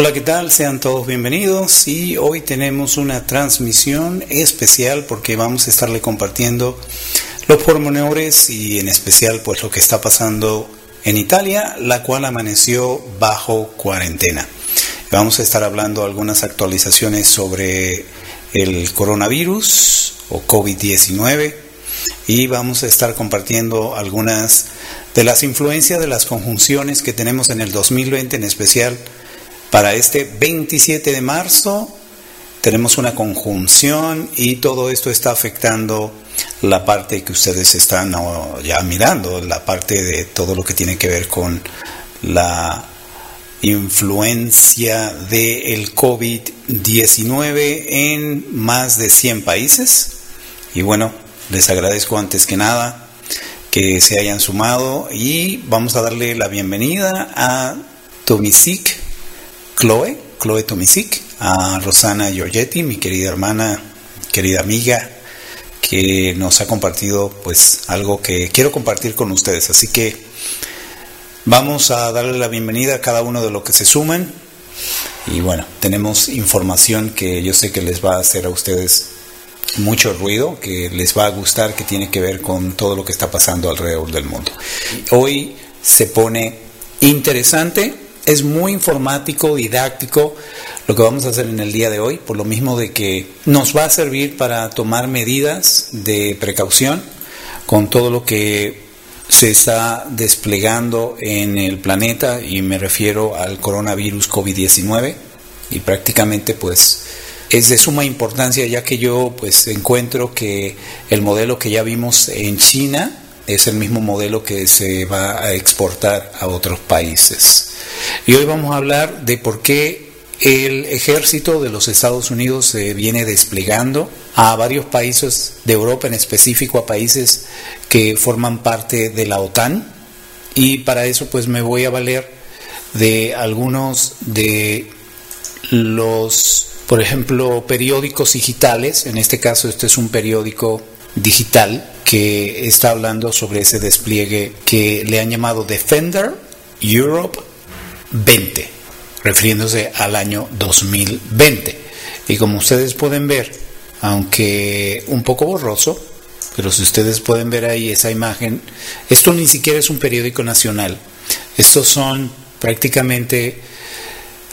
Hola, ¿qué tal? Sean todos bienvenidos y hoy tenemos una transmisión especial porque vamos a estarle compartiendo los pormenores y en especial pues lo que está pasando en Italia, la cual amaneció bajo cuarentena. Vamos a estar hablando algunas actualizaciones sobre el coronavirus o COVID-19 y vamos a estar compartiendo algunas de las influencias de las conjunciones que tenemos en el 2020 en especial para este 27 de marzo tenemos una conjunción y todo esto está afectando la parte que ustedes están ya mirando, la parte de todo lo que tiene que ver con la influencia del COVID-19 en más de 100 países. Y bueno, les agradezco antes que nada que se hayan sumado y vamos a darle la bienvenida a Tomisic Chloe, Chloe Tomisic, a Rosana Giorgetti, mi querida hermana, querida amiga, que nos ha compartido pues algo que quiero compartir con ustedes. Así que vamos a darle la bienvenida a cada uno de los que se sumen. Y bueno, tenemos información que yo sé que les va a hacer a ustedes mucho ruido, que les va a gustar, que tiene que ver con todo lo que está pasando alrededor del mundo. Hoy se pone interesante es muy informático, didáctico lo que vamos a hacer en el día de hoy, por lo mismo de que nos va a servir para tomar medidas de precaución con todo lo que se está desplegando en el planeta y me refiero al coronavirus COVID-19 y prácticamente pues es de suma importancia ya que yo pues encuentro que el modelo que ya vimos en China es el mismo modelo que se va a exportar a otros países. Y hoy vamos a hablar de por qué el ejército de los Estados Unidos se viene desplegando a varios países de Europa, en específico a países que forman parte de la OTAN. Y para eso pues me voy a valer de algunos de los, por ejemplo, periódicos digitales. En este caso este es un periódico digital que está hablando sobre ese despliegue que le han llamado Defender Europe 20, refiriéndose al año 2020. Y como ustedes pueden ver, aunque un poco borroso, pero si ustedes pueden ver ahí esa imagen, esto ni siquiera es un periódico nacional, estos son prácticamente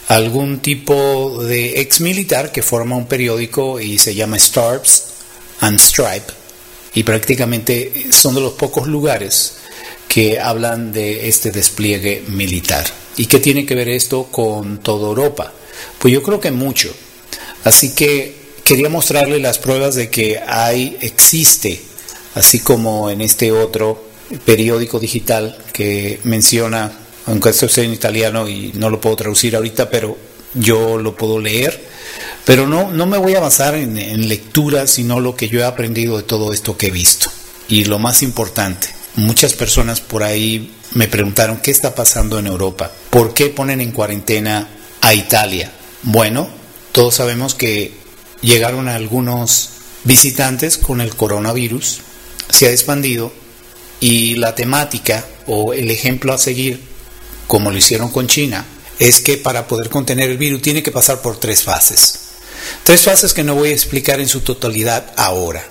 algún tipo de ex militar que forma un periódico y se llama Stars and Stripe y prácticamente son de los pocos lugares que hablan de este despliegue militar. ¿Y qué tiene que ver esto con toda Europa? Pues yo creo que mucho. Así que quería mostrarle las pruebas de que hay, existe, así como en este otro periódico digital que menciona, aunque esto sea en italiano y no lo puedo traducir ahorita, pero yo lo puedo leer, pero no, no me voy a basar en, en lectura, sino lo que yo he aprendido de todo esto que he visto. Y lo más importante, muchas personas por ahí me preguntaron qué está pasando en Europa, por qué ponen en cuarentena a Italia. Bueno, todos sabemos que llegaron algunos visitantes con el coronavirus, se ha expandido y la temática o el ejemplo a seguir, como lo hicieron con China, es que para poder contener el virus tiene que pasar por tres fases. Tres fases que no voy a explicar en su totalidad ahora,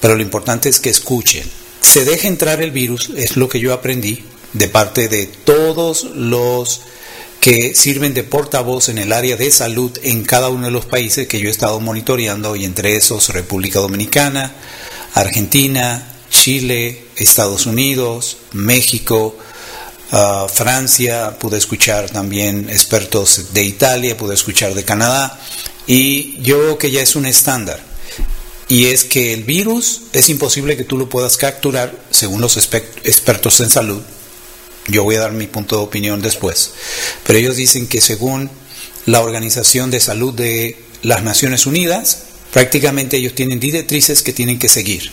pero lo importante es que escuchen. Se deja entrar el virus, es lo que yo aprendí de parte de todos los que sirven de portavoz en el área de salud en cada uno de los países que yo he estado monitoreando, y entre esos República Dominicana, Argentina, Chile, Estados Unidos, México, ah, Francia, pude escuchar también expertos de Italia, pude escuchar de Canadá, y yo veo que ya es un estándar. Y es que el virus es imposible que tú lo puedas capturar, según los expertos en salud. Yo voy a dar mi punto de opinión después. Pero ellos dicen que según la Organización de Salud de las Naciones Unidas, prácticamente ellos tienen directrices que tienen que seguir.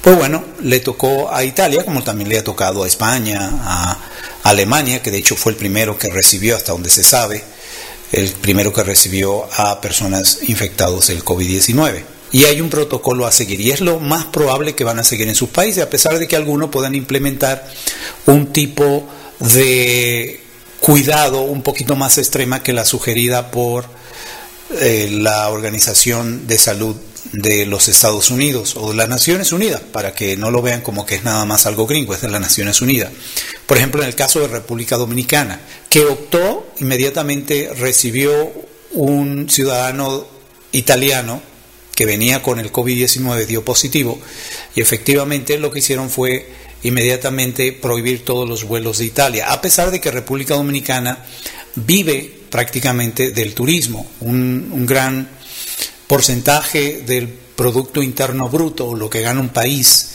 Pues bueno, le tocó a Italia, como también le ha tocado a España, a Alemania, que de hecho fue el primero que recibió, hasta donde se sabe, el primero que recibió a personas infectados del COVID-19. Y hay un protocolo a seguir y es lo más probable que van a seguir en sus países, a pesar de que algunos puedan implementar un tipo de cuidado un poquito más extrema que la sugerida por eh, la Organización de Salud de los Estados Unidos o de las Naciones Unidas, para que no lo vean como que es nada más algo gringo, es de las Naciones Unidas. Por ejemplo, en el caso de República Dominicana, que optó, inmediatamente recibió un ciudadano italiano que venía con el COVID-19, dio positivo, y efectivamente lo que hicieron fue inmediatamente prohibir todos los vuelos de Italia, a pesar de que República Dominicana vive prácticamente del turismo, un, un gran porcentaje del Producto Interno Bruto, lo que gana un país,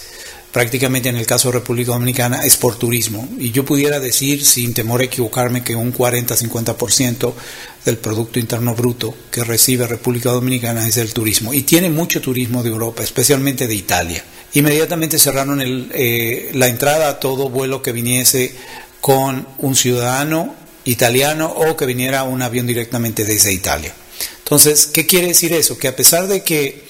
prácticamente en el caso de República Dominicana, es por turismo. Y yo pudiera decir, sin temor a equivocarme, que un 40-50% del Producto Interno Bruto que recibe República Dominicana es del turismo. Y tiene mucho turismo de Europa, especialmente de Italia. Inmediatamente cerraron eh, la entrada a todo vuelo que viniese con un ciudadano italiano o que viniera un avión directamente desde Italia. Entonces, ¿qué quiere decir eso? Que a pesar de que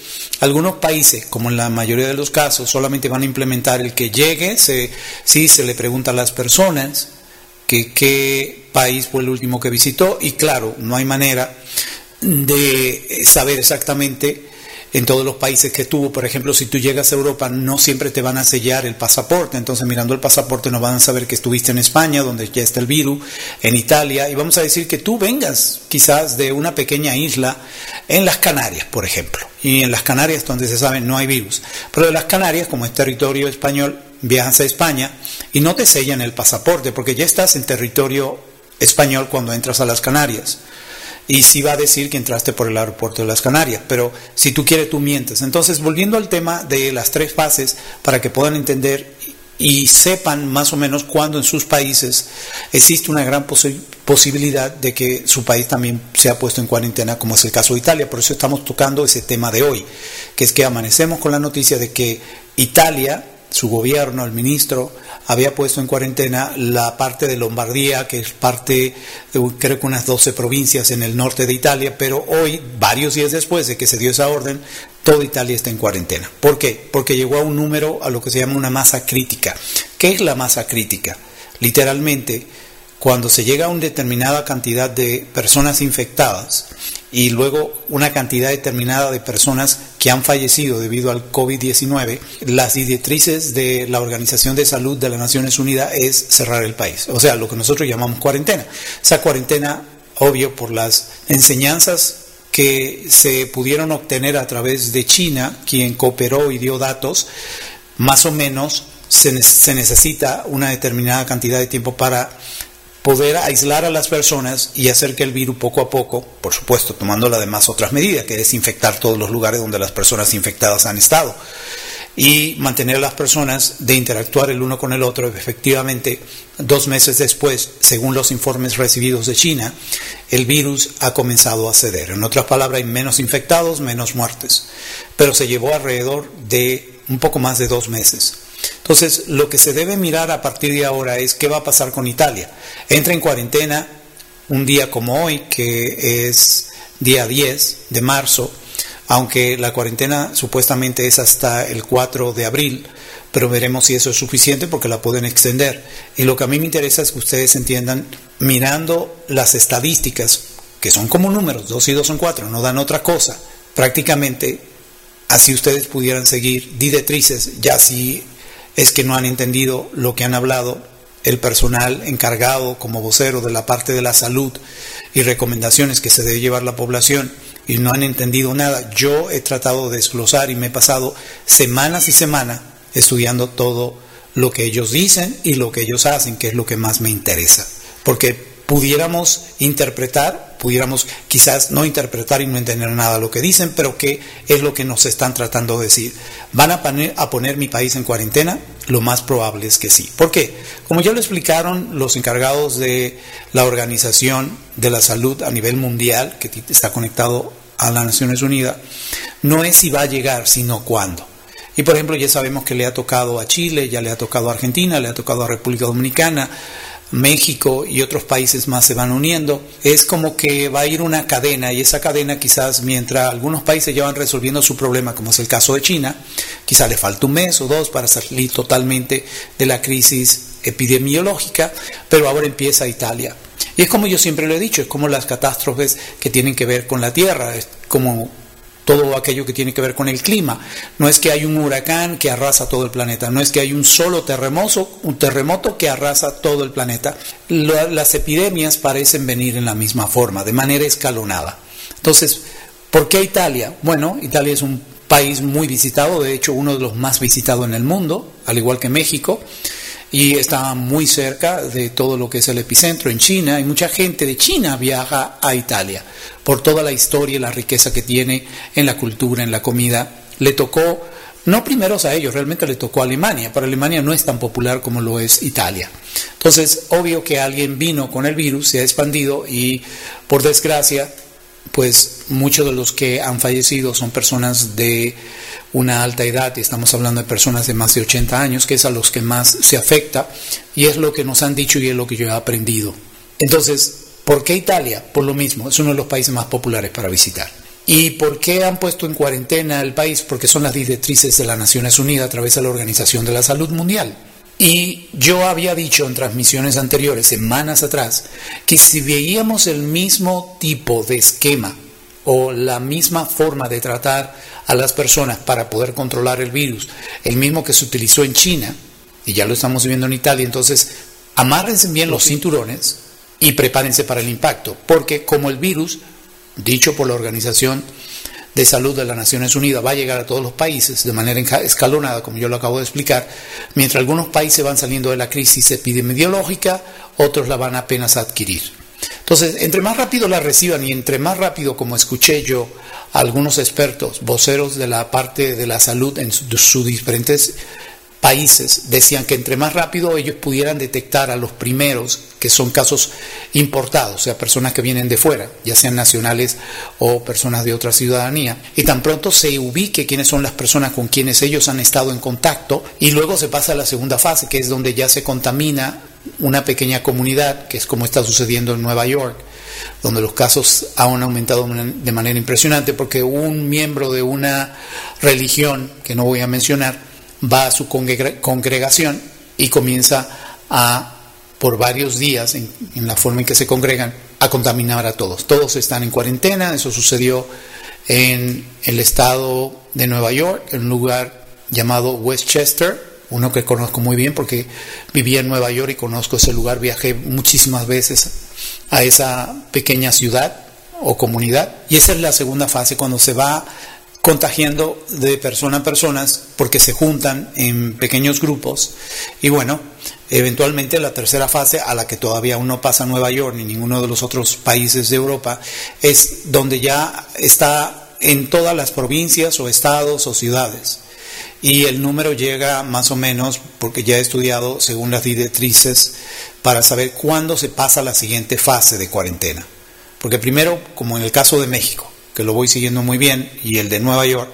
algunos países, como en la mayoría de los casos, solamente van a implementar el que llegue, sí se le pregunta a las personas que qué país fue el último que visitó y claro, no hay manera de saber exactamente en todos los países que tuvo. Por ejemplo, si tú llegas a Europa, no siempre te van a sellar el pasaporte. Entonces, mirando el pasaporte, no van a saber que estuviste en España, donde ya está el virus, en Italia. Y vamos a decir que tú vengas quizás de una pequeña isla en las Canarias, por ejemplo. Y en las Canarias, donde se sabe, no hay virus. Pero de las Canarias, como es territorio español, viajas a España y no te sellan el pasaporte, porque ya estás en territorio español cuando entras a las Canarias y sí va a decir que entraste por el aeropuerto de las Canarias, pero si tú quieres tú mientes. Entonces, volviendo al tema de las tres fases, para que puedan entender y sepan más o menos cuándo en sus países existe una gran posibilidad de que su país también sea puesto en cuarentena, como es el caso de Italia. Por eso estamos tocando ese tema de hoy, que es que amanecemos con la noticia de que Italia, su gobierno, el ministro, había puesto en cuarentena la parte de Lombardía, que es parte de creo que unas 12 provincias en el norte de Italia, pero hoy, varios días después de que se dio esa orden, toda Italia está en cuarentena. ¿Por qué? Porque llegó a un número, a lo que se llama una masa crítica. ¿Qué es la masa crítica? Literalmente, cuando se llega a una determinada cantidad de personas infectadas, y luego una cantidad determinada de personas que han fallecido debido al COVID-19, las directrices de la Organización de Salud de las Naciones Unidas es cerrar el país, o sea, lo que nosotros llamamos cuarentena. Esa cuarentena, obvio, por las enseñanzas que se pudieron obtener a través de China, quien cooperó y dio datos, más o menos se, se necesita una determinada cantidad de tiempo para poder aislar a las personas y hacer que el virus poco a poco, por supuesto, tomando además otras medidas, que es desinfectar todos los lugares donde las personas infectadas han estado y mantener a las personas de interactuar el uno con el otro. Efectivamente, dos meses después, según los informes recibidos de China, el virus ha comenzado a ceder. En otras palabras, hay menos infectados, menos muertes. Pero se llevó alrededor de un poco más de dos meses. Entonces, lo que se debe mirar a partir de ahora es qué va a pasar con Italia. Entra en cuarentena un día como hoy, que es día 10 de marzo, aunque la cuarentena supuestamente es hasta el 4 de abril, pero veremos si eso es suficiente porque la pueden extender. Y lo que a mí me interesa es que ustedes entiendan, mirando las estadísticas, que son como números, 2 y 2 son 4, no dan otra cosa, prácticamente así ustedes pudieran seguir directrices, ya si es que no han entendido lo que han hablado el personal encargado como vocero de la parte de la salud y recomendaciones que se debe llevar la población y no han entendido nada. Yo he tratado de desglosar y me he pasado semanas y semanas estudiando todo lo que ellos dicen y lo que ellos hacen, que es lo que más me interesa. Porque pudiéramos interpretar, pudiéramos quizás no interpretar y no entender nada lo que dicen, pero qué es lo que nos están tratando de decir. ¿Van a poner, a poner mi país en cuarentena? Lo más probable es que sí. ¿Por qué? Como ya lo explicaron los encargados de la Organización de la Salud a nivel mundial, que está conectado a las Naciones Unidas, no es si va a llegar, sino cuándo. Y por ejemplo, ya sabemos que le ha tocado a Chile, ya le ha tocado a Argentina, le ha tocado a República Dominicana, México y otros países más se van uniendo, es como que va a ir una cadena y esa cadena quizás mientras algunos países ya van resolviendo su problema, como es el caso de China, quizás le falta un mes o dos para salir totalmente de la crisis epidemiológica, pero ahora empieza Italia. Y es como yo siempre lo he dicho, es como las catástrofes que tienen que ver con la tierra, es como todo aquello que tiene que ver con el clima. No es que hay un huracán que arrasa todo el planeta, no es que hay un solo terremoto, un terremoto que arrasa todo el planeta. las epidemias parecen venir en la misma forma, de manera escalonada. Entonces, ¿por qué Italia? Bueno, Italia es un país muy visitado, de hecho uno de los más visitados en el mundo, al igual que México y está muy cerca de todo lo que es el epicentro en China y mucha gente de China viaja a Italia por toda la historia y la riqueza que tiene en la cultura, en la comida. Le tocó, no primeros a ellos, realmente le tocó a Alemania, pero Alemania no es tan popular como lo es Italia. Entonces, obvio que alguien vino con el virus, se ha expandido y por desgracia, pues muchos de los que han fallecido son personas de una alta edad, y estamos hablando de personas de más de 80 años, que es a los que más se afecta, y es lo que nos han dicho y es lo que yo he aprendido. Entonces, ¿por qué Italia? Por lo mismo, es uno de los países más populares para visitar. ¿Y por qué han puesto en cuarentena el país? Porque son las directrices de las Naciones Unidas a través de la Organización de la Salud Mundial. Y yo había dicho en transmisiones anteriores, semanas atrás, que si veíamos el mismo tipo de esquema o la misma forma de tratar a las personas para poder controlar el virus, el mismo que se utilizó en China, y ya lo estamos viendo en Italia, entonces amárrense bien los cinturones y prepárense para el impacto, porque como el virus, dicho por la Organización de Salud de las Naciones Unidas, va a llegar a todos los países de manera escalonada, como yo lo acabo de explicar, mientras algunos países van saliendo de la crisis epidemiológica, otros la van apenas a adquirir. Entonces, entre más rápido la reciban y entre más rápido, como escuché yo, algunos expertos, voceros de la parte de la salud en sus diferentes países, decían que entre más rápido ellos pudieran detectar a los primeros, que son casos importados, o sea, personas que vienen de fuera, ya sean nacionales o personas de otra ciudadanía, y tan pronto se ubique quiénes son las personas con quienes ellos han estado en contacto, y luego se pasa a la segunda fase, que es donde ya se contamina una pequeña comunidad, que es como está sucediendo en Nueva York, donde los casos han aumentado de manera impresionante porque un miembro de una religión, que no voy a mencionar, va a su congregación y comienza a, por varios días, en, la forma en que se congregan, a contaminar a todos. Todos están en cuarentena, eso sucedió en el estado de Nueva York, en un lugar llamado Westchester, uno que conozco muy bien porque vivía en Nueva York y conozco ese lugar, viajé muchísimas veces a esa pequeña ciudad o comunidad. Y esa es la segunda fase, cuando se va contagiando de persona a personas porque se juntan en pequeños grupos. Y bueno, eventualmente la tercera fase, a la que todavía aún no pasa Nueva York ni ninguno de los otros países de Europa, es donde ya está en todas las provincias o estados o ciudades y el número llega más o menos, porque ya he estudiado según las directrices, para saber cuándo se pasa la siguiente fase de cuarentena. Porque primero, como en el caso de México, que lo voy siguiendo muy bien, y el de Nueva York,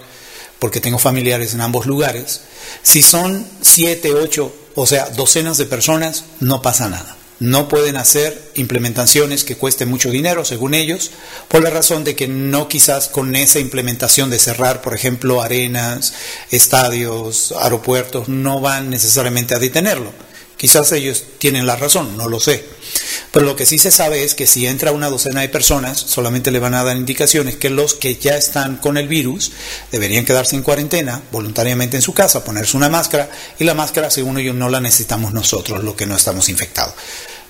porque tengo familiares en ambos lugares, si son siete, ocho, o sea, docenas de personas, no pasa nada no pueden hacer implementaciones que cuesten mucho dinero, según ellos, por la razón de que no quizás con esa implementación de cerrar, por ejemplo, arenas, estadios, aeropuertos, no van necesariamente a detenerlo. Quizás ellos tienen la razón, no lo sé. Pero lo que sí se sabe es que si entra una docena de personas, solamente le van a dar indicaciones que los que ya están con el virus deberían quedarse en cuarentena voluntariamente en su casa, ponerse una máscara y la máscara, según ellos, no la necesitamos nosotros, lo que no estamos infectados.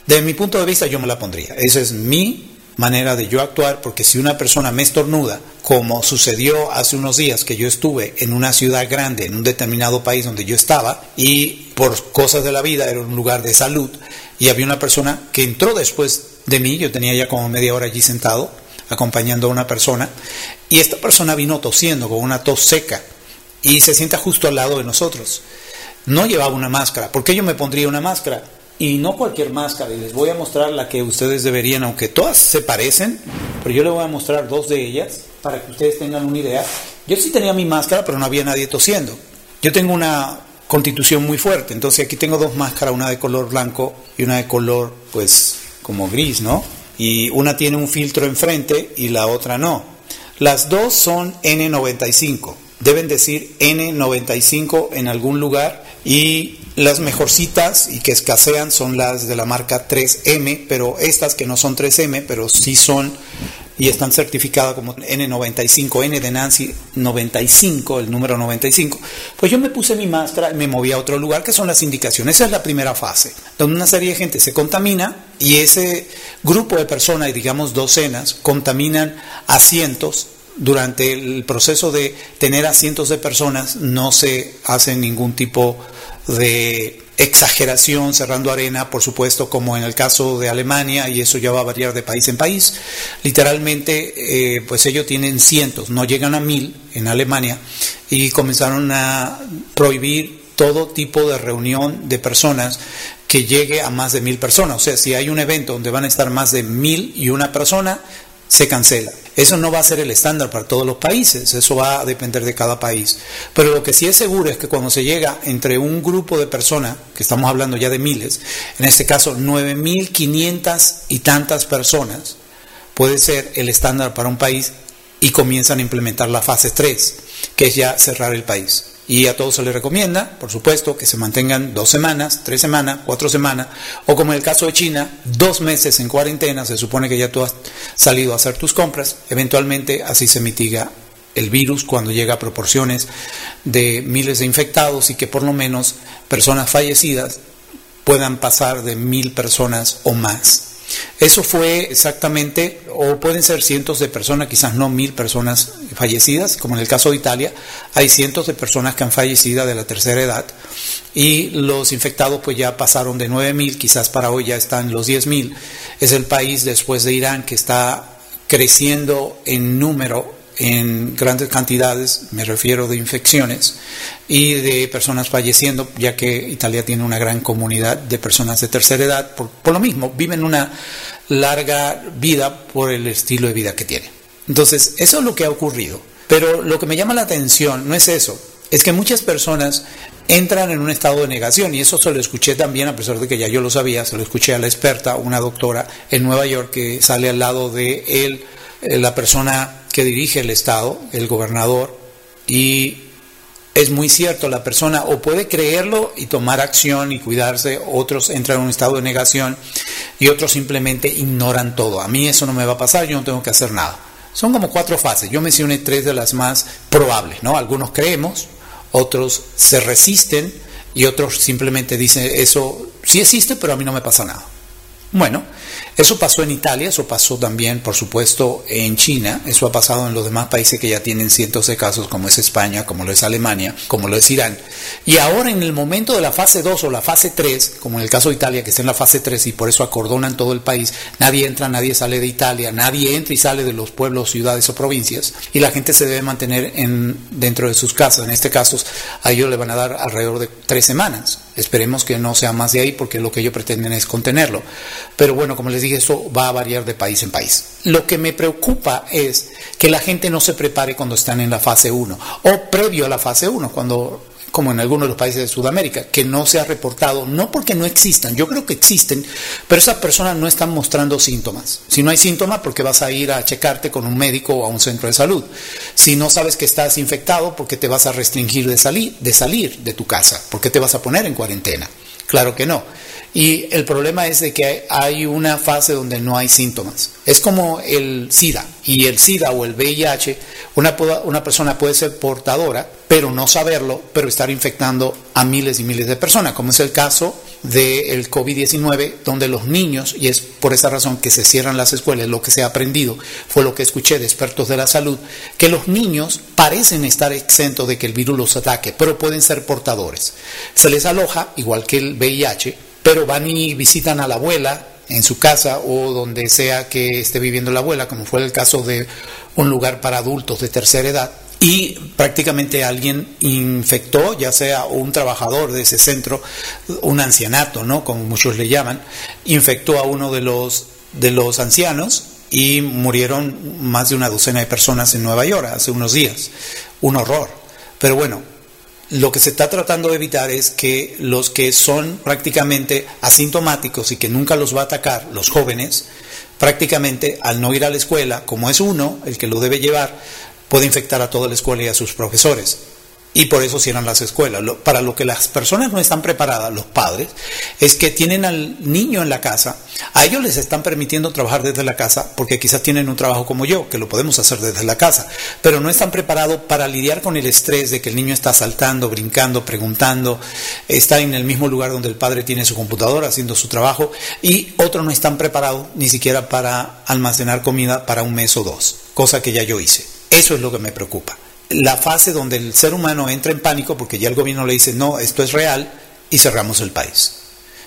De mi punto de vista yo me la pondría. Esa es mi manera de yo actuar, porque si una persona me estornuda, como sucedió hace unos días que yo estuve en una ciudad grande, en un determinado país donde yo estaba, y por cosas de la vida era un lugar de salud, y había una persona que entró después de mí, yo tenía ya como media hora allí sentado, acompañando a una persona, y esta persona vino tosiendo con una tos seca, y se sienta justo al lado de nosotros. No llevaba una máscara. ¿Por qué yo me pondría una máscara? Y no cualquier máscara, y les voy a mostrar la que ustedes deberían, aunque todas se parecen, pero yo les voy a mostrar dos de ellas para que ustedes tengan una idea. Yo sí tenía mi máscara, pero no había nadie tosiendo. Yo tengo una constitución muy fuerte, entonces aquí tengo dos máscaras, una de color blanco y una de color, pues, como gris, ¿no? Y una tiene un filtro enfrente y la otra no. Las dos son N95, deben decir N95 en algún lugar y las mejorcitas y que escasean son las de la marca 3M, pero estas que no son 3M, pero sí son y están certificadas como N95, N de Nancy 95, el número 95, pues yo me puse mi máscara y me moví a otro lugar, que son las indicaciones. Esa es la primera fase, donde una serie de gente se contamina y ese grupo de personas, digamos docenas, contaminan a cientos. Durante el proceso de tener a cientos de personas no se hace ningún tipo de exageración cerrando arena, por supuesto, como en el caso de Alemania, y eso ya va a variar de país en país. Literalmente, eh, pues ellos tienen cientos, no llegan a mil en Alemania, y comenzaron a prohibir todo tipo de reunión de personas que llegue a más de mil personas. O sea, si hay un evento donde van a estar más de mil y una persona, se cancela. Eso no va a ser el estándar para todos los países, eso va a depender de cada país. Pero lo que sí es seguro es que cuando se llega entre un grupo de personas, que estamos hablando ya de miles, en este caso 9.500 y tantas personas, puede ser el estándar para un país y comienzan a implementar la fase 3, que es ya cerrar el país. Y a todos se les recomienda, por supuesto, que se mantengan dos semanas, tres semanas, cuatro semanas, o como en el caso de China, dos meses en cuarentena, se supone que ya tú has salido a hacer tus compras, eventualmente así se mitiga el virus cuando llega a proporciones de miles de infectados y que por lo menos personas fallecidas puedan pasar de mil personas o más. Eso fue exactamente, o pueden ser cientos de personas, quizás no mil personas fallecidas, como en el caso de Italia, hay cientos de personas que han fallecido de la tercera edad y los infectados pues ya pasaron de nueve mil, quizás para hoy ya están los diez mil. Es el país después de Irán que está creciendo en número en grandes cantidades, me refiero de infecciones, y de personas falleciendo, ya que Italia tiene una gran comunidad de personas de tercera edad, por, lo mismo, viven una larga vida por el estilo de vida que tienen. Entonces, eso es lo que ha ocurrido. Pero lo que me llama la atención no es eso, es que muchas personas entran en un estado de negación y eso se lo escuché también, a pesar de que ya yo lo sabía, se lo escuché a la experta, una doctora en Nueva York que sale al lado de él, eh, la persona que dirige el Estado, el gobernador, y es muy cierto, la persona o puede creerlo y tomar acción y cuidarse, otros entran en un estado de negación y otros simplemente ignoran todo. A mí eso no me va a pasar, yo no tengo que hacer nada. Son como cuatro fases, yo mencioné tres de las más probables, ¿no? Algunos creemos, otros se resisten y otros simplemente dicen eso sí existe, pero a mí no me pasa nada. Bueno, eso pasó en Italia, eso pasó también, por supuesto, en China, eso ha pasado en los demás países que ya tienen cientos de casos, como es España, como lo es Alemania, como lo es Irán. Y ahora en el momento de la fase 2 o la fase 3, como en el caso de Italia, que está en la fase 3 y por eso acordonan todo el país, nadie entra, nadie sale de Italia, nadie entra y sale de los pueblos, ciudades o provincias, y la gente se debe mantener en, dentro de sus casas. En este caso, a ellos le van a dar alrededor de tres semanas. Esperemos que no sea más de ahí porque lo que ellos pretenden es contenerlo. Pero bueno, como les dije, eso va a variar de país en país. Lo que me preocupa es que la gente no se prepare cuando están en la fase 1 o previo a la fase 1, cuando como en algunos de los países de Sudamérica, que no se ha reportado, no porque no existan, yo creo que existen, pero esas personas no están mostrando síntomas. Si no hay síntomas, ¿por qué vas a ir a checarte con un médico o a un centro de salud? Si no sabes que estás infectado, ¿por qué te vas a restringir de salir, de salir de tu casa? ¿Por qué te vas a poner en cuarentena? Claro que no. Y el problema es de que hay una fase donde no hay síntomas. Es como el SIDA. Y el SIDA o el VIH, una, una persona puede ser portadora, pero no saberlo, pero estar infectando a miles y miles de personas, como es el caso del COVID-19, donde los niños, y es por esa razón que se cierran las escuelas, lo que se ha aprendido, fue lo que escuché de expertos de la salud, que los niños parecen estar exentos de que el virus los ataque, pero pueden ser portadores. Se les aloja, igual que el VIH, pero van y visitan a la abuela en su casa o donde sea que esté viviendo la abuela, como fue el caso de un lugar para adultos de tercera edad, y prácticamente alguien infectó, ya sea un trabajador de ese centro, un ancianato, ¿no? Como muchos le llaman, infectó a uno de los, de los ancianos y murieron más de una docena de personas en Nueva York hace unos días. Un horror. Pero bueno, lo que se está tratando de evitar es que los que son prácticamente asintomáticos y que nunca los va a atacar, los jóvenes, prácticamente al no ir a la escuela, como es uno el que lo debe llevar, puede infectar a toda la escuela y a sus profesores. Y por eso cierran las escuelas. para lo que las personas no están preparadas, los padres, es que tienen al niño en la casa, a ellos les están permitiendo trabajar desde la casa porque quizás tienen un trabajo como yo, que lo podemos hacer desde la casa, pero no están preparados para lidiar con el estrés de que el niño está saltando, brincando, preguntando, está en el mismo lugar donde el padre tiene su computadora haciendo su trabajo y otros no están preparados ni siquiera para almacenar comida para un mes o dos, cosa que ya yo hice. Eso es lo que me preocupa la fase donde el ser humano entra en pánico porque ya el gobierno le dice, no, esto es real, y cerramos el país.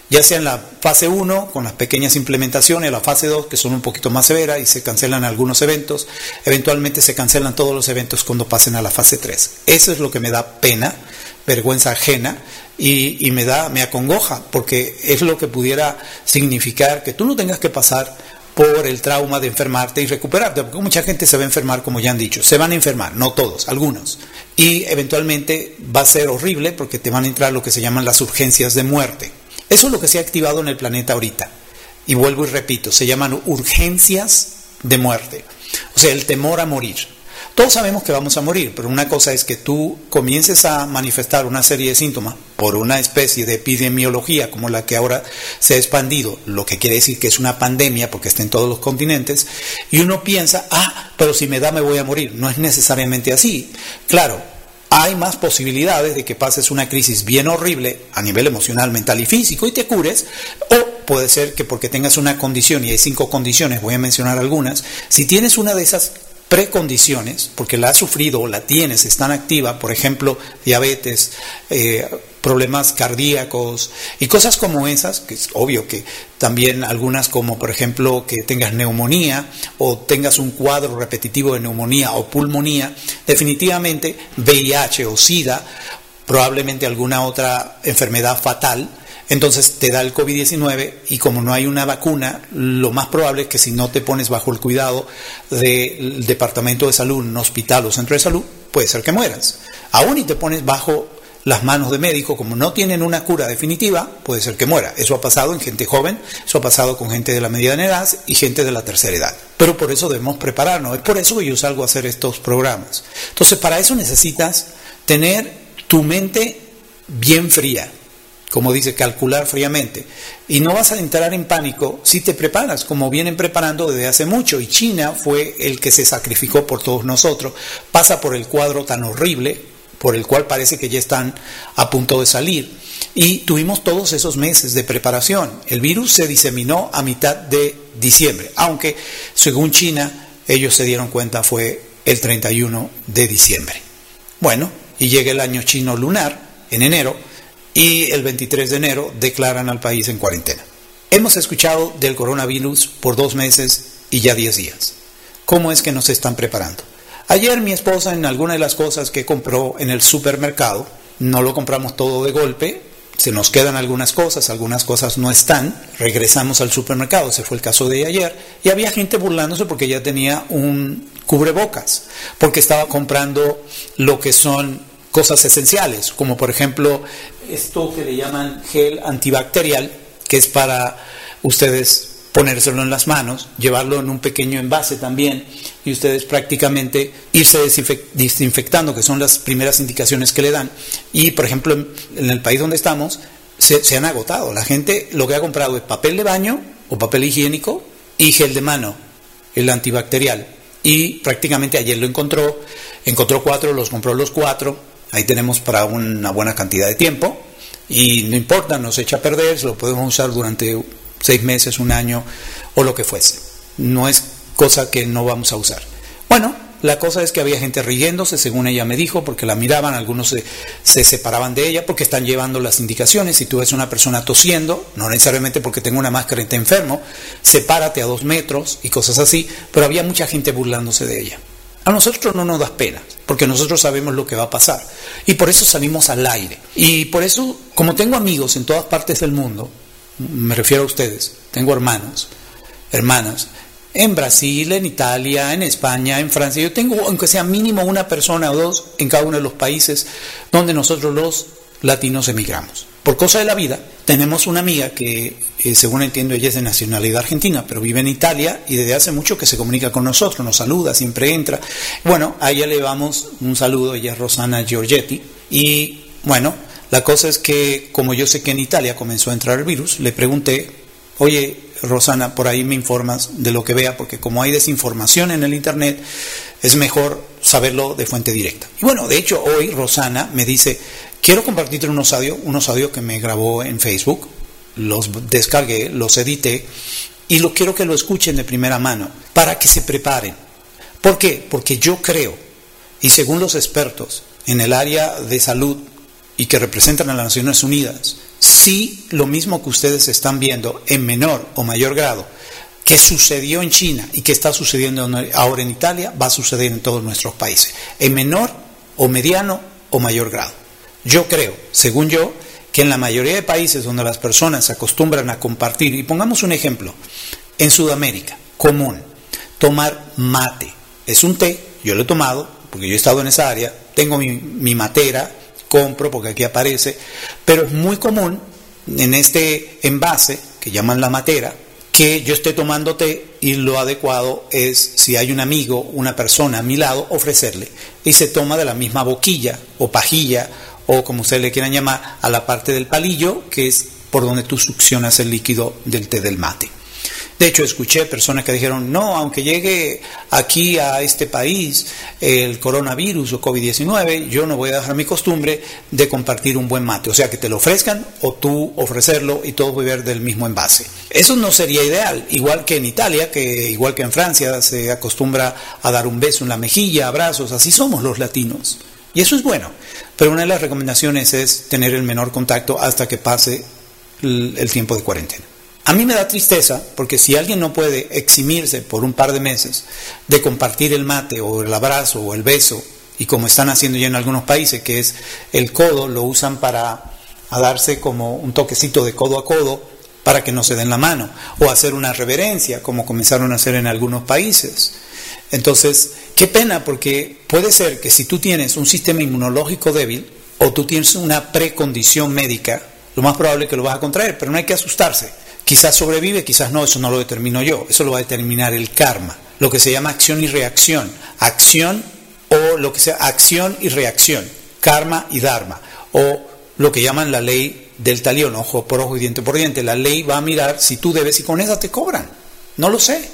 Ya sea en la fase 1, con las pequeñas implementaciones, la fase 2, que son un poquito más severas y se cancelan algunos eventos, eventualmente se cancelan todos los eventos cuando pasen a la fase 3. Eso es lo que me da pena, vergüenza ajena, y, y me da, me acongoja, porque es lo que pudiera significar que tú no tengas que pasar por el trauma de enfermarte y recuperarte, porque mucha gente se va a enfermar, como ya han dicho, se van a enfermar, no todos, algunos, y eventualmente va a ser horrible porque te van a entrar lo que se llaman las urgencias de muerte. Eso es lo que se ha activado en el planeta ahorita. Y vuelvo y repito, se llaman urgencias de muerte, o sea, el temor a morir. Todos sabemos que vamos a morir, pero una cosa es que tú comiences a manifestar una serie de síntomas por una especie de epidemiología como la que ahora se ha expandido, lo que quiere decir que es una pandemia porque está en todos los continentes, y uno piensa, ah, pero si me da me voy a morir. No es necesariamente así. Claro, hay más posibilidades de que pases una crisis bien horrible a nivel emocional, mental y físico y te cures, o puede ser que porque tengas una condición, y hay cinco condiciones, voy a mencionar algunas, si tienes una de esas precondiciones, porque la has sufrido o la tienes, están activas, por ejemplo, diabetes, eh, problemas cardíacos y cosas como esas, que es obvio que también algunas como por ejemplo que tengas neumonía o tengas un cuadro repetitivo de neumonía o pulmonía, definitivamente VIH o SIDA, probablemente alguna otra enfermedad fatal, entonces te da el COVID-19 y como no hay una vacuna, lo más probable es que si no te pones bajo el cuidado del Departamento de Salud, un hospital o centro de salud, puede ser que mueras. Aún y te pones bajo las manos de médico, como no tienen una cura definitiva, puede ser que muera. Eso ha pasado en gente joven, eso ha pasado con gente de la mediana edad y gente de la tercera edad. Pero por eso debemos prepararnos, es por eso que yo salgo a hacer estos programas. Entonces, para eso necesitas tener tu mente bien fría, como dice, calcular fríamente. Y no vas a entrar en pánico si te preparas, como vienen preparando desde hace mucho. Y China fue el que se sacrificó por todos nosotros. Pasa por el cuadro tan horrible, por el cual parece que ya están a punto de salir. Y tuvimos todos esos meses de preparación. El virus se diseminó a mitad de diciembre, aunque según China ellos se dieron cuenta fue el 31 de diciembre. Bueno, y llega el año chino lunar en enero y el 23 de enero declaran al país en cuarentena. Hemos escuchado del coronavirus por dos meses y ya diez días. ¿Cómo es que nos están preparando? Ayer mi esposa en alguna de las cosas que compró en el supermercado, no lo compramos todo de golpe, se nos quedan algunas cosas, algunas cosas no están, regresamos al supermercado, ese fue el caso de ayer, y había gente burlándose porque ya tenía un cubrebocas, porque estaba comprando lo que son cosas esenciales, como por ejemplo esto que le llaman gel antibacterial, que es para ustedes ponérselo en las manos, llevarlo en un pequeño envase también y ustedes prácticamente irse desinfectando, que son las primeras indicaciones que le dan. Y por ejemplo, en el país donde estamos, se, se han agotado. La gente lo que ha comprado es papel de baño o papel higiénico y gel de mano, el antibacterial. Y prácticamente ayer lo encontró, encontró cuatro, los compró los cuatro Ahí tenemos para una buena cantidad de tiempo y no importa, nos echa a perder, lo podemos usar durante seis meses, un año o lo que fuese. No es cosa que no vamos a usar. Bueno, la cosa es que había gente riéndose, según ella me dijo, porque la miraban, algunos se, se, separaban de ella porque están llevando las indicaciones. Si tú ves una persona tosiendo, no necesariamente porque tenga una máscara y está enfermo, sepárate a dos metros y cosas así, pero había mucha gente burlándose de ella. A nosotros no nos da pena, porque nosotros sabemos lo que va a pasar. Y por eso salimos al aire. Y por eso, como tengo amigos en todas partes del mundo, me refiero a ustedes, tengo hermanos, hermanas, en Brasil, en Italia, en España, en Francia, yo tengo, aunque sea mínimo una persona o dos en cada uno de los países donde nosotros los latinos emigramos. Por cosa de la vida, tenemos una amiga que, eh, según entiendo, ella es de nacionalidad argentina, pero vive en Italia y desde hace mucho que se comunica con nosotros, nos saluda, siempre entra. Bueno, a ella le damos un saludo, ella es Rosana Giorgetti, Y bueno, la cosa es que como yo sé que en Italia comenzó a entrar el virus, le pregunté, oye, Rosana, por ahí me informas de lo que vea, porque como hay desinformación en el Internet, es mejor saberlo de fuente directa. Y bueno, de hecho, hoy Rosana me dice, quiero compartirte unos audios, unos audios que me grabó en Facebook, los descargué, los edité, y lo quiero que lo escuchen de primera mano, para que se preparen. ¿Por qué? Porque yo creo, y según los expertos en el área de salud y que representan a las Naciones Unidas, sí lo mismo que ustedes están viendo en menor o mayor grado que sucedió en China y que está sucediendo ahora en Italia, va a suceder en todos nuestros países, en menor o mediano o mayor grado. Yo creo, según yo, que en la mayoría de países donde las personas se acostumbran a compartir, y pongamos un ejemplo, en Sudamérica, común, tomar mate. Es un té, yo lo he tomado, porque yo he estado en esa área, tengo mi, mi matera, compro porque aquí aparece, pero es muy común en este envase que llaman la matera, que yo esté tomando té y lo adecuado es, si hay un amigo, una persona a mi lado, ofrecerle. Y se toma de la misma boquilla o pajilla o como ustedes le quieran llamar, a la parte del palillo, que es por donde tú succionas el líquido del té del mate. De hecho, escuché personas que dijeron, no, aunque llegue aquí a este país el coronavirus o COVID-19, yo no voy a dejar mi costumbre de compartir un buen mate. O sea, que te lo ofrezcan o tú ofrecerlo y todos beber del mismo envase. Eso no sería ideal, igual que en Italia, que igual que en Francia se acostumbra a dar un beso en la mejilla, abrazos, así somos los latinos. Y eso es bueno. Pero una de las recomendaciones es tener el menor contacto hasta que pase el tiempo de cuarentena. A mí me da tristeza porque si alguien no puede eximirse por un par de meses de compartir el mate o el abrazo o el beso, y como están haciendo ya en algunos países, que es el codo, lo usan para darse como un toquecito de codo a codo para que no se den la mano, o hacer una reverencia, como comenzaron a hacer en algunos países. Entonces, qué pena, porque puede ser que si tú tienes un sistema inmunológico débil o tú tienes una precondición médica, lo más probable es que lo vas a contraer, pero no hay que asustarse. Quizás sobrevive, quizás no, eso no lo determino yo, eso lo va a determinar el karma, lo que se llama acción y reacción, acción o lo que sea acción y reacción, karma y dharma, o lo que llaman la ley del talión, ojo por ojo y diente por diente, la ley va a mirar si tú debes y con esa te cobran, no lo sé,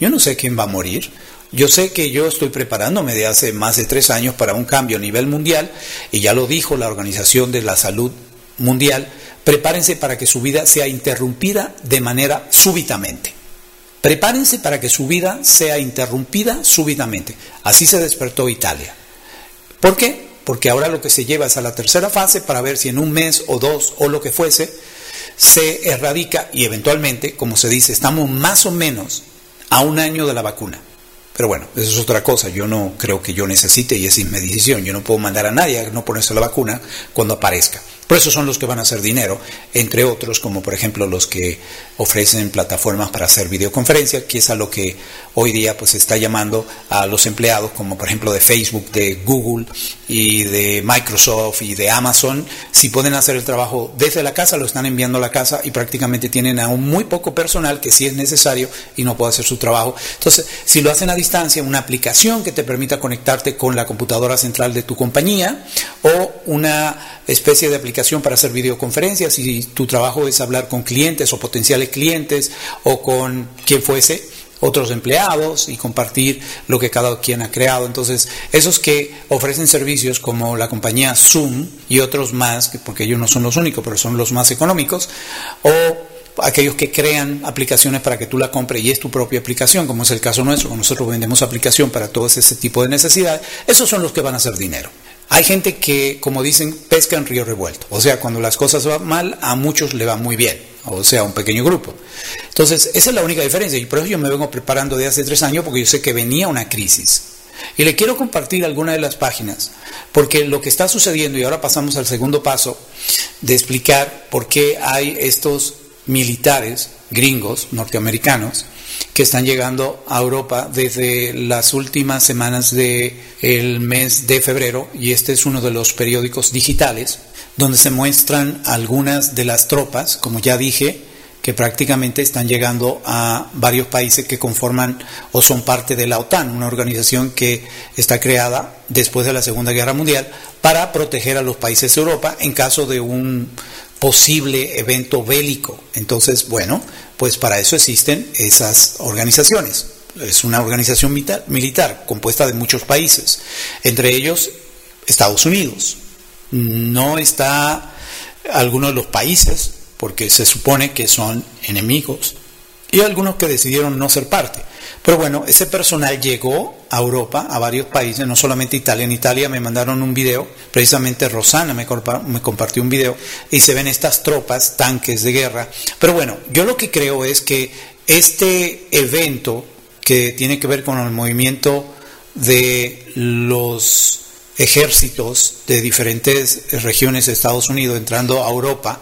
yo no sé quién va a morir, yo sé que yo estoy preparándome de hace más de tres años para un cambio a nivel mundial, y ya lo dijo la Organización de la Salud Mundial, prepárense para que su vida sea interrumpida de manera súbitamente. Prepárense para que su vida sea interrumpida súbitamente. Así se despertó Italia. ¿Por qué? Porque ahora lo que se lleva es a la tercera fase para ver si en un mes o dos o lo que fuese se erradica y eventualmente, como se dice, estamos más o menos a un año de la vacuna. Pero bueno, eso es otra cosa. Yo no creo que yo necesite y esa es mi decisión. Yo no puedo mandar a nadie a no ponerse la vacuna cuando aparezca. Por eso son los que van a hacer dinero, entre otros, como por ejemplo los que ofrecen plataformas para hacer videoconferencias, que es a lo que hoy día pues está llamando a los empleados, como por ejemplo de Facebook, de Google y de Microsoft y de Amazon, si pueden hacer el trabajo desde la casa, lo están enviando a la casa y prácticamente tienen aún muy poco personal que sí es necesario y no puede hacer su trabajo. Entonces, si lo hacen a distancia, una aplicación que te permita conectarte con la computadora central de tu compañía o una especie de aplicación para hacer videoconferencias y tu trabajo es hablar con clientes o potenciales clientes o con quien fuese, otros empleados y compartir lo que cada quien ha creado. Entonces, esos que ofrecen servicios como la compañía Zoom y otros más, porque ellos no son los únicos, pero son los más económicos, o aquellos que crean aplicaciones para que tú la compres y es tu propia aplicación, como es el caso nuestro, nosotros vendemos aplicación para todo ese tipo de necesidades, esos son los que van a hacer dinero. Hay gente que, como dicen, pesca en río revuelto. O sea, cuando las cosas van mal, a muchos le va muy bien. O sea, un pequeño grupo. Entonces, esa es la única diferencia. Y por eso yo me vengo preparando de hace tres años porque yo sé que venía una crisis. Y le quiero compartir alguna de las páginas, porque lo que está sucediendo, y ahora pasamos al segundo paso, de explicar por qué hay estos militares gringos, norteamericanos, que están llegando a Europa desde las últimas semanas del mes de febrero y este es uno de los periódicos digitales donde se muestran algunas de las tropas, como ya dije, que prácticamente están llegando a varios países que conforman o son parte de la OTAN, una organización que está creada después de la Segunda Guerra Mundial para proteger a los países de Europa en caso de un posible evento bélico. Entonces, bueno, pues para eso existen esas organizaciones. Es una organización militar, compuesta de muchos países, entre ellos Estados Unidos. No está algunos de los países, porque se supone que son enemigos, y algunos que decidieron no ser parte. Pero bueno, ese personal llegó a Europa, a varios países, no solamente Italia. En Italia me mandaron un video, precisamente Rosana me, me compartió un video, y se ven estas tropas, tanques de guerra. Pero bueno, yo lo que creo es que este evento que tiene que ver con el movimiento de los ejércitos de diferentes regiones de Estados Unidos entrando a Europa,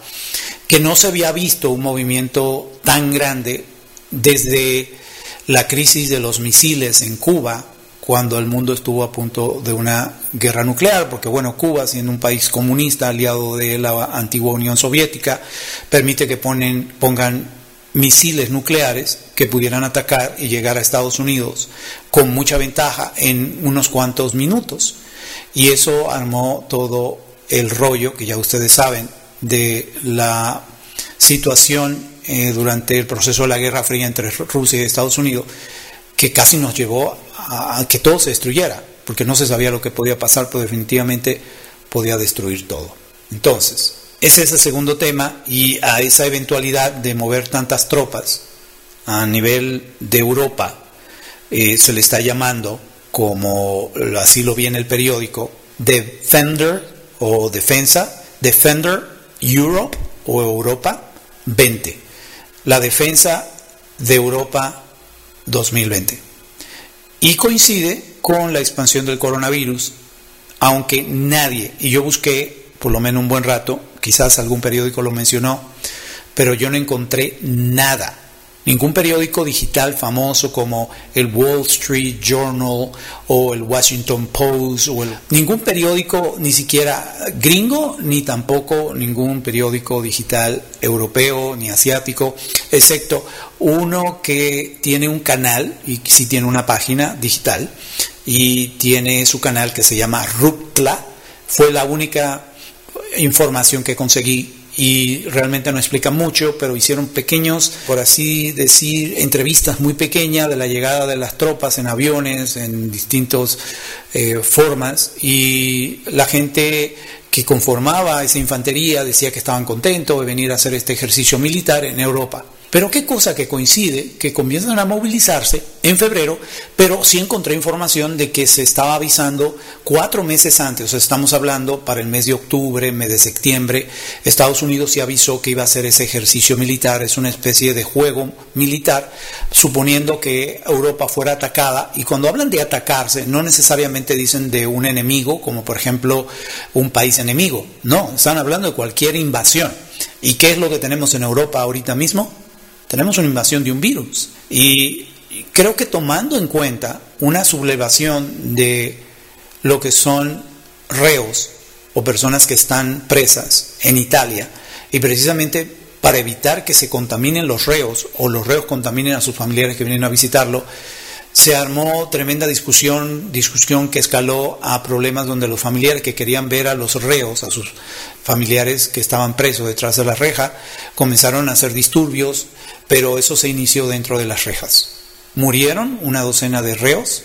que no se había visto un movimiento tan grande desde la crisis de los misiles en Cuba, cuando el mundo estuvo a punto de una guerra nuclear, porque bueno, Cuba, siendo un país comunista aliado de la antigua Unión Soviética, permite que ponen, pongan misiles nucleares que pudieran atacar y llegar a Estados Unidos con mucha ventaja en unos cuantos minutos. Y eso armó todo el rollo, que ya ustedes saben, de la situación eh, durante el proceso de la Guerra Fría entre Rusia y Estados Unidos, que casi nos llevó a, que todo se destruyera, porque no se sabía lo que podía pasar, pero definitivamente podía destruir todo. Entonces, ese es el segundo tema y a esa eventualidad de mover tantas tropas a nivel de Europa eh, se le está llamando, como así lo vi en el periódico, Defender o Defensa, Defender Europe o Europa 20 la defensa de Europa 2020. Y coincide con la expansión del coronavirus, aunque nadie, y yo busqué por lo menos un buen rato, quizás algún periódico lo mencionó, pero yo no encontré nada Ningún periódico digital famoso como el Wall Street Journal o el Washington Post o ningún periódico ni siquiera gringo ni tampoco ningún periódico digital europeo ni asiático, excepto uno que tiene un canal y sí tiene una página digital y tiene su canal que se llama Rupla. Fue la única información que conseguí y realmente no explica mucho, pero hicieron pequeños, por así decir, entrevistas muy pequeñas de la llegada de las tropas en aviones, en distintas eh, formas, y la gente que conformaba esa infantería decía que estaban contentos de venir a hacer este ejercicio militar en Europa. Pero qué cosa que coincide, que comienzan a movilizarse en febrero, pero sí encontré información de que se estaba avisando cuatro meses antes, o sea, estamos hablando para el mes de octubre, mes de septiembre, Estados Unidos sí avisó que iba a hacer ese ejercicio militar, es una especie de juego militar, suponiendo que Europa fuera atacada, y cuando hablan de atacarse, no necesariamente dicen de un enemigo, como por ejemplo un país enemigo, no, están hablando de cualquier invasión. ¿Y qué es lo que tenemos en Europa ahorita mismo? Tenemos una invasión de un virus. Y creo que tomando en cuenta una sublevación de lo que son reos o personas que están presas en Italia, y precisamente para evitar que se contaminen los reos o los reos contaminen a sus familiares que vienen a visitarlo, se armó tremenda discusión, discusión que escaló a problemas donde los familiares que querían ver a los reos, a sus familiares que estaban presos detrás de la reja, comenzaron a hacer disturbios, pero eso se inició dentro de las rejas. Murieron una docena de reos,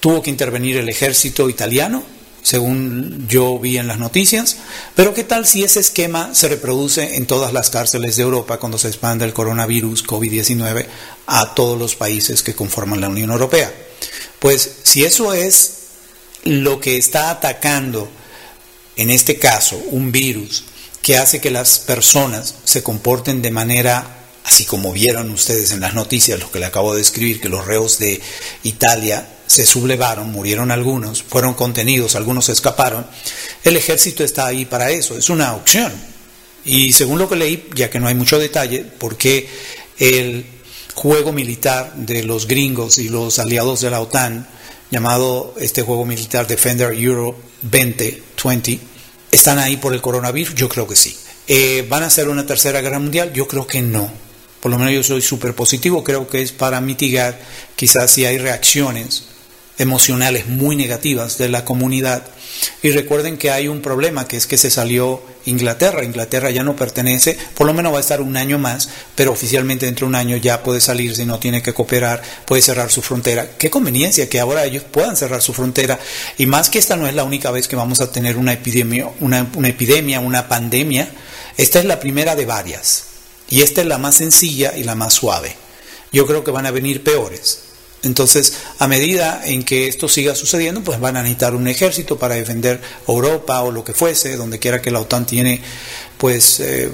tuvo que intervenir el ejército italiano, según yo vi en las noticias, pero ¿qué tal si ese esquema se reproduce en todas las cárceles de Europa cuando se expande el coronavirus COVID-19 a todos los países que conforman la Unión Europea? Pues si eso es lo que está atacando, en este caso, un virus que hace que las personas se comporten de manera así como vieron ustedes en las noticias, lo que le acabo de escribir, que los reos de Italia se sublevaron, murieron algunos, fueron contenidos, algunos escaparon, el ejército está ahí para eso, es una opción. Y según lo que leí, ya que no hay mucho detalle, porque el juego militar de los gringos y los aliados de la OTAN, llamado este juego militar Defender Europe 2020, están ahí por el coronavirus, yo creo que sí. Eh, ¿Van a hacer una tercera guerra mundial? Yo creo que no por lo menos yo soy súper positivo, creo que es para mitigar quizás si hay reacciones emocionales muy negativas de la comunidad. Y recuerden que hay un problema, que es que se salió Inglaterra. Inglaterra ya no pertenece, por lo menos va a estar un año más, pero oficialmente dentro de un año ya puede salir si no tiene que cooperar, puede cerrar su frontera. Qué conveniencia que ahora ellos puedan cerrar su frontera. Y más que esta no es la única vez que vamos a tener una epidemia, una, una epidemia, una pandemia, esta es la primera de varias. Y esta es la más sencilla y la más suave. Yo creo que van a venir peores. Entonces, a medida en que esto siga sucediendo, pues van a necesitar un ejército para defender Europa o lo que fuese, donde quiera que la OTAN tiene, pues, eh,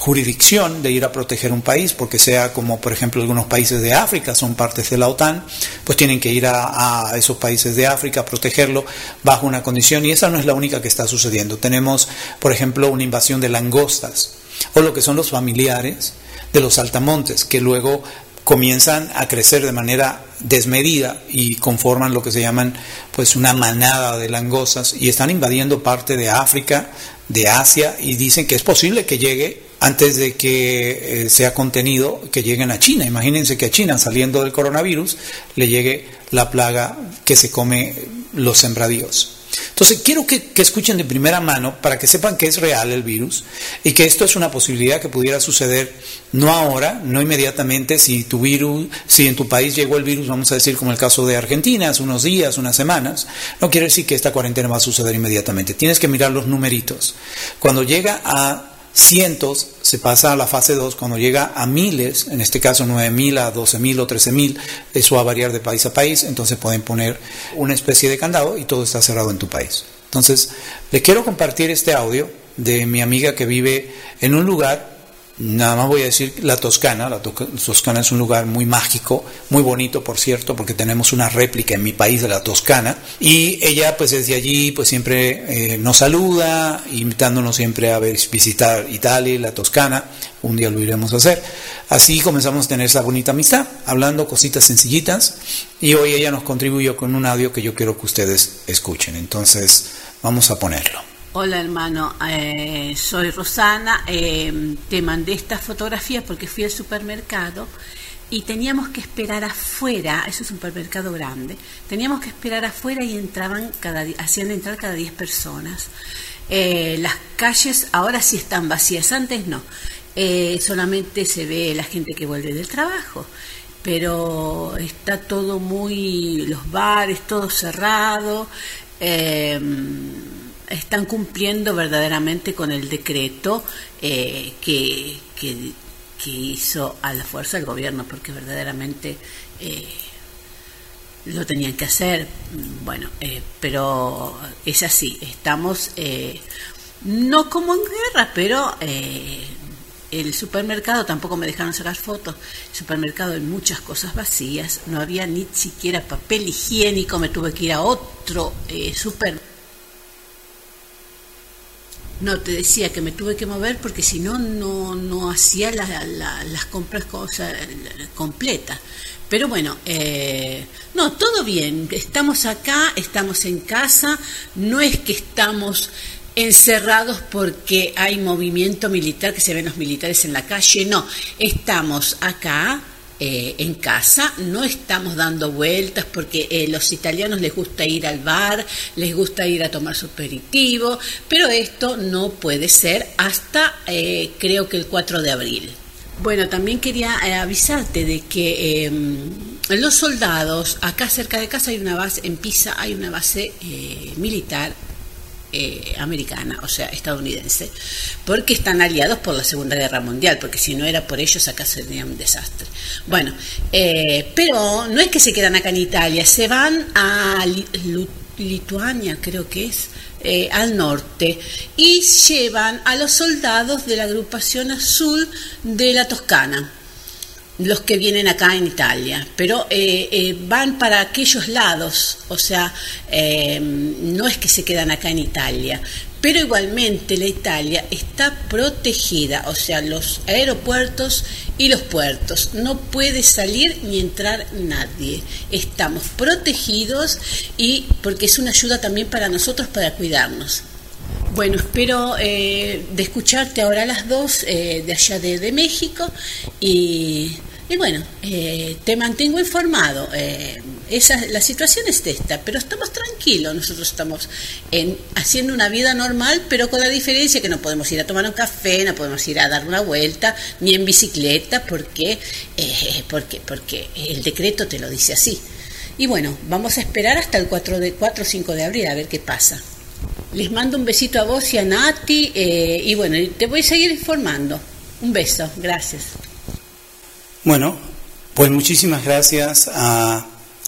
jurisdicción de ir a proteger un país, porque sea como, por ejemplo, algunos países de África son partes de la OTAN, pues tienen que ir a, esos países de África a protegerlo bajo una condición, y esa no es la única que está sucediendo. Tenemos, por ejemplo, una invasión de langostas, o lo que son los familiares de los saltamontes, que luego comienzan a crecer de manera desmedida y conforman lo que se llaman pues una manada de langostas y están invadiendo parte de África, de Asia y dicen que es posible que llegue antes de que eh, sea contenido, que lleguen a China. Imagínense que a China, saliendo del coronavirus, le llegue la plaga que se come los sembradíos. Entonces, quiero que, escuchen de primera mano para que sepan que es real el virus y que esto es una posibilidad que pudiera suceder no ahora, no inmediatamente, si tu virus, si en tu país llegó el virus, vamos a decir como el caso de Argentina, hace unos días, unas semanas, no quiere decir que esta cuarentena va a suceder inmediatamente. Tienes que mirar los numeritos. Cuando llega a cientos, se pasa a la fase 2, cuando llega a miles, en este caso 9.000 a 12.000 o 13.000, eso va a variar de país a país, entonces pueden poner una especie de candado y todo está cerrado en tu país. Entonces, le quiero compartir este audio de mi amiga que vive en un lugar Nada más voy a decir la Toscana. La Toscana es un lugar muy mágico, muy bonito, por cierto, porque tenemos una réplica en mi país de la Toscana. Y ella, pues desde allí, pues siempre eh, nos saluda, invitándonos siempre a visitar Italia y la Toscana. Un día lo iremos a hacer. Así comenzamos a tener esa bonita amistad, hablando cositas sencillitas. Y hoy ella nos contribuyó con un audio que yo quiero que ustedes escuchen. Entonces, vamos a ponerlo. Hola hermano, eh, soy Rosana, eh, te mandé esta fotografía porque fui al supermercado y teníamos que esperar afuera, eso es un supermercado grande, teníamos que esperar afuera y entraban cada hacían entrar cada 10 personas. Eh, las calles ahora sí están vacías, antes no, solamente se ve la gente que vuelve del trabajo. Pero está todo muy, los bares, todo cerrado están cumpliendo verdaderamente con el decreto eh, que, que, hizo a la fuerza el gobierno, porque verdaderamente eh, lo tenían que hacer. Bueno, eh, pero es así, estamos no como en guerra, pero el supermercado tampoco me dejaron sacar fotos. El supermercado hay muchas cosas vacías, no había ni siquiera papel higiénico, me tuve que ir a otro supermercado no, te decía que me tuve que mover porque si no, no hacía las compras cosa, completas. Pero bueno, eh, no, todo bien. Estamos acá, estamos en casa. No es que estamos encerrados porque hay movimiento militar, que se ven los militares en la calle. No, estamos acá eh, en casa, no estamos dando vueltas porque eh, los italianos les gusta ir al bar, les gusta ir a tomar su aperitivo, pero esto no puede ser hasta eh, creo que el 4 de abril. Bueno, también quería avisarte de que em, los soldados, acá cerca de casa hay una base, en Pisa hay una base militar eh, americana, o sea, estadounidense, porque están aliados por la Segunda Guerra Mundial, porque si no era por ellos acá sería un desastre. Bueno, eh, pero no es que se quedan acá en Italia, se van a Lituania, creo que es, eh, al norte, y llevan a los soldados de la agrupación azul de la Toscana los que vienen acá en Italia, pero eh, eh, van para aquellos lados, o sea, eh, no es que se quedan acá en Italia, pero igualmente la Italia está protegida, o sea, los aeropuertos y los puertos, no puede salir ni entrar nadie, estamos protegidos y porque es una ayuda también para nosotros para cuidarnos. Bueno, espero eh, de escucharte ahora a las dos de allá de, México y, bueno, eh, te mantengo informado. esa, la situación es esta, pero estamos tranquilos, nosotros estamos en, haciendo una vida normal, pero con la diferencia que no podemos ir a tomar un café, no podemos ir a dar una vuelta, ni en bicicleta, porque, porque, porque el decreto te lo dice así. Y bueno, vamos a esperar hasta el 4 de 4 o 5 de abril a ver qué pasa. Les mando un besito a vos y a Nati eh, y bueno, te voy a seguir informando. Un beso, gracias. Bueno, pues muchísimas gracias a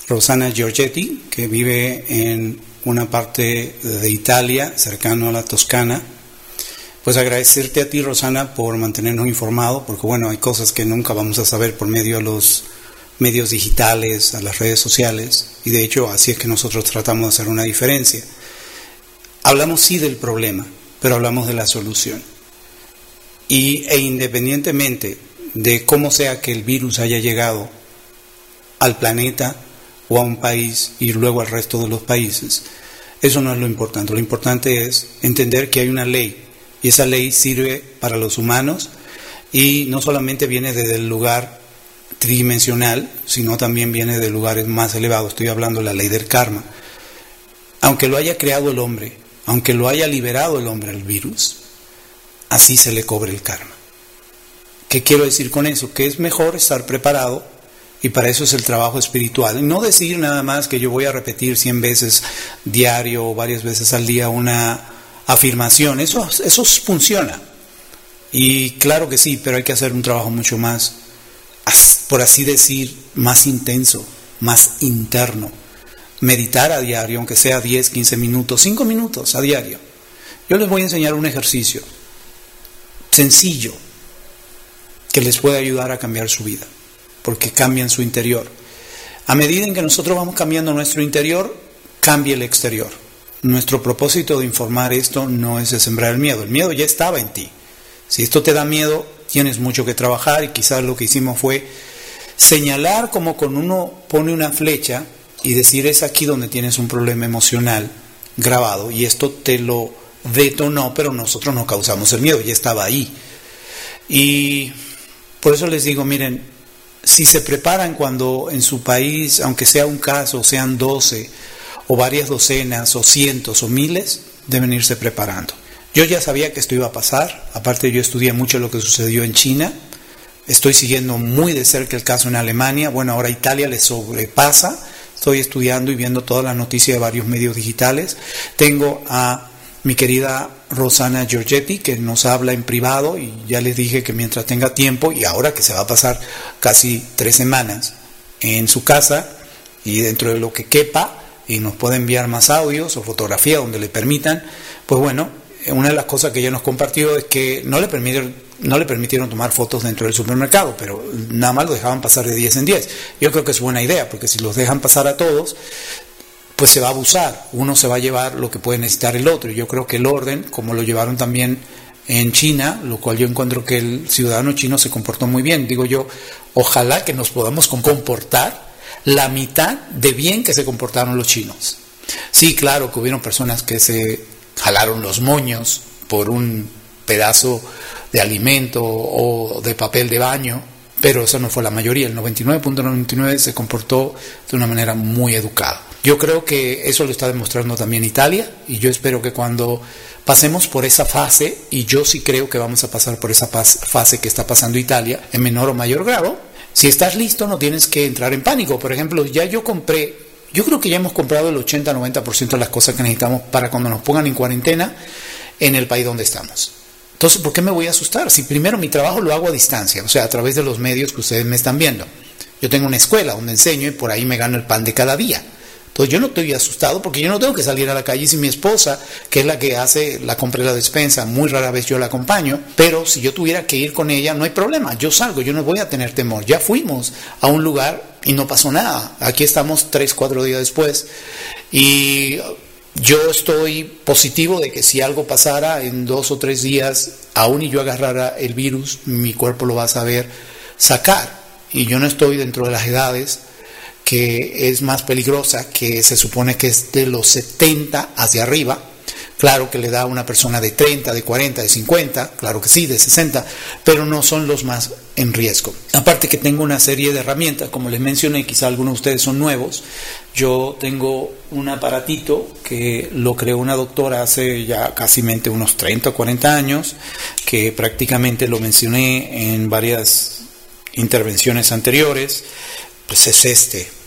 Rosana Giorgetti, que vive en una parte de Italia, cercano a la Toscana. Pues agradecerte a ti, Rosana, por mantenernos informados, porque bueno, hay cosas que nunca vamos a saber por medio de los medios digitales, a las redes sociales, y de hecho así es que nosotros tratamos de hacer una diferencia. Hablamos sí del problema, pero hablamos de la solución. Y, e independientemente de cómo sea que el virus haya llegado al planeta o a un país y luego al resto de los países, eso no es lo importante. Lo importante es entender que hay una ley y esa ley sirve para los humanos y no solamente viene desde el lugar tridimensional, sino también viene de lugares más elevados. Estoy hablando de la ley del karma. Aunque lo haya creado el hombre, aunque lo haya liberado el hombre al virus, así se le cobre el karma. ¿Qué quiero decir con eso? Que es mejor estar preparado y para eso es el trabajo espiritual. No decir nada más que yo voy a repetir 100 veces diario o varias veces al día una afirmación. Eso, eso funciona. Y claro que sí, pero hay que hacer un trabajo mucho más, por así decir, más intenso, más interno meditar a diario, aunque sea 10, 15 minutos, 5 minutos a diario. Yo les voy a enseñar un ejercicio sencillo que les puede ayudar a cambiar su vida, porque cambian su interior. A medida en que nosotros vamos cambiando nuestro interior, cambia el exterior. Nuestro propósito de informar esto no es de sembrar el miedo, el miedo ya estaba en ti. Si esto te da miedo, tienes mucho que trabajar y quizás lo que hicimos fue señalar como con uno pone una flecha y decir es aquí donde tienes un problema emocional grabado y esto te lo detonó, pero nosotros no causamos el miedo, ya estaba ahí. Y por eso les digo, miren, si se preparan cuando en su país, aunque sea un caso, sean 12 o varias docenas o cientos o miles, deben irse preparando. Yo ya sabía que esto iba a pasar, aparte yo estudié mucho lo que sucedió en China, estoy siguiendo muy de cerca el caso en Alemania, bueno, ahora Italia le sobrepasa, Estoy estudiando y viendo todas las noticias de varios medios digitales. Tengo a mi querida Rosana Giorgetti, que nos habla en privado y ya les dije que mientras tenga tiempo, y ahora que se va a pasar casi tres semanas en su casa y dentro de lo que quepa, y nos puede enviar más audios o fotografías donde le permitan, pues bueno, una de las cosas que ella nos compartió es que no le permitieron, no le permitieron tomar fotos dentro del supermercado, pero nada más lo dejaban pasar de 10 en 10. Yo creo que es buena idea, porque si los dejan pasar a todos, pues se va a abusar. Uno se va a llevar lo que puede necesitar el otro. Yo creo que el orden, como lo llevaron también en China, lo cual yo encuentro que el ciudadano chino se comportó muy bien. Digo yo, ojalá que nos podamos comportar la mitad de bien que se comportaron los chinos. Sí, claro que hubieron personas que se jalaron los moños por un pedazo de alimento o de papel de baño, pero eso no fue la mayoría, el 99.99 se comportó de una manera muy educada. Yo creo que eso lo está demostrando también Italia y yo espero que cuando pasemos por esa fase, y yo sí creo que vamos a pasar por esa fase que está pasando Italia, en menor o mayor grado, si estás listo no tienes que entrar en pánico. Por ejemplo, ya yo compré yo creo que ya hemos comprado el 80-90% de las cosas que necesitamos para cuando nos pongan en cuarentena en el país donde estamos. Entonces, ¿por qué me voy a asustar? Si primero mi trabajo lo hago a distancia, o sea, a través de los medios que ustedes me están viendo. Yo tengo una escuela donde enseño y por ahí me gano el pan de cada día. Entonces yo no estoy asustado porque yo no tengo que salir a la calle si mi esposa, que es la que hace la compra y la despensa, muy rara vez yo la acompaño, pero si yo tuviera que ir con ella, no hay problema, yo salgo, yo no voy a tener temor. Ya fuimos a un lugar y no pasó nada. Aquí estamos tres, cuatro días después y yo estoy positivo de que si algo pasara en dos o tres días, aún y yo agarrara el virus, mi cuerpo lo va a saber sacar. Y yo no estoy dentro de las edades es más peligrosa, que se supone que es de los 70 hacia arriba. Claro que le da a una persona de 30, de 40, de 50, claro que sí, de 60, pero no son los más en riesgo. Aparte que tengo una serie de herramientas, como les mencioné, quizá algunos de ustedes son nuevos. Yo tengo un aparatito que lo creó una doctora hace ya casi unos 30 o 40 años, que prácticamente lo mencioné en varias intervenciones anteriores, pues es este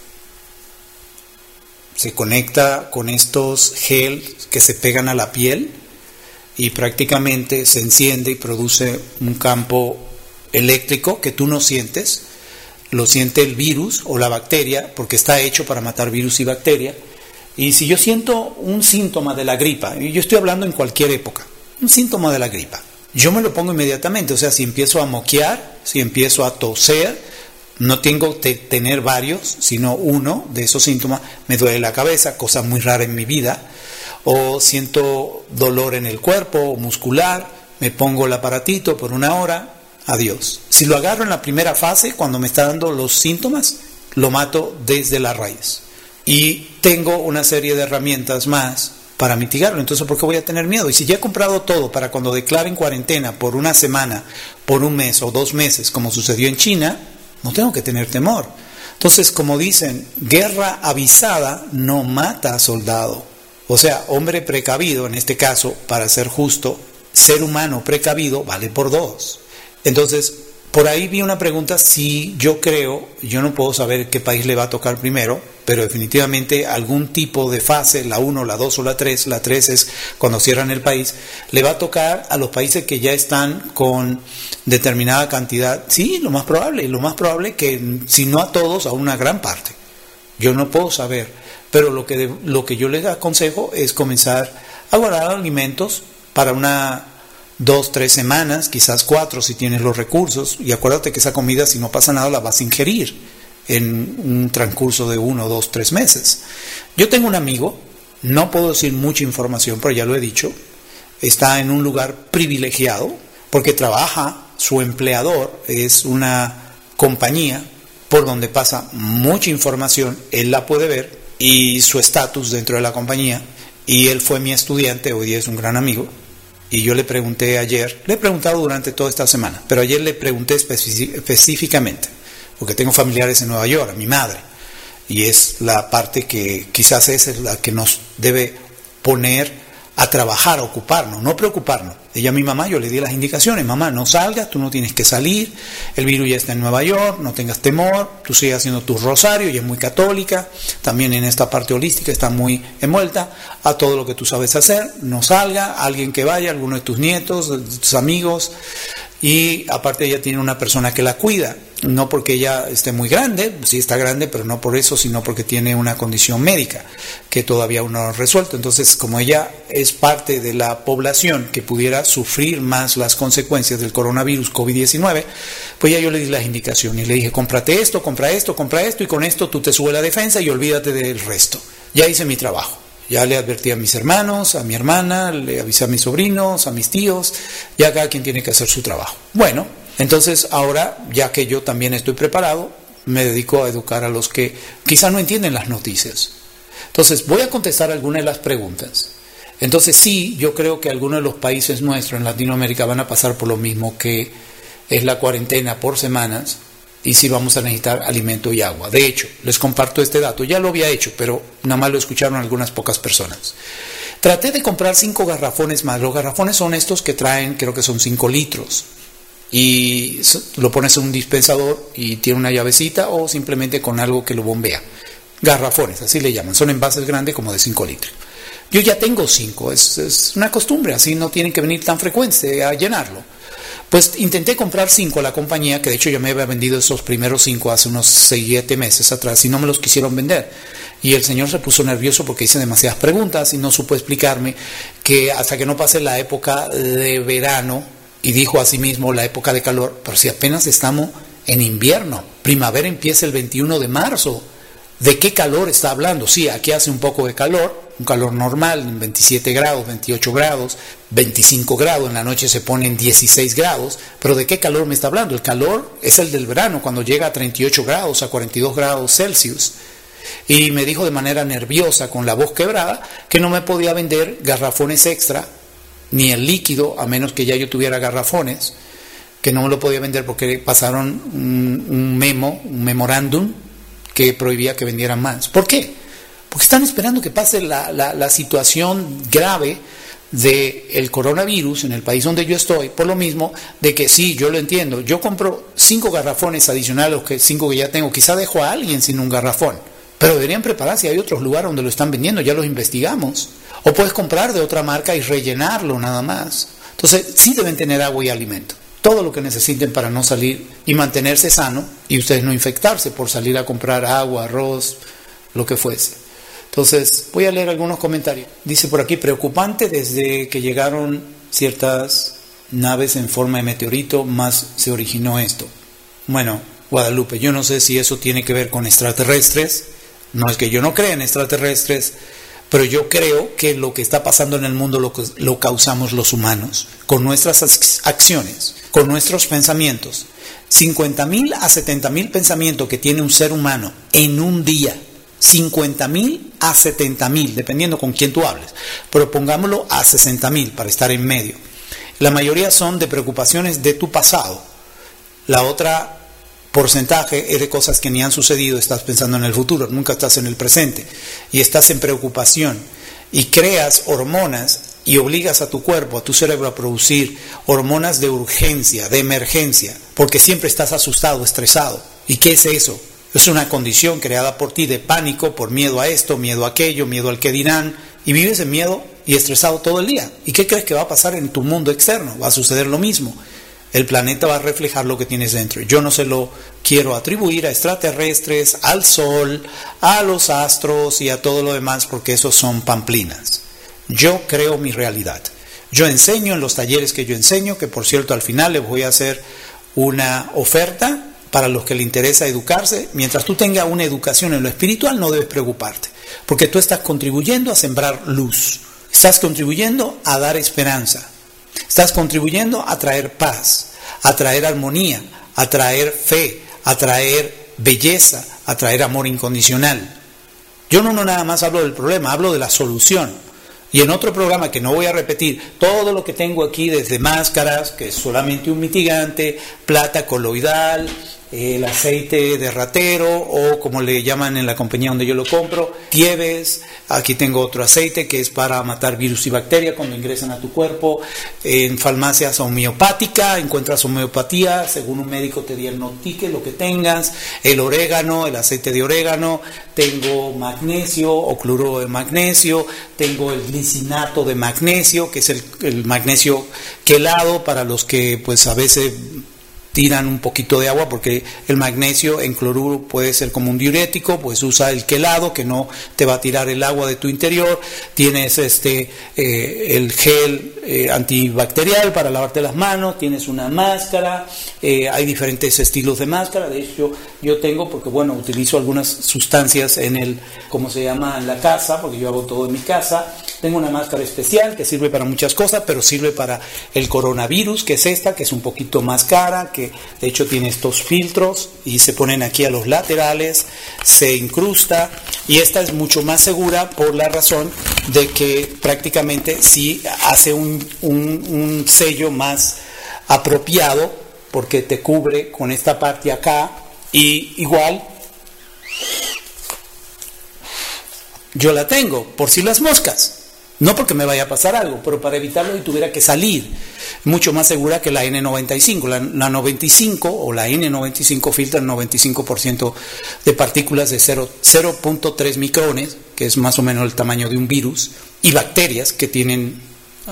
se conecta con estos gel que se pegan a la piel y prácticamente se enciende y produce un campo eléctrico que tú no sientes, lo siente el virus o la bacteria porque está hecho para matar virus y bacteria. Y si yo siento un síntoma de la gripa, y yo estoy hablando en cualquier época, un síntoma de la gripa, yo me lo pongo inmediatamente, o sea, si empiezo a moquear, si empiezo a toser, no tengo que tener varios, sino uno de esos síntomas. Me duele la cabeza, cosa muy rara en mi vida. O siento dolor en el cuerpo muscular, me pongo el aparatito por una hora, adiós. Si lo agarro en la primera fase, cuando me está dando los síntomas, lo mato desde la raíz. Y tengo una serie de herramientas más para mitigarlo. Entonces, ¿por qué voy a tener miedo? Y si ya he comprado todo para cuando declaren cuarentena por una semana, por un mes o dos meses, como sucedió en China, no tengo que tener temor. Entonces, como dicen, guerra avisada no mata a soldado. O sea, hombre precavido, en este caso, para ser justo, ser humano precavido vale por dos. Entonces, por ahí vi una pregunta, si yo creo, yo no puedo saber qué país le va a tocar primero, pero definitivamente algún tipo de fase, la 1, la 2 o la 3, la 3 es cuando cierran el país, le va a tocar a los países que ya están con determinada cantidad. Sí, lo más probable, lo más probable que si no a todos, a una gran parte. Yo no puedo saber, pero lo que, lo que yo les aconsejo es comenzar a guardar alimentos para una dos, tres semanas, quizás cuatro si tienes los recursos, y acuérdate que esa comida si no pasa nada la vas a ingerir en un transcurso de uno, dos, tres meses. Yo tengo un amigo, no puedo decir mucha información, pero ya lo he dicho, está en un lugar privilegiado porque trabaja, su empleador es una compañía por donde pasa mucha información, él la puede ver y su estatus dentro de la compañía, y él fue mi estudiante, hoy día es un gran amigo, y yo le pregunté ayer, le he preguntado durante toda esta semana, pero ayer le pregunté específicamente, porque tengo familiares en Nueva York, mi madre, y es la parte que quizás es la que nos debe poner a trabajar, a ocuparnos, no preocuparnos. Ella, mi mamá, yo le di las indicaciones, mamá, no salgas, tú no tienes que salir, el virus ya está en Nueva York, no tengas temor, tú sigues haciendo tu rosario, y es muy católica, también en esta parte holística está muy envuelta a todo lo que tú sabes hacer, no salga, alguien que vaya, alguno de tus nietos, de tus amigos, y aparte ella tiene una persona que la cuida, no porque ella esté muy grande, sí está grande, pero no por eso, sino porque tiene una condición médica que todavía no ha resuelto. Entonces, como ella es parte de la población que pudiera sufrir más las consecuencias del coronavirus COVID-19, pues ya yo le di las indicaciones y le dije, cómprate esto, compra esto, compra esto, y con esto tú te subes la defensa y olvídate del resto. Ya hice mi trabajo. Ya le advertí a mis hermanos, a mi hermana, le avisé a mis sobrinos, a mis tíos, ya cada quien tiene que hacer su trabajo. Bueno, entonces ahora, ya que yo también estoy preparado, me dedico a educar a los que quizá no entienden las noticias. Entonces, voy a contestar algunas de las preguntas. Entonces, sí, yo creo que algunos de los países nuestros en Latinoamérica van a pasar por lo mismo que es la cuarentena por semanas, y si vamos a necesitar alimento y agua. De hecho, les comparto este dato, ya lo había hecho, pero nada más lo escucharon algunas pocas personas. Traté de comprar cinco garrafones más. Los garrafones son estos que traen, creo que son cinco litros. Y lo pones en un dispensador y tiene una llavecita o simplemente con algo que lo bombea. Garrafones, así le llaman. Son envases grandes como de cinco litros. Yo ya tengo cinco, es, es una costumbre, así no tienen que venir tan frecuente a llenarlo. Pues intenté comprar cinco a la compañía, que de hecho yo me había vendido esos primeros cinco hace unos seis, siete meses atrás y no me los quisieron vender. Y el señor se puso nervioso porque hice demasiadas preguntas y no supo explicarme que hasta que no pase la época de verano, y dijo a sí mismo la época de calor, pero si apenas estamos en invierno, primavera empieza el 21 de marzo, ¿de qué calor está hablando? Sí, aquí hace un poco de calor, un calor normal, 27 grados, 28 grados, 25 grados, en la noche se ponen 16 grados, pero ¿de qué calor me está hablando? El calor es el del verano, cuando llega a 38 grados, a 42 grados Celsius. y me dijo de manera nerviosa, con la voz quebrada, que no me podía vender garrafones extra, ni el líquido, a menos que ya yo tuviera garrafones, que no me lo podía vender porque pasaron un, memo, un memorándum que prohibía que vendieran más. ¿Por qué? Porque están esperando que pase la, la, situación grave del coronavirus en el país donde yo estoy, por lo mismo de que sí, yo lo entiendo, yo compro cinco garrafones adicionales los que cinco que ya tengo, quizá dejo a alguien sin un garrafón, pero deberían prepararse, hay otros lugares donde lo están vendiendo, ya los investigamos. O puedes comprar de otra marca y rellenarlo nada más. Entonces, sí deben tener agua y alimento. Todo lo que necesiten para no salir y mantenerse sano y ustedes no infectarse por salir a comprar agua, arroz, lo que fuese. Entonces, voy a leer algunos comentarios. Dice por aquí, preocupante desde que llegaron ciertas naves en forma de meteorito, más se originó esto. Bueno, Guadalupe, yo no sé si eso tiene que ver con extraterrestres. No es que yo no crea en extraterrestres, pero yo creo que lo que está pasando en el mundo lo, lo causamos los humanos, con nuestras acciones, con nuestros pensamientos. 50.000 a 70.000 pensamientos que tiene un ser humano en un día. 50.000 a 70.000, dependiendo con quién tú hables. Pero pongámoslo a 60.000 para estar en medio. La mayoría son de preocupaciones de tu pasado. La otra porcentaje es de cosas que ni han sucedido, estás pensando en el futuro, nunca estás en el presente y estás en preocupación y creas hormonas y obligas a tu cuerpo, a tu cerebro a producir hormonas de urgencia, de emergencia, porque siempre estás asustado, estresado. ¿Y qué es eso? Es una condición creada por ti de pánico, por miedo a esto, miedo a aquello, miedo al que dirán, y vives en miedo y estresado todo el día. ¿Y qué crees que va a pasar en tu mundo externo? Va a suceder lo mismo el planeta va a reflejar lo que tienes dentro. Yo no se lo quiero atribuir a extraterrestres, al sol, a los astros y a todo lo demás porque esos son pamplinas. Yo creo mi realidad. Yo enseño en los talleres que yo enseño, que por cierto al final les voy a hacer una oferta para los que le interesa educarse. Mientras tú tengas una educación en lo espiritual no debes preocuparte, porque tú estás contribuyendo a sembrar luz, estás contribuyendo a dar esperanza, Estás contribuyendo a traer paz, a traer armonía, a traer fe, a traer belleza, a traer amor incondicional. Yo no, no nada más hablo del problema, hablo de la solución. Y en otro programa que no voy a repetir, todo lo que tengo aquí desde máscaras, que es solamente un mitigante, plata coloidal, el aceite de ratero o como le llaman en la compañía donde yo lo compro, tieves, aquí tengo otro aceite que es para matar virus y bacterias cuando ingresan a tu cuerpo, en farmacias homeopática, encuentras homeopatía, según un médico te diagnostique lo que tengas, el orégano, el aceite de orégano, tengo magnesio o cloruro de magnesio, tengo el glicinato de magnesio, que es el, el magnesio quelado para los que pues a veces tiran un poquito de agua porque el magnesio en cloruro puede ser como un diurético, pues usa el quelado que no te va a tirar el agua de tu interior, tienes este eh, el gel eh, antibacterial para lavarte las manos, tienes una máscara, eh, hay diferentes estilos de máscara, de hecho yo tengo porque bueno, utilizo algunas sustancias en el, ¿cómo se llama? en la casa, porque yo hago todo en mi casa, tengo una máscara especial que sirve para muchas cosas, pero sirve para el coronavirus, que es esta, que es un poquito más cara, que de hecho tiene estos filtros y se ponen aquí a los laterales, se incrusta y esta es mucho más segura por la razón de que prácticamente sí hace un, un sello más apropiado porque te cubre con esta parte acá y igual yo la tengo por si las moscas. No porque me vaya a pasar algo, pero para evitarlo y tuviera que salir. Mucho más segura que la N95. La, 95 o la N95 filtra el 95% de partículas de 0.3 micrones, que es más o menos el tamaño de un virus, y bacterias que tienen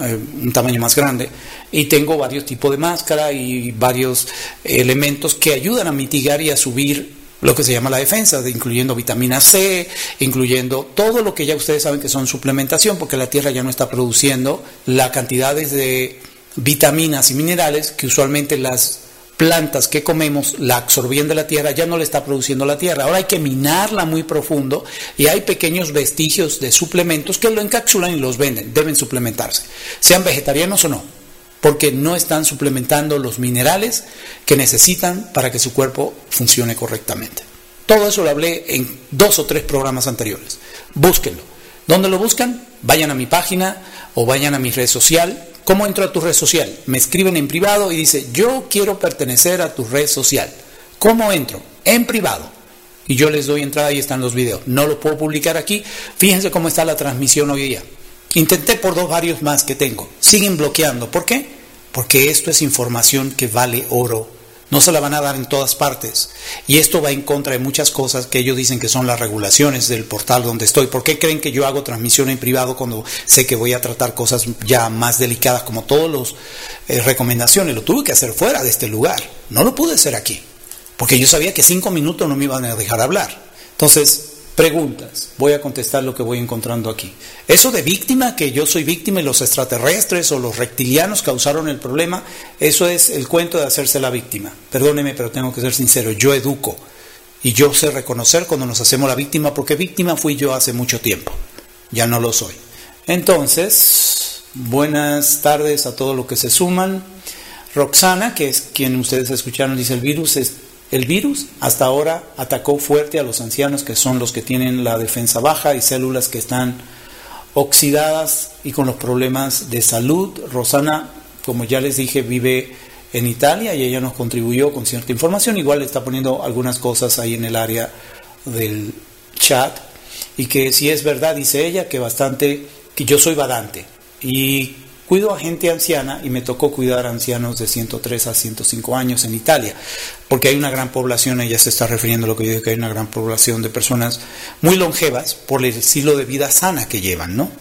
eh, un tamaño más grande. Y tengo varios tipos de máscara y varios elementos que ayudan a mitigar y a subir lo que se llama la defensa, incluyendo vitamina C, incluyendo todo lo que ya ustedes saben que son suplementación, porque la Tierra ya no está produciendo las cantidades de vitaminas y minerales que usualmente las plantas que comemos la absorbían de la tierra, ya no le está produciendo la tierra. Ahora hay que minarla muy profundo y hay pequeños vestigios de suplementos que lo encapsulan y los venden. Deben suplementarse, sean vegetarianos o no, porque no están suplementando los minerales que necesitan para que su cuerpo funcione correctamente. Todo eso lo hablé en dos o tres programas anteriores. Búsquenlo. ¿Dónde lo buscan? Vayan a mi página o vayan a mi red social. ¿Cómo entro a tu red social? Me escriben en privado y dice, yo quiero pertenecer a tu red social. ¿Cómo entro? En privado. Y yo les doy entrada y están los videos. No lo puedo publicar aquí. Fíjense cómo está la transmisión hoy día. Intenté por dos varios más que tengo. Siguen bloqueando. ¿Por qué? Porque esto es información que vale oro no se la van a dar en todas partes. Y esto va en contra de muchas cosas que ellos dicen que son las regulaciones del portal donde estoy. ¿Por qué creen que yo hago transmisión en privado cuando sé que voy a tratar cosas ya más delicadas como todas las eh, recomendaciones? Lo tuve que hacer fuera de este lugar. No lo pude hacer aquí. Porque yo sabía que cinco minutos no me iban a dejar hablar. Entonces, Preguntas. Voy a contestar lo que voy encontrando aquí. Eso de víctima, que yo soy víctima y los extraterrestres o los reptilianos causaron el problema, eso es el cuento de hacerse la víctima. Perdóneme, pero tengo que ser sincero. Yo educo y yo sé reconocer cuando nos hacemos la víctima, porque víctima fui yo hace mucho tiempo. Ya no lo soy. Entonces, buenas tardes a todos los que se suman. Roxana, que es quien ustedes escucharon, dice el virus es el virus hasta ahora atacó fuerte a los ancianos que son los que tienen la defensa baja y células que están oxidadas y con los problemas de salud. Rosana, como ya les dije, vive en Italia y ella nos contribuyó con cierta información. Igual está poniendo algunas cosas ahí en el área del chat. Y que si es verdad, dice ella, que bastante, que yo soy badante. Y Cuido a gente anciana y me tocó cuidar a ancianos de 103 a 105 años en Italia, porque hay una gran población, ella se está refiriendo a lo que yo digo, que hay una gran población de personas muy longevas por el estilo de vida sana que llevan, ¿no?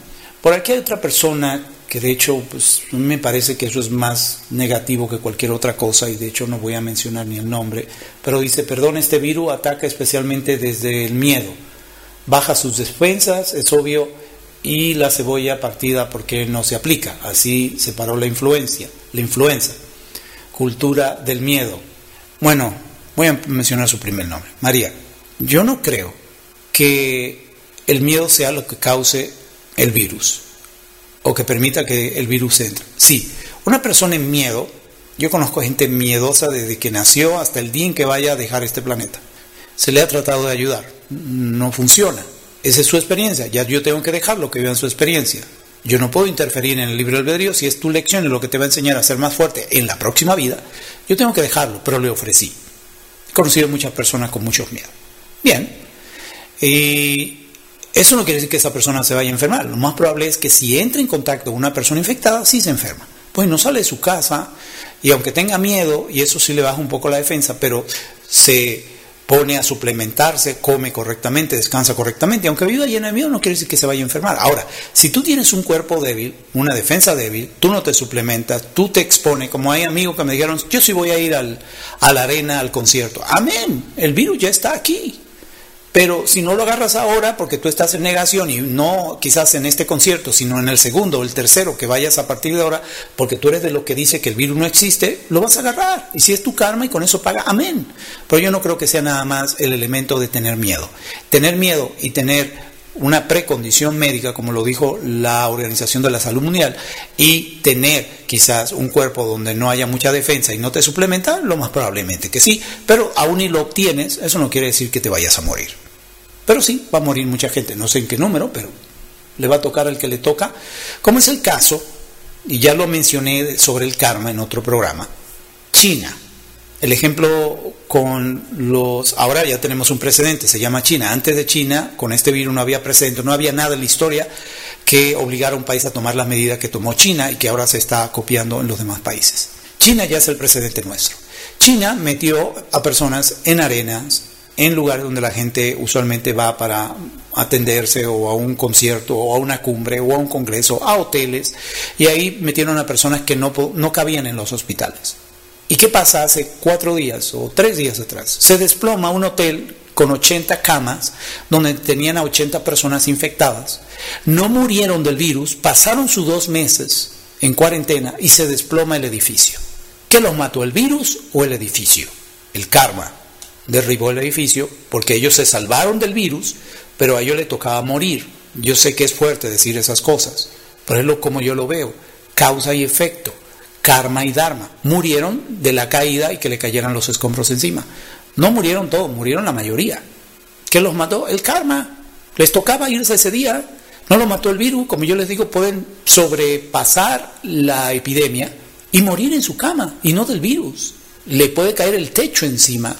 Por aquí hay otra persona que de hecho pues, me parece que eso es más negativo que cualquier otra cosa y de hecho no voy a mencionar ni el nombre, pero dice, perdón, este virus ataca especialmente desde el miedo, baja sus defensas, es obvio, y la cebolla partida porque no se aplica. Así se paró la influencia, la influenza. Cultura del miedo. Bueno, voy a mencionar su primer nombre. María, yo no creo que el miedo sea lo que cause el virus o que permita que el virus entre. Sí, una persona en miedo, yo conozco gente miedosa desde que nació hasta el día en que vaya a dejar este planeta. Se le ha tratado de ayudar, no funciona. Esa es su experiencia. Ya yo tengo que dejarlo que vivan su experiencia. Yo no puedo interferir en el libre albedrío si es tu lección y lo que te va a enseñar a ser más fuerte en la próxima vida. Yo tengo que dejarlo, pero le ofrecí. He conocido muchas personas con muchos miedos. Bien. Y eso no quiere decir que esa persona se vaya a enfermar. Lo más probable es que si entra en contacto con una persona infectada, sí se enferma. Pues no sale de su casa y aunque tenga miedo, y eso sí le baja un poco la defensa, pero se pone a suplementarse, come correctamente, descansa correctamente, aunque viva llena de miedo no quiere decir que se vaya a enfermar. Ahora, si tú tienes un cuerpo débil, una defensa débil, tú no te suplementas, tú te expones, como hay amigos que me dijeron, yo sí voy a ir al, a la arena, al concierto. Amén, el virus ya está aquí. Pero si no lo agarras ahora, porque tú estás en negación y no quizás en este concierto, sino en el segundo o el tercero que vayas a partir de ahora, porque tú eres de lo que dice que el virus no existe, lo vas a agarrar. Y si es tu karma y con eso paga, amén. Pero yo no creo que sea nada más el elemento de tener miedo. Tener miedo y tener una precondición médica, como lo dijo la Organización de la Salud Mundial, y tener quizás un cuerpo donde no haya mucha defensa y no te suplementa, lo más probablemente que sí, pero aún y lo obtienes, eso no quiere decir que te vayas a morir. Pero sí, va a morir mucha gente, no sé en qué número, pero le va a tocar al que le toca, como es el caso, y ya lo mencioné sobre el karma en otro programa, China. El ejemplo con los... Ahora ya tenemos un precedente, se llama China. Antes de China, con este virus no había precedente, no había nada en la historia que obligara a un país a tomar las medidas que tomó China y que ahora se está copiando en los demás países. China ya es el precedente nuestro. China metió a personas en arenas, en lugares donde la gente usualmente va para atenderse o a un concierto o a una cumbre o a un congreso, a hoteles, y ahí metieron a personas que no, no cabían en los hospitales. ¿Y qué pasa hace cuatro días o tres días atrás? Se desploma un hotel con 80 camas donde tenían a 80 personas infectadas. No murieron del virus, pasaron sus dos meses en cuarentena y se desploma el edificio. ¿Qué los mató, el virus o el edificio? El karma derribó el edificio porque ellos se salvaron del virus, pero a ellos les tocaba morir. Yo sé que es fuerte decir esas cosas, pero es lo como yo lo veo, causa y efecto, karma y dharma. Murieron de la caída y que le cayeran los escombros encima. No murieron todos, murieron la mayoría. ¿Qué los mató? El karma. Les tocaba irse ese día. No lo mató el virus. Como yo les digo, pueden sobrepasar la epidemia y morir en su cama y no del virus. Le puede caer el techo encima.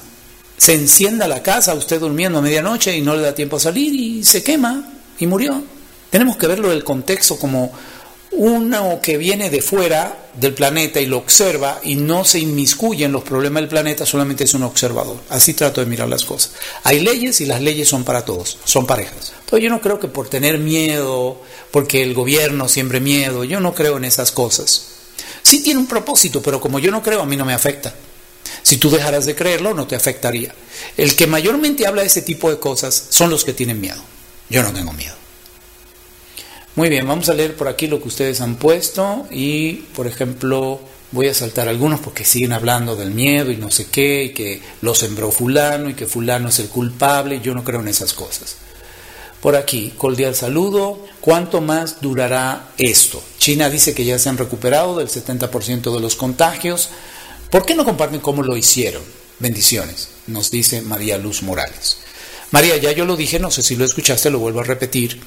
Se encienda la casa, usted durmiendo a medianoche y no le da tiempo a salir y se quema y murió. Tenemos que verlo del contexto como uno que viene de fuera del planeta y lo observa y no se inmiscuye en los problemas del planeta, solamente es un observador. Así trato de mirar las cosas. Hay leyes y las leyes son para todos, son parejas. Entonces yo no creo que por tener miedo, porque el gobierno siempre miedo, yo no creo en esas cosas. Sí tiene un propósito, pero como yo no creo, a mí no me afecta. Si tú dejaras de creerlo, no te afectaría. El que mayormente habla de ese tipo de cosas son los que tienen miedo. Yo no tengo miedo. Muy bien, vamos a leer por aquí lo que ustedes han puesto y, por ejemplo, voy a saltar algunos porque siguen hablando del miedo y no sé qué, y que lo sembró fulano y que fulano es el culpable, yo no creo en esas cosas. Por aquí, cordial saludo. ¿Cuánto más durará esto? China dice que ya se han recuperado del 70% de los contagios. ¿Por qué no comparten cómo lo hicieron? Bendiciones, nos dice María Luz Morales. María, ya yo lo dije, no sé si lo escuchaste, lo vuelvo a repetir.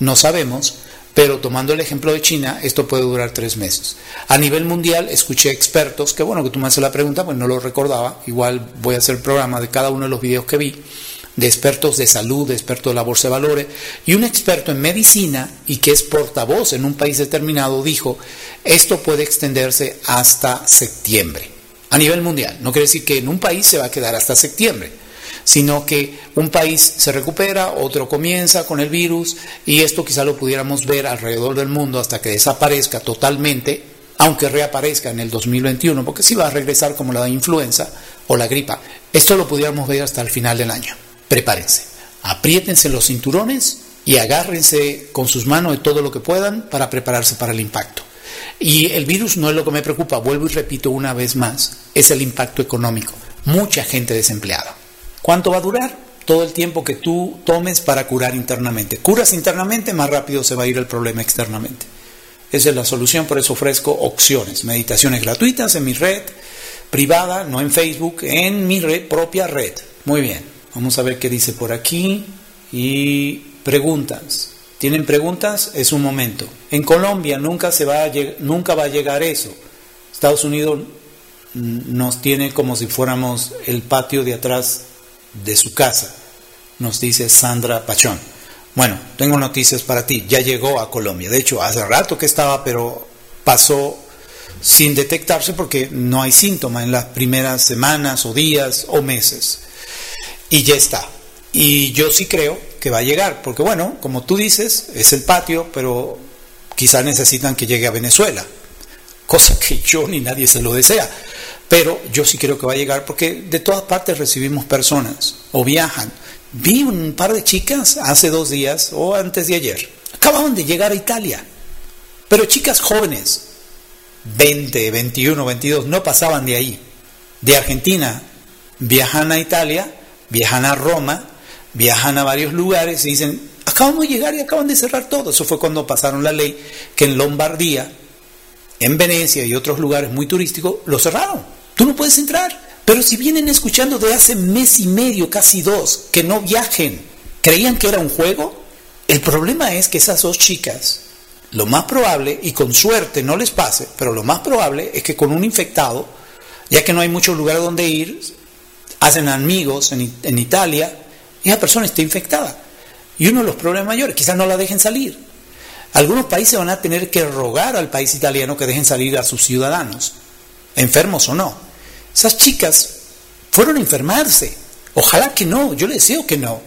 No sabemos, pero tomando el ejemplo de China, esto puede durar tres meses. A nivel mundial, escuché expertos, que bueno que tú me haces la pregunta, pues no lo recordaba, igual voy a hacer el programa de cada uno de los videos que vi, de expertos de salud, de expertos de la bolsa de valores, y un experto en medicina y que es portavoz en un país determinado dijo, esto puede extenderse hasta septiembre, a nivel mundial. No quiere decir que en un país se va a quedar hasta septiembre sino que un país se recupera, otro comienza con el virus y esto quizá lo pudiéramos ver alrededor del mundo hasta que desaparezca totalmente, aunque reaparezca en el 2021, porque sí va a regresar como la influenza o la gripa. Esto lo pudiéramos ver hasta el final del año. Prepárense, apriétense los cinturones y agárrense con sus manos de todo lo que puedan para prepararse para el impacto. Y el virus no es lo que me preocupa, vuelvo y repito una vez más, es el impacto económico. Mucha gente desempleada. ¿Cuánto va a durar? Todo el tiempo que tú tomes para curar internamente. Curas internamente, más rápido se va a ir el problema externamente. Esa es la solución, por eso ofrezco opciones, meditaciones gratuitas en mi red privada, no en Facebook, en mi propia red. Muy bien, vamos a ver qué dice por aquí. Y preguntas. ¿Tienen preguntas? Es un momento. En Colombia nunca, se va a nunca va a llegar eso. Estados Unidos nos tiene como si fuéramos el patio de atrás de su casa, nos dice Sandra Pachón. Bueno, tengo noticias para ti, ya llegó a Colombia. De hecho, hace rato que estaba, pero pasó sin detectarse porque no hay síntoma en las primeras semanas o días o meses. Y ya está. Y yo sí creo que va a llegar, porque bueno, como tú dices, es el patio, pero quizás necesitan que llegue a Venezuela, cosa que yo ni nadie se lo desea. Pero yo sí creo que va a llegar porque de todas partes recibimos personas o viajan. Vi un par de chicas hace dos días o antes de ayer. Acababan de llegar a Italia. Pero chicas jóvenes, 20, 21, 22, no pasaban de ahí. De Argentina viajan a Italia, viajan a Roma, viajan a varios lugares y dicen, acabamos de llegar y acaban de cerrar todo. Eso fue cuando pasaron la ley que en Lombardía, en Venecia y otros lugares muy turísticos, lo cerraron. Tú no puedes entrar. Pero si vienen escuchando de hace mes y medio, casi dos, que no viajen, creían que era un juego, el problema es que esas dos chicas, lo más probable, y con suerte no les pase, pero lo más probable es que con un infectado, ya que no hay muchos lugares donde ir, hacen amigos en, en Italia, esa persona está infectada. Y uno de los problemas mayores, quizás no la dejen salir. Algunos países van a tener que rogar al país italiano que dejen salir a sus ciudadanos, enfermos o no. Esas chicas fueron a enfermarse. Ojalá que no, yo les deseo que no.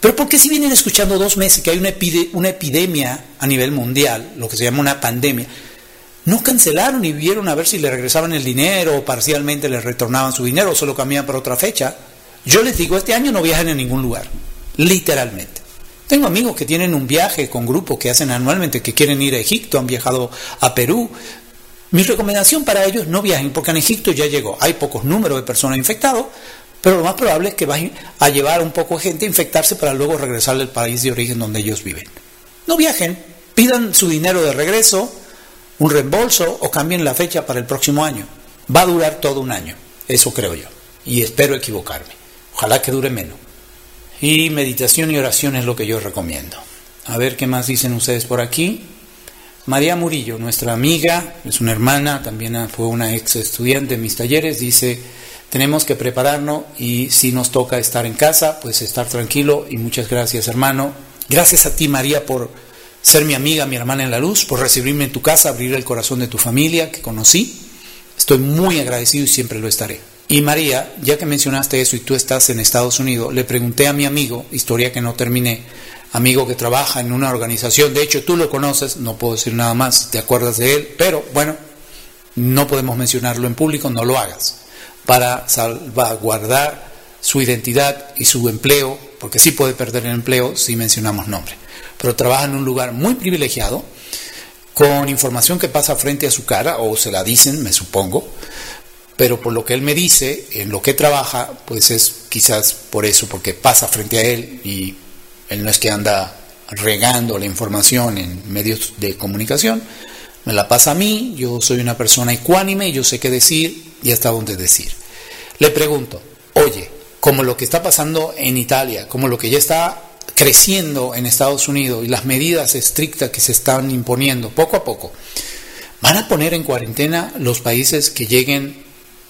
Pero ¿por qué si vienen escuchando dos meses que hay una, una epidemia a nivel mundial, lo que se llama una pandemia, no cancelaron y vieron a ver si le regresaban el dinero o parcialmente les retornaban su dinero o se lo cambiaban para otra fecha? Yo les digo, este año no viajan a ningún lugar, literalmente. Tengo amigos que tienen un viaje con grupos que hacen anualmente, que quieren ir a Egipto, han viajado a Perú, mi recomendación para ellos, no viajen, porque en Egipto ya llegó. Hay pocos números de personas infectadas, pero lo más probable es que vayan a llevar un poco de gente a infectarse para luego regresar al país de origen donde ellos viven. No viajen, pidan su dinero de regreso, un reembolso o cambien la fecha para el próximo año. Va a durar todo un año, eso creo yo, y espero equivocarme. Ojalá que dure menos. Y meditación y oración es lo que yo recomiendo. A ver qué más dicen ustedes por aquí. María Murillo, nuestra amiga, es una hermana, también fue una ex estudiante en mis talleres, dice, tenemos que prepararnos y si nos toca estar en casa, pues estar tranquilo y muchas gracias hermano. Gracias a ti María por ser mi amiga, mi hermana en la luz, por recibirme en tu casa, abrir el corazón de tu familia que conocí. Estoy muy agradecido y siempre lo estaré. Y María, ya que mencionaste eso y tú estás en Estados Unidos, le pregunté a mi amigo, historia que no terminé, amigo que trabaja en una organización, de hecho tú lo conoces, no puedo decir nada más, te acuerdas de él, pero bueno, no podemos mencionarlo en público, no lo hagas para salvaguardar su identidad y su empleo, porque sí puede perder el empleo si mencionamos nombre. Pero trabaja en un lugar muy privilegiado, con información que pasa frente a su cara, o se la dicen, me supongo, pero por lo que él me dice, en lo que trabaja, pues es quizás por eso, porque pasa frente a él y él no es que anda regando la información en medios de comunicación, me la pasa a mí, yo soy una persona ecuánime, yo sé qué decir y hasta dónde decir. Le pregunto, oye, como lo que está pasando en Italia, como lo que ya está creciendo en Estados Unidos y las medidas estrictas que se están imponiendo poco a poco, ¿van a poner en cuarentena los países que lleguen,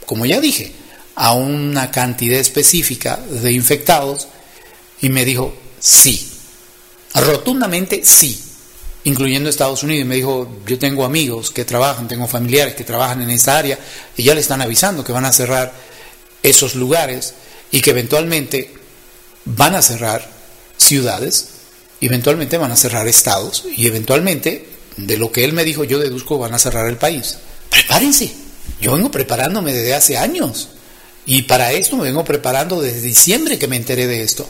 como ya dije, a una cantidad específica de infectados? Y me dijo, sí, rotundamente sí incluyendo Estados Unidos, y me dijo, yo tengo amigos que trabajan, tengo familiares que trabajan en esa área, y ya le están avisando que van a cerrar esos lugares y que eventualmente van a cerrar ciudades, eventualmente van a cerrar estados, y eventualmente, de lo que él me dijo, yo deduzco, van a cerrar el país. Prepárense, yo vengo preparándome desde hace años, y para esto me vengo preparando desde diciembre que me enteré de esto.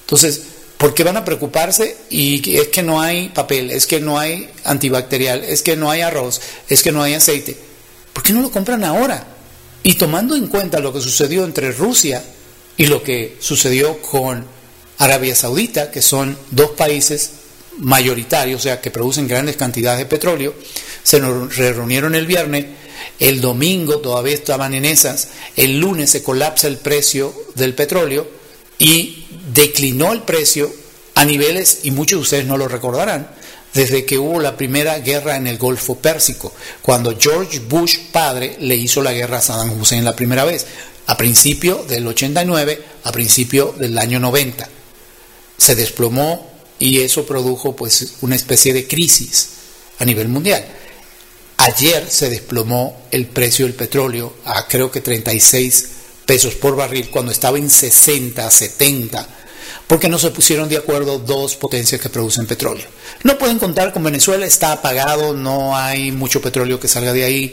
Entonces, ¿Por qué van a preocuparse? Y es que no hay papel, es que no hay antibacterial, es que no hay arroz, es que no hay aceite. ¿Por qué no lo compran ahora? Y tomando en cuenta lo que sucedió entre Rusia y lo que sucedió con Arabia Saudita, que son dos países mayoritarios, o sea, que producen grandes cantidades de petróleo, se reunieron el viernes, el domingo todavía estaban en esas, el lunes se colapsa el precio del petróleo y declinó el precio a niveles, y muchos de ustedes no lo recordarán, desde que hubo la primera guerra en el Golfo Pérsico, cuando George Bush padre le hizo la guerra a Saddam Hussein la primera vez, a principio del 89, a principio del año 90. Se desplomó y eso produjo pues una especie de crisis a nivel mundial. Ayer se desplomó el precio del petróleo a creo que 36 pesos por barril cuando estaba en 60, 70 porque no se pusieron de acuerdo dos potencias que producen petróleo. No pueden contar con Venezuela, está apagado, no hay mucho petróleo que salga de ahí.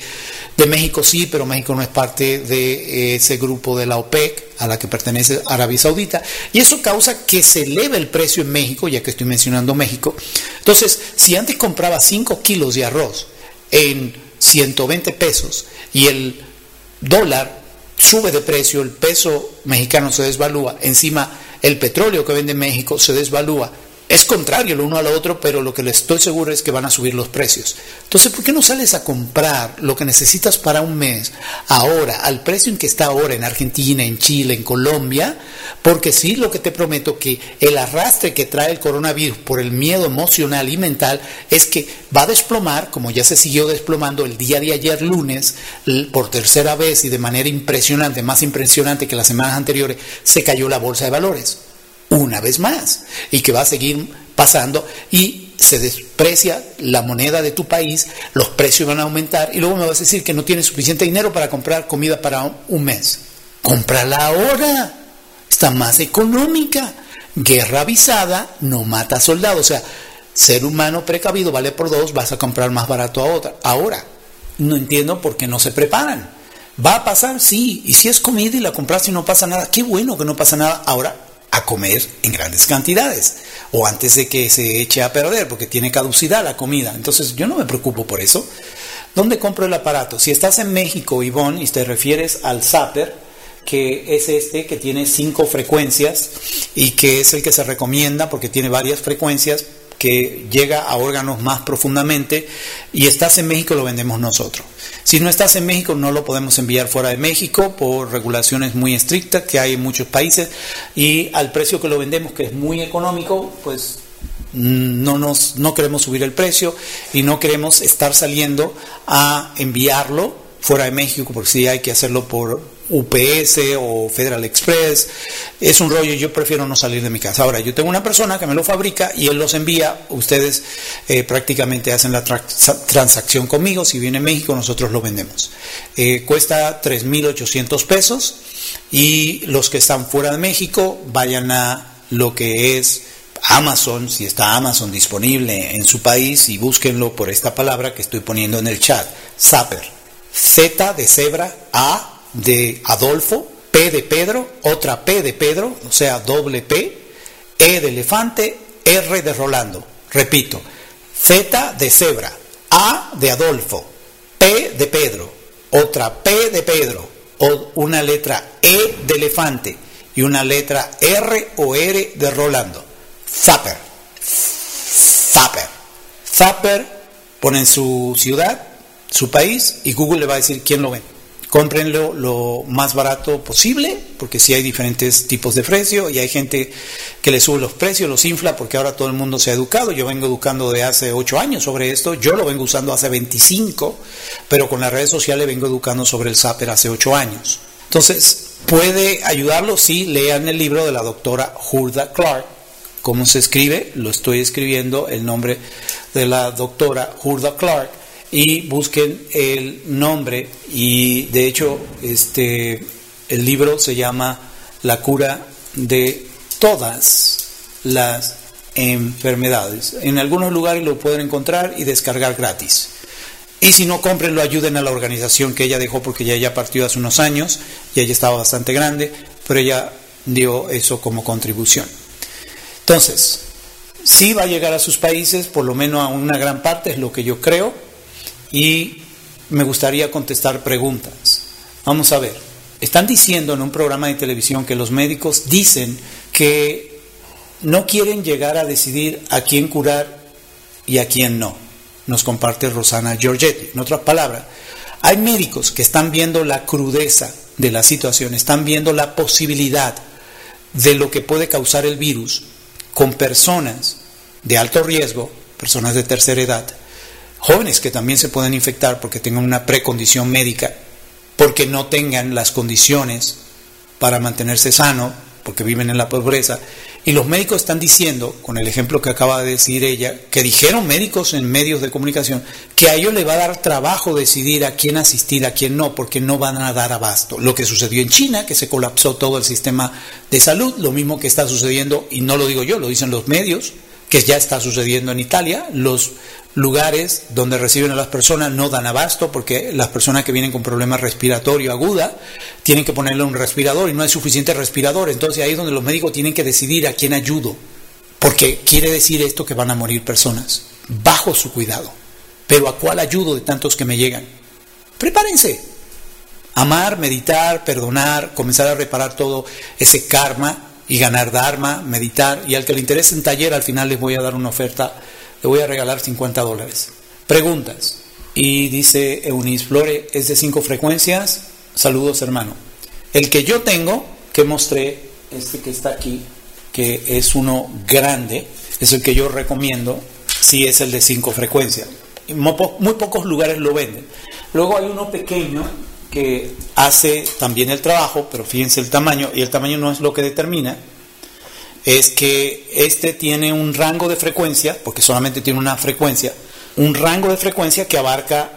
De México sí, pero México no es parte de ese grupo de la OPEC a la que pertenece Arabia Saudita, y eso causa que se eleve el precio en México, ya que estoy mencionando México. Entonces, si antes compraba 5 kilos de arroz en 120 pesos y el dólar sube de precio, el peso mexicano se desvalúa, encima el petróleo que vende México se desvalúa. Es contrario el uno al otro, pero lo que le estoy seguro es que van a subir los precios. Entonces, ¿por qué no sales a comprar lo que necesitas para un mes ahora, al precio en que está ahora en Argentina, en Chile, en Colombia? Porque sí, lo que te prometo que el arrastre que trae el coronavirus por el miedo emocional y mental es que va a desplomar, como ya se siguió desplomando el día de ayer lunes, por tercera vez y de manera impresionante, más impresionante que las semanas anteriores, se cayó la bolsa de valores una vez más y que va a seguir pasando y se desprecia la moneda de tu país, los precios van a aumentar y luego me vas a decir que no tienes suficiente dinero para comprar comida para un mes. Cómprala ahora, está más económica. Guerra avisada no mata soldados, o sea, ser humano precavido vale por dos, vas a comprar más barato a otra. Ahora, no entiendo por qué no se preparan. ¿Va a pasar? Sí. Y si es comida y la compras y no pasa nada, qué bueno que no pasa nada. Ahora, a comer en grandes cantidades o antes de que se eche a perder porque tiene caducidad la comida. Entonces yo no me preocupo por eso. ¿Dónde compro el aparato? Si estás en México, Ivonne, y te refieres al Zapper, que es este que tiene cinco frecuencias y que es el que se recomienda porque tiene varias frecuencias que llega a órganos más profundamente y estás en México lo vendemos nosotros. Si no estás en México no lo podemos enviar fuera de México por regulaciones muy estrictas que hay en muchos países y al precio que lo vendemos que es muy económico pues no nos no queremos subir el precio y no queremos estar saliendo a enviarlo fuera de México porque si hay que hacerlo por UPS o Federal Express. Es un rollo, yo prefiero no salir de mi casa. Ahora, yo tengo una persona que me lo fabrica y él los envía. Ustedes eh, prácticamente hacen la transacción conmigo. Si viene a México, nosotros lo vendemos. Eh, cuesta 3.800 pesos y los que están fuera de México vayan a lo que es Amazon, si está Amazon disponible en su país y búsquenlo por esta palabra que estoy poniendo en el chat, Zapper, Z de cebra, A de Adolfo, P de Pedro, otra P de Pedro, o sea, doble P, E de elefante, R de Rolando. Repito, Z de cebra, A de Adolfo, P de Pedro, otra P de Pedro, o una letra E de elefante y una letra R o R de Rolando. Zapper. Zapper. Zapper ponen su ciudad, su país y Google le va a decir quién lo ve cómprenlo lo más barato posible, porque si hay diferentes tipos de precio y hay gente que le sube los precios, los infla, porque ahora todo el mundo se ha educado. Yo vengo educando de hace 8 años sobre esto, yo lo vengo usando hace 25, pero con las redes sociales vengo educando sobre el Zapper hace 8 años. Entonces, ¿puede ayudarlo? Sí, lean el libro de la doctora Hulda Clark. ¿Cómo se escribe? Lo estoy escribiendo, el nombre de la doctora Hulda Clark y busquen el nombre y de hecho este el libro se llama La cura de todas las enfermedades. En algunos lugares lo pueden encontrar y descargar gratis. Y si no compren, lo ayuden a la organización que ella dejó porque ya ella partió hace unos años y ella estaba bastante grande, pero ella dio eso como contribución. Entonces, sí va a llegar a sus países, por lo menos a una gran parte, es lo que yo creo, y me gustaría contestar preguntas. Vamos a ver, están diciendo en un programa de televisión que los médicos dicen que no quieren llegar a decidir a quién curar y a quién no. Nos comparte Rosana Giorgetti. En otras palabras, hay médicos que están viendo la crudeza de la situación, están viendo la posibilidad de lo que puede causar el virus con personas de alto riesgo, personas de tercera edad, jóvenes que también se pueden infectar porque tengan una precondición médica, porque no tengan las condiciones para mantenerse sano, porque viven en la pobreza. Y los médicos están diciendo, con el ejemplo que acaba de decir ella, que dijeron médicos en medios de comunicación, que a ellos les va a dar trabajo decidir a quién asistir, a quién no, porque no van a dar abasto. Lo que sucedió en China, que se colapsó todo el sistema de salud, lo mismo que está sucediendo, y no lo digo yo, lo dicen los medios, que ya está sucediendo en Italia, los lugares donde reciben a las personas no dan abasto porque las personas que vienen con problemas respiratorios aguda tienen que ponerle un respirador y no hay suficiente respirador. Entonces ahí es donde los médicos tienen que decidir a quién ayudo. Porque quiere decir esto que van a morir personas bajo su cuidado. Pero ¿a cuál ayudo de tantos que me llegan? Prepárense. Amar, meditar, perdonar, comenzar a reparar todo ese karma y ganar dharma, meditar. Y al que le interese en taller, al final les voy a dar una oferta le voy a regalar 50 dólares. Preguntas. Y dice Eunice Flore, es de cinco frecuencias. Saludos, hermano. El que yo tengo, que mostré, este que está aquí, que es uno grande, es el que yo recomiendo, si es el de cinco frecuencias. Muy pocos lugares lo venden. Luego hay uno pequeño que hace también el trabajo, pero fíjense el tamaño, y el tamaño no es lo que determina, es que este tiene un rango de frecuencia, porque solamente tiene una frecuencia, un rango de frecuencia que abarca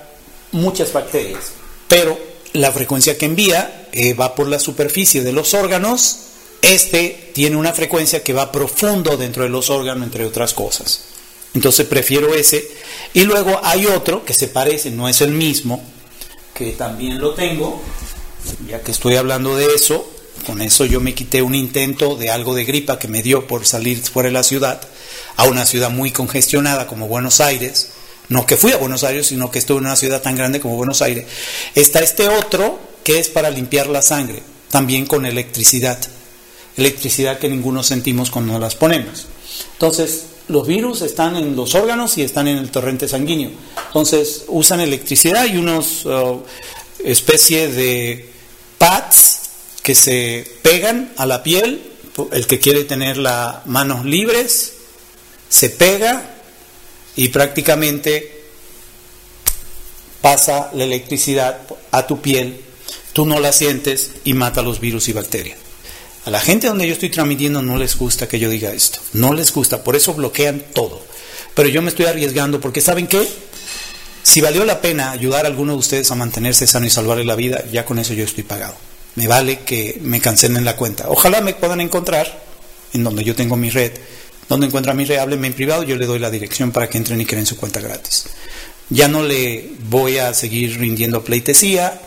muchas bacterias, pero la frecuencia que envía eh, va por la superficie de los órganos, este tiene una frecuencia que va profundo dentro de los órganos, entre otras cosas. Entonces prefiero ese. Y luego hay otro que se parece, no es el mismo, que también lo tengo, ya que estoy hablando de eso, con eso yo me quité un intento de algo de gripa que me dio por salir fuera de la ciudad, a una ciudad muy congestionada como Buenos Aires. No que fui a Buenos Aires, sino que estuve en una ciudad tan grande como Buenos Aires. Está este otro que es para limpiar la sangre, también con electricidad. Electricidad que ninguno sentimos cuando las ponemos. Entonces, los virus están en los órganos y están en el torrente sanguíneo. Entonces usan electricidad y unos uh, especie de pads que se pegan a la piel. El que quiere tener las manos libres se pega y prácticamente pasa la electricidad a tu piel, tú no la sientes y mata los virus y bacterias. A la gente donde yo estoy transmitiendo no les gusta que yo diga esto, no les gusta, por eso bloquean todo. Pero yo me estoy arriesgando porque ¿saben qué? Si valió la pena ayudar a alguno de ustedes a mantenerse sano y salvarle la vida, ya con eso yo estoy pagado. Me vale que me cancelen la cuenta. Ojalá me puedan encontrar en donde yo tengo mi red. Donde encuentra mi red, háblenme en privado, yo le doy la dirección para que entren y creen su cuenta gratis. Ya no le voy a seguir rindiendo pleitesía,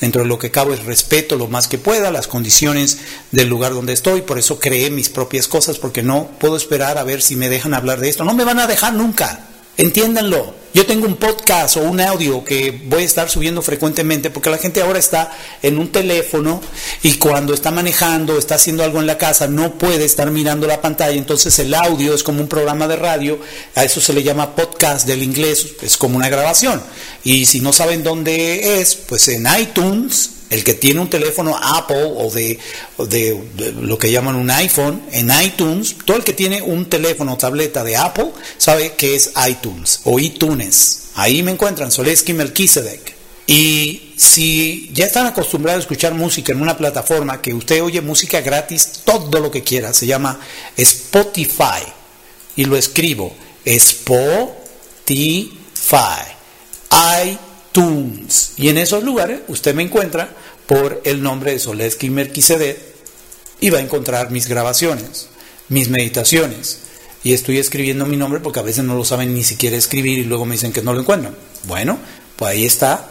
Dentro de lo que cabe es respeto lo más que pueda, las condiciones del lugar donde estoy, por eso creé mis propias cosas, porque no puedo esperar a ver si me dejan hablar de esto. No me van a dejar nunca. Entiéndanlo. Yo tengo un podcast o un audio que voy a estar subiendo frecuentemente porque la gente ahora está en un teléfono y cuando está manejando, está haciendo algo en la casa, no puede estar mirando la pantalla. Entonces el audio es como un programa de radio, a eso se le llama podcast del inglés, es como una grabación. Y si no saben dónde es, pues en iTunes el que tiene un teléfono Apple o de, lo que llaman un iPhone en iTunes, todo el que tiene un teléfono o tableta de Apple sabe que es iTunes o iTunes. Ahí me encuentran, Soleski Melquisedec. Y si ya están acostumbrados a escuchar música en una plataforma que usted oye música gratis, todo lo que quiera, se llama Spotify. Y lo escribo, Spotify. iTunes. Y en esos lugares usted me encuentra por el nombre de Solesky Merquisedet y va a encontrar mis grabaciones, mis meditaciones. Y estoy escribiendo mi nombre porque a veces no lo saben ni siquiera escribir y luego me dicen que no lo encuentran. Bueno, pues ahí está.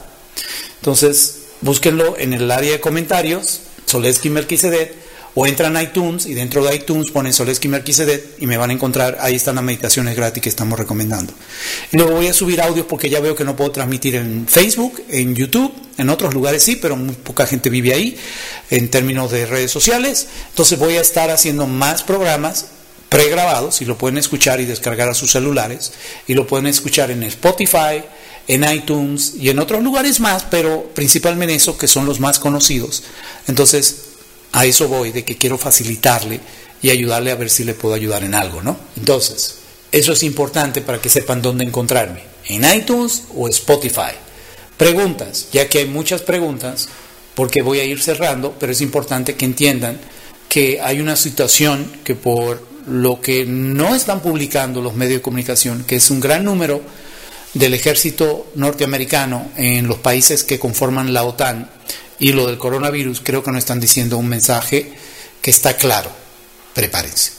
Entonces, búsquenlo en el área de comentarios, Solesky Merquisedet o entran a iTunes y dentro de iTunes ponen Soleski Merquisedet y me van a encontrar, ahí están las meditaciones gratis que estamos recomendando. Luego voy a subir audios porque ya veo que no puedo transmitir en Facebook, en YouTube, en otros lugares sí, pero muy poca gente vive ahí en términos de redes sociales. Entonces voy a estar haciendo más programas pregrabados y lo pueden escuchar y descargar a sus celulares y lo pueden escuchar en Spotify, en iTunes y en otros lugares más, pero principalmente eso que son los más conocidos. Entonces, a eso voy, de que quiero facilitarle y ayudarle a ver si le puedo ayudar en algo, ¿no? Entonces, eso es importante para que sepan dónde encontrarme, en iTunes o Spotify. Preguntas, ya que hay muchas preguntas, porque voy a ir cerrando, pero es importante que entiendan que hay una situación que por lo que no están publicando los medios de comunicación, que es un gran número del ejército norteamericano en los países que conforman la OTAN, y lo del coronavirus, creo que nos están diciendo un mensaje que está claro. Prepárense.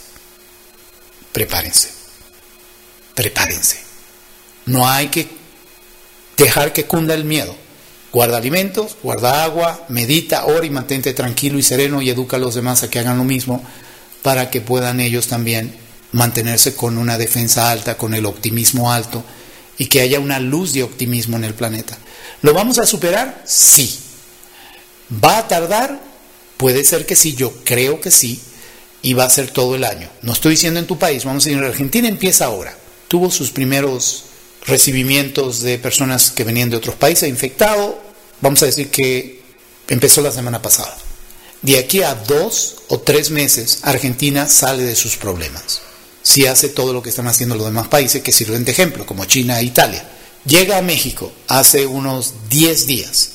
Prepárense. Prepárense. No hay que dejar que cunda el miedo. Guarda alimentos, guarda agua, medita, ora y mantente tranquilo y sereno y educa a los demás a que hagan lo mismo para que puedan ellos también mantenerse con una defensa alta, con el optimismo alto y que haya una luz de optimismo en el planeta. ¿Lo vamos a superar? Sí. ¿Va a tardar? Puede ser que sí, yo creo que sí, y va a ser todo el año. No estoy diciendo en tu país, vamos a decir, en Argentina empieza ahora. Tuvo sus primeros recibimientos de personas que venían de otros países infectado, vamos a decir que empezó la semana pasada. De aquí a dos o tres meses, Argentina sale de sus problemas. Si hace todo lo que están haciendo los demás países que sirven de ejemplo, como China e Italia. Llega a México hace unos 10 días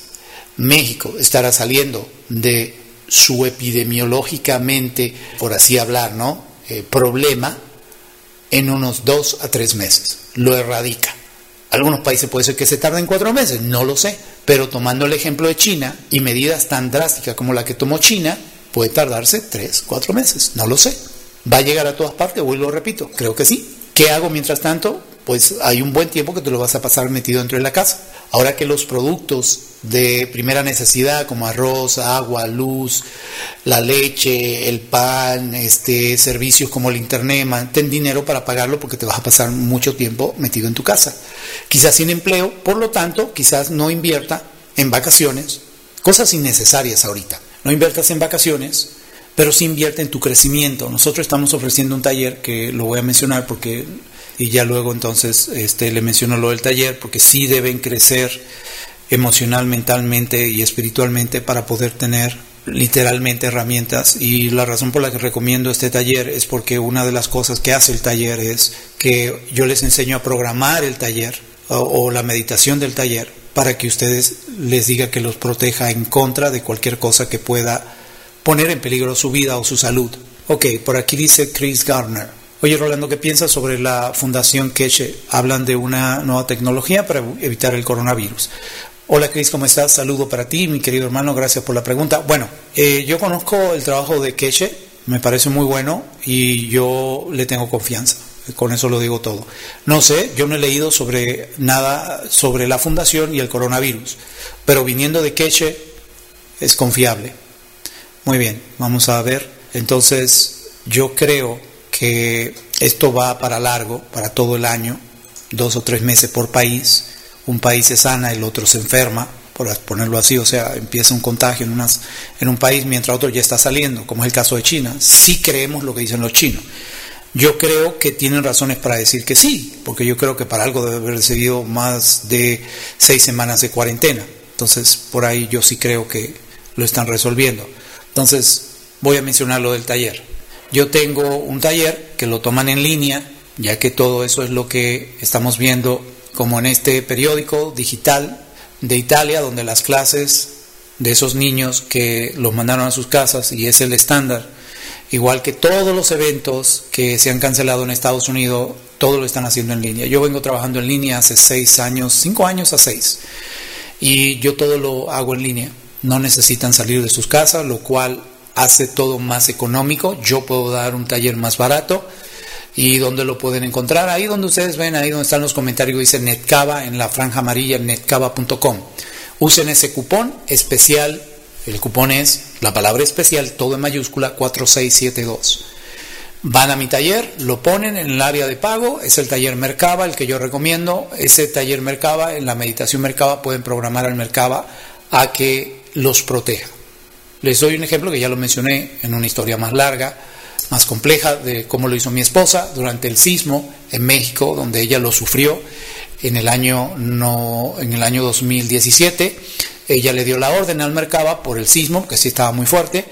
México estará saliendo de su epidemiológicamente, por así hablar, ¿no? Eh, problema en unos dos a tres meses. Lo erradica. Algunos países puede ser que se tarden cuatro meses, no lo sé, pero tomando el ejemplo de China y medidas tan drásticas como la que tomó China, puede tardarse tres, cuatro meses, no lo sé. ¿Va a llegar a todas partes? Lo repito, creo que sí. ¿Qué hago mientras tanto? Pues hay un buen tiempo que te lo vas a pasar metido dentro de la casa. Ahora que los productos de primera necesidad como arroz, agua, luz, la leche, el pan, este, servicios como el internet, ten dinero para pagarlo porque te vas a pasar mucho tiempo metido en tu casa. Quizás sin empleo, por lo tanto, quizás no invierta en vacaciones, cosas innecesarias ahorita. No inviertas en vacaciones pero sí invierte en tu crecimiento. Nosotros estamos ofreciendo un taller que lo voy a mencionar porque y ya luego entonces este le menciono lo del taller porque sí deben crecer emocional, mentalmente y espiritualmente para poder tener literalmente herramientas y la razón por la que recomiendo este taller es porque una de las cosas que hace el taller es que yo les enseño a programar el taller o, la meditación del taller para que ustedes les diga que los proteja en contra de cualquier cosa que pueda poner en peligro su vida o su salud. Ok, por aquí dice Chris Garner. Oye, Rolando, ¿qué piensas sobre la Fundación Keche? Hablan de una nueva tecnología para evitar el coronavirus. Hola Cris, ¿cómo estás? Saludo para ti, mi querido hermano, gracias por la pregunta. Bueno, eh, yo conozco el trabajo de Keche, me parece muy bueno y yo le tengo confianza. Con eso lo digo todo. No sé, yo no he leído sobre nada sobre la fundación y el coronavirus, pero viniendo de Keche es confiable. Muy bien, vamos a ver. Entonces, yo creo que esto va para largo, para todo el año, dos o tres meses por país un país se sana, el otro se enferma, por ponerlo así, o sea, empieza un contagio en, unas, en un país mientras otro ya está saliendo, como es el caso de China. Sí creemos lo que dicen los chinos. Yo creo que tienen razones para decir que sí, porque yo creo que para algo debe haber seguido más de seis semanas de cuarentena. Entonces, por ahí yo sí creo que lo están resolviendo. Entonces, voy a mencionar lo del taller. Yo tengo un taller que lo toman en línea, ya que todo eso es lo que estamos viendo como en este periódico digital de Italia, donde las clases de esos niños que los mandaron a sus casas y es el estándar, igual que todos los eventos que se han cancelado en Estados Unidos, todo lo están haciendo en línea. Yo vengo trabajando en línea hace seis años, cinco años a seis, y yo todo lo hago en línea. No necesitan salir de sus casas, lo cual hace todo más económico. Yo puedo dar un taller más barato y dónde lo pueden encontrar. Ahí donde ustedes ven, ahí donde están los comentarios, dice Netcava en la franja amarilla, netcava.com. Usen ese cupón especial, el cupón es la palabra especial, todo en mayúscula, 4672. Van a mi taller, lo ponen en el área de pago, es el taller Mercaba, el que yo recomiendo. Ese taller Mercaba, en la meditación Mercaba, pueden programar al Mercaba a que los proteja. Les doy un ejemplo que ya lo mencioné en una historia más larga más compleja de cómo lo hizo mi esposa durante el sismo en México, donde ella lo sufrió en el año no en el año 2017. Ella le dio la orden al Mercaba por el sismo, que sí estaba muy fuerte,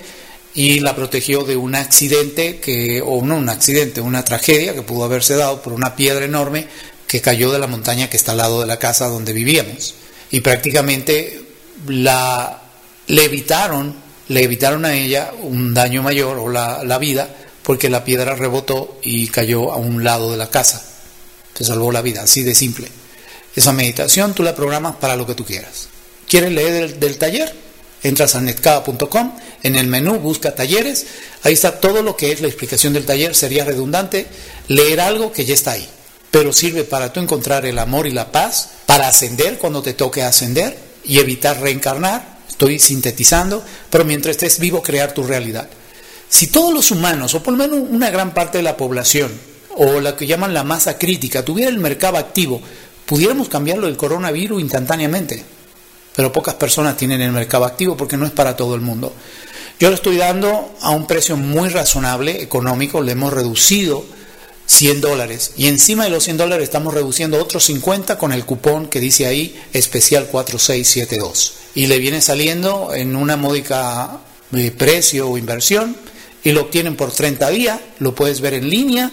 y la protegió de un accidente que o no un accidente, una tragedia que pudo haberse dado por una piedra enorme que cayó de la montaña que está al lado de la casa donde vivíamos. Y prácticamente la le evitaron, le evitaron a ella un daño mayor o la, la vida porque la piedra rebotó y cayó a un lado de la casa. Te salvó la vida, así de simple. Esa meditación tú la programas para lo que tú quieras. ¿Quieres leer del, taller? Entras a netcada.com, en el menú busca talleres, ahí está todo lo que es la explicación del taller, sería redundante leer algo que ya está ahí, pero sirve para tú encontrar el amor y la paz, para ascender cuando te toque ascender y evitar reencarnar, estoy sintetizando, pero mientras estés vivo crear tu realidad. Si todos los humanos, o por lo menos una gran parte de la población, o la que llaman la masa crítica, tuviera el mercado activo, pudiéramos cambiarlo del coronavirus instantáneamente. Pero pocas personas tienen el mercado activo porque no es para todo el mundo. Yo lo estoy dando a un precio muy razonable, económico, le hemos reducido 100 dólares y encima de los 100 dólares estamos reduciendo otros 50 con el cupón que dice ahí especial 4672 y le viene saliendo en una módica eh, precio o inversión y lo obtienen por 30 días, lo puedes ver en línea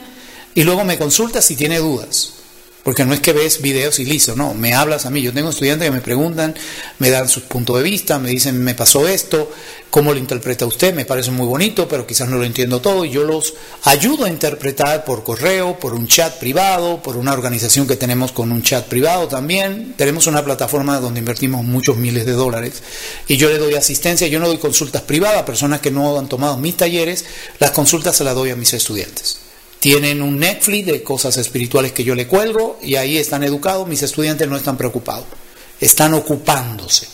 y luego me consultas si tiene dudas. Porque no es que ves videos y listo, no, me hablas a mí. Yo tengo estudiantes que me preguntan, me dan su punto de vista, me dicen, me pasó esto, cómo lo interpreta usted, me parece muy bonito, pero quizás no lo entiendo todo. Y yo los ayudo a interpretar por correo, por un chat privado, por una organización que tenemos con un chat privado también. Tenemos una plataforma donde invertimos muchos miles de dólares. Y yo le doy asistencia, yo no doy consultas privadas a personas que no han tomado mis talleres, las consultas se las doy a mis estudiantes. Tienen un Netflix de cosas espirituales que yo le cuelgo y ahí están educados, mis estudiantes no están preocupados, están ocupándose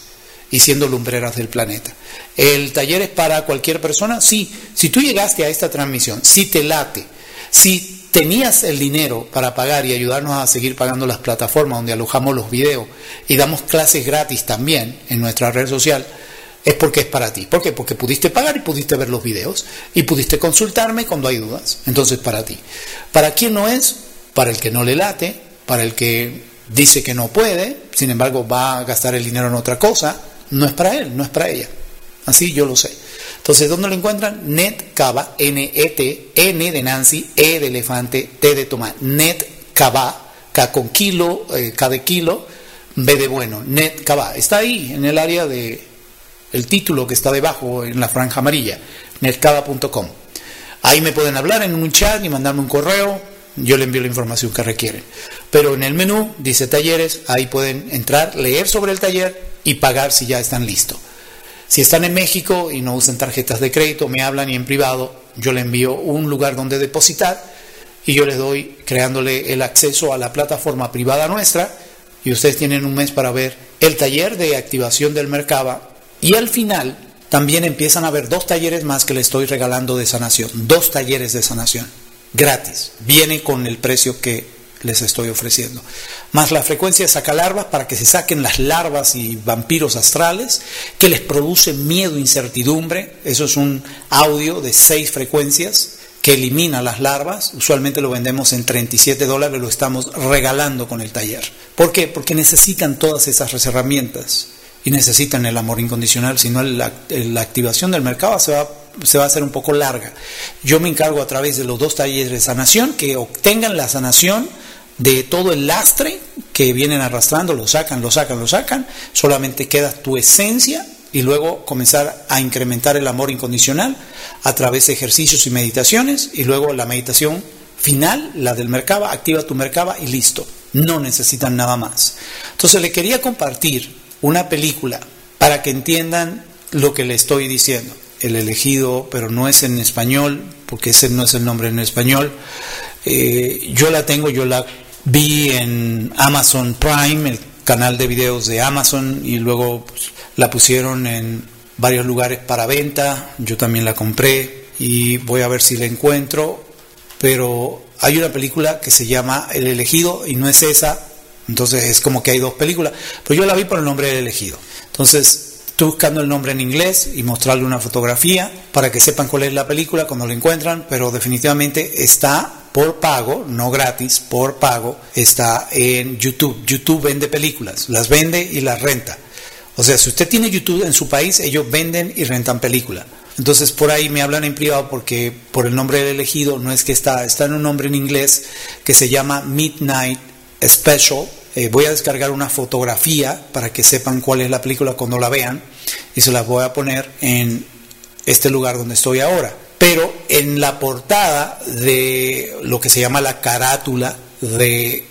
y siendo lumbreras del planeta. ¿El taller es para cualquier persona? Sí. Si tú llegaste a esta transmisión, si te late, si tenías el dinero para pagar y ayudarnos a seguir pagando las plataformas donde alojamos los videos y damos clases gratis también en nuestra red social, es porque es para ti. ¿Por qué? Porque pudiste pagar y pudiste ver los videos y pudiste consultarme cuando hay dudas. Entonces, para ti. ¿Para quién no es? Para el que no le late, para el que dice que no puede, sin embargo va a gastar el dinero en otra cosa, no es para él, no es para ella. Así yo lo sé. Entonces, ¿dónde lo encuentran? Netcava, N-E-T, N de Nancy, E de elefante, T de tomate. Netcava, K con kilo, eh, K de kilo, B de bueno. Netcava. Está ahí, en el área de el título que está debajo, en la franja amarilla. Netcava.com. Ahí me pueden hablar en un chat y mandarme un correo. Yo le envío la información que requieren. Pero en el menú dice talleres, ahí pueden entrar, leer sobre el taller y pagar si ya están listos. Si están en México y no usan tarjetas de crédito, me hablan y en privado yo le envío un lugar donde depositar y yo les doy creándole el acceso a la plataforma privada nuestra y ustedes tienen un mes para ver el taller de activación del Mercaba y al final también empiezan a haber dos talleres más que le estoy regalando de sanación, dos talleres de sanación gratis, viene con el precio que les estoy ofreciendo. Más la frecuencia de sacalarvas para que se saquen las larvas y vampiros astrales que les produce miedo incertidumbre. Eso es un audio de seis frecuencias que elimina las larvas. Usualmente lo vendemos en 37 dólares, lo estamos regalando con el taller. ¿Por qué? Porque necesitan todas esas herramientas y necesitan el amor incondicional, si no la, la activación del mercado se va se va a hacer un poco larga. Yo me encargo a través de los dos talleres de sanación que obtengan la sanación de todo el lastre que vienen arrastrando, lo sacan, lo sacan, lo sacan, solamente queda tu esencia y luego comenzar a incrementar el amor incondicional a través de ejercicios y meditaciones y luego la meditación final, la del Merkaba, activa tu Merkaba y listo, no necesitan nada más. Entonces le quería compartir una película para que entiendan lo que le estoy diciendo. El elegido, pero no es en español, porque ese no es el nombre en español. Eh, yo la tengo, yo la vi en Amazon Prime, el canal de videos de Amazon, y luego pues, la pusieron en varios lugares para venta. Yo también la compré y voy a ver si la encuentro. Pero hay una película que se llama El elegido y no es esa. Entonces es como que hay dos películas. Pero yo la vi por el nombre del elegido. Entonces Estoy buscando el nombre en inglés y mostrarle una fotografía para que sepan cuál es la película cuando la encuentran, pero definitivamente está por pago, no gratis, por pago, está en YouTube. YouTube vende películas, las vende y las renta. O sea, si usted tiene YouTube en su país, ellos venden y rentan película. Entonces por ahí me hablan en privado porque por el nombre del elegido no es que está, está en un nombre en inglés que se llama Midnight Special eh, voy a descargar una fotografía para que sepan cuál es la película cuando la vean y se las voy a poner en este lugar donde estoy ahora. Pero en la portada de lo que se llama la carátula de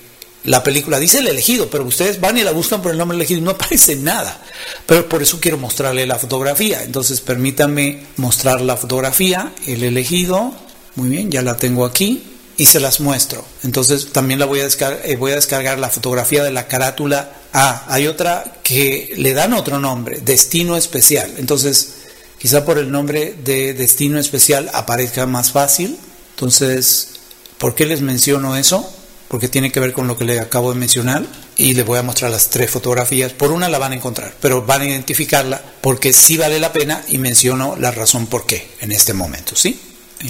la película dice el elegido, pero ustedes van y la buscan por el nombre elegido y no aparece nada. Pero por eso quiero mostrarle la fotografía. Entonces permítanme mostrar la fotografía, el elegido. Muy bien, ya la tengo aquí y se las muestro. Entonces también la voy a, descargar, eh, voy a descargar la fotografía de la carátula Ah, hay otra que le dan otro nombre, Destino Especial. Entonces, quizá por el nombre de Destino Especial aparezca más fácil. Entonces, ¿por qué les menciono eso? Porque tiene que ver con lo que le acabo de mencionar y les voy a mostrar las tres fotografías. Por una la van a encontrar, pero van a identificarla porque sí vale la pena y menciono la razón por qué en este momento, ¿sí?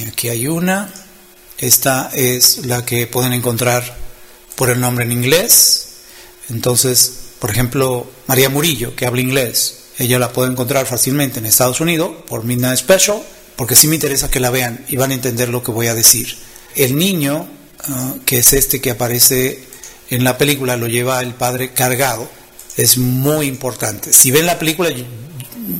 Aquí hay una. Esta es la que pueden encontrar por el nombre en inglés. Entonces, por ejemplo, María Murillo, que habla inglés, ella la puede encontrar fácilmente en Estados Unidos por Midnight Special, porque sí me interesa que la vean y van a entender lo que voy a decir. El niño, ah, que es este que aparece en la película, lo lleva el padre cargado, es muy importante. Si ven la película,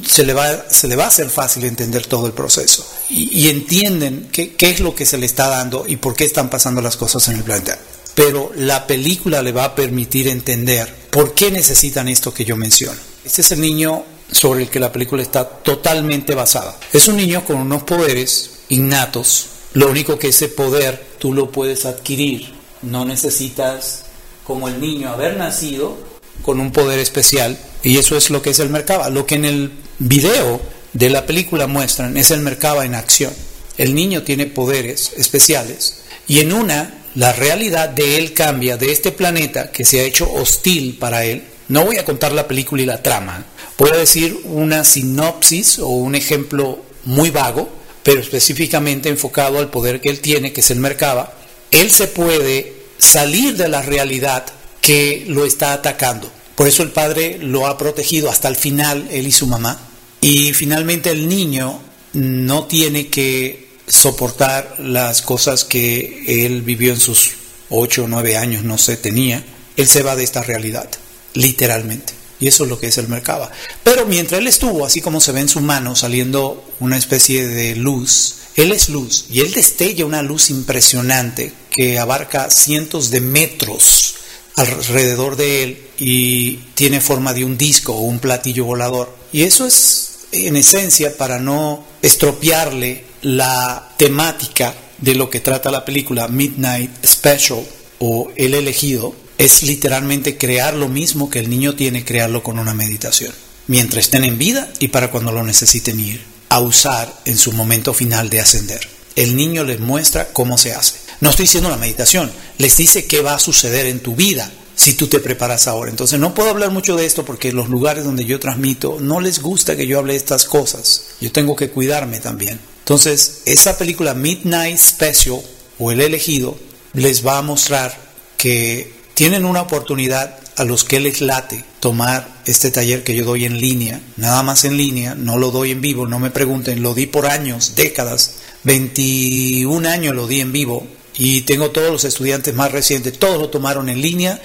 se le va, se le va a hacer fácil entender todo el proceso y, entienden qué, qué, es lo que se le está dando y por qué están pasando las cosas en el planeta. Pero la película le va a permitir entender por qué necesitan esto que yo menciono. Este es el niño sobre el que la película está totalmente basada. Es un niño con unos poderes innatos. Lo único que ese poder tú lo puedes adquirir. No necesitas, como el niño, haber nacido con un poder especial y eso es lo que es el mercado. Lo que en el video de la película muestran es el mercado en acción. El niño tiene poderes especiales y en una la realidad de él cambia de este planeta que se ha hecho hostil para él, No voy a contar la película y la trama, voy a decir una sinopsis o un ejemplo muy vago, pero específicamente enfocado al poder que él tiene, que es el mercado. Él se puede salir de la realidad que lo está atacando. Por eso el padre lo ha protegido hasta el final, él y su mamá. Y finalmente el niño no tiene que soportar las cosas que él vivió en sus ocho o nueve años, no sé, tenía. Él se va de esta realidad, literalmente. Y eso es lo que es el mercado. Pero mientras él estuvo, así como se ve en su mano saliendo una especie de luz, él es luz y él destella una luz impresionante que abarca cientos de metros alrededor de él y tiene forma de un disco o un platillo volador. Y eso es en esencia para no estropearle la temática de lo que trata la película Midnight Special o El elegido, es literalmente crear lo mismo que el niño tiene, crearlo con una meditación, mientras estén en vida y para cuando lo necesiten ir a usar en su momento final de ascender. El niño les muestra cómo se hace. No estoy diciendo la meditación, les dice qué va a suceder en tu vida si tú te preparas ahora. Entonces no puedo hablar mucho de esto porque los lugares donde yo transmito no les gusta que yo hable de estas cosas. Yo tengo que cuidarme también. Entonces, esa película Midnight Special o El elegido les va a mostrar que tienen una oportunidad a los que les late tomar este taller que yo doy en línea, nada más en línea, no lo doy en vivo, no me pregunten, lo di por años, décadas, 21 años lo di en vivo, y tengo todos los estudiantes más recientes, todos lo tomaron en línea,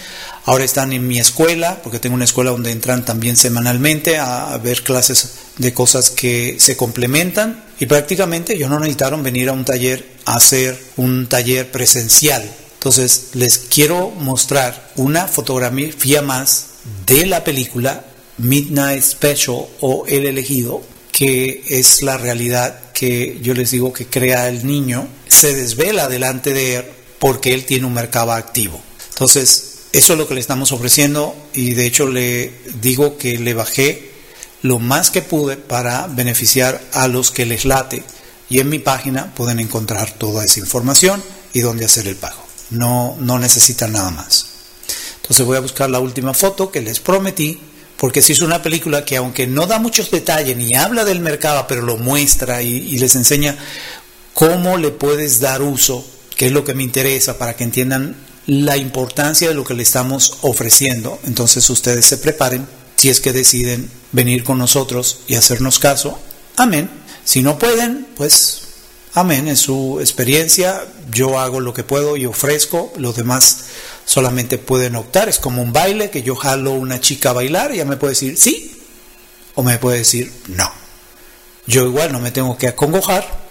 ahora están en mi escuela, porque tengo una escuela donde entran también semanalmente a, ver clases de cosas que se complementan y prácticamente ellos no necesitaron venir a un taller a hacer un taller presencial. Entonces les quiero mostrar una fotografía más de la película Midnight Special o El elegido, que es la realidad que yo les digo que crea el niño se desvela delante de él porque él tiene un mercado activo. Entonces, eso es lo que le estamos ofreciendo y de hecho le digo que le bajé lo más que pude para beneficiar a los que les late y en mi página pueden encontrar toda esa información y dónde hacer el pago. No, no necesitan nada más. Entonces voy a buscar la última foto que les prometí, porque si es una película que aunque no da muchos detalles ni habla del mercado, pero lo muestra y les enseña cómo le puedes dar uso, que es lo que me interesa para que entiendan la importancia de lo que le estamos ofreciendo. Entonces ustedes se preparen si es que deciden venir con nosotros y hacernos caso. Amén. Si no pueden, pues amén. En su experiencia yo hago lo que puedo y ofrezco. Los demás solamente pueden optar. Es como un baile que yo jalo una chica a bailar y ella me puede decir sí o me puede decir no. Yo igual no me tengo que acongojar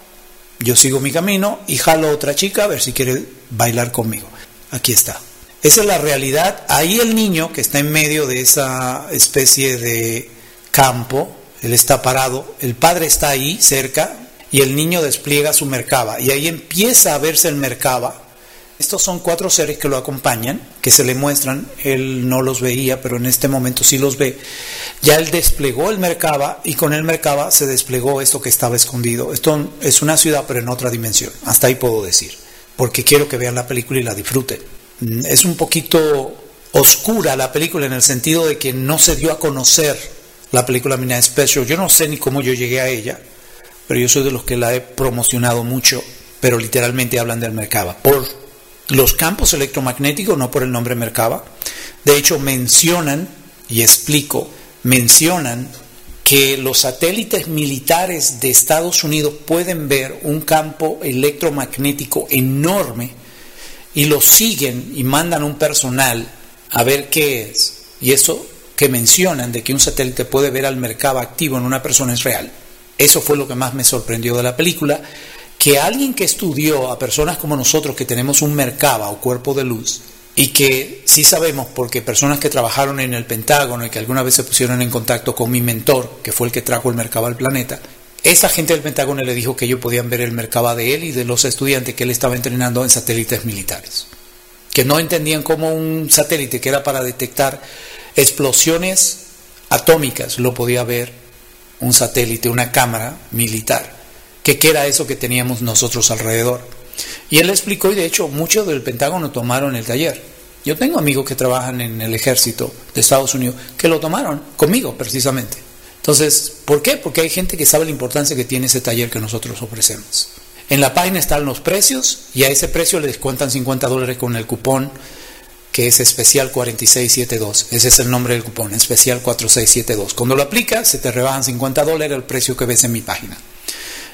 yo sigo mi camino y jalo otra chica a ver si quiere bailar conmigo. Aquí está. Esa es la realidad. Ahí el niño que está en medio de esa especie de campo, él está parado, el padre está ahí cerca y el niño despliega su mercaba y ahí empieza a verse el mercaba estos son cuatro seres que lo acompañan, que se le muestran, él no los veía, pero en este momento sí los ve. Ya él desplegó el Merkaba y con el Merkaba se desplegó esto que estaba escondido. Esto es una ciudad, pero en otra dimensión. Hasta ahí puedo decir, porque quiero que vean la película y la disfruten. Mm, es un poquito oscura la película en el sentido de que no se dio a conocer la película Mina Special. Yo no sé ni cómo yo llegué a ella, pero yo soy de los que la he promocionado mucho, pero literalmente hablan del Merkaba. Por los campos electromagnéticos, no por el nombre Merkaba. De hecho, mencionan, y explico, mencionan que los satélites militares de Estados Unidos pueden ver un campo electromagnético enorme y lo siguen y mandan un personal a ver qué es. Y eso que mencionan de que un satélite puede ver al mercado activo en una persona es real. Eso fue lo que más me sorprendió de la película que alguien que estudió a personas como nosotros que tenemos un mercaba o cuerpo de luz y que sí sabemos porque personas que trabajaron en el Pentágono y que alguna vez se pusieron en contacto con mi mentor, que fue el que trajo el mercaba al planeta, esa gente del Pentágono le dijo que ellos podían ver el mercaba de él y de los estudiantes que él estaba entrenando en satélites militares, que no entendían cómo un satélite que era para detectar explosiones atómicas lo podía ver un satélite, una cámara militar que qué era eso que teníamos nosotros alrededor. Y él explicó, y de hecho muchos del Pentágono tomaron el taller. Yo tengo amigos que trabajan en el ejército de Estados Unidos que lo tomaron conmigo precisamente. Entonces, ¿por qué? Porque hay gente que sabe la importancia que tiene ese taller que nosotros ofrecemos. En la página están los precios y a ese precio le descuentan 50 dólares con el cupón que es especial 4672. Ese es el nombre del cupón, especial 4672. Cuando lo aplicas, se te rebajan 50 dólares el precio que ves en mi página.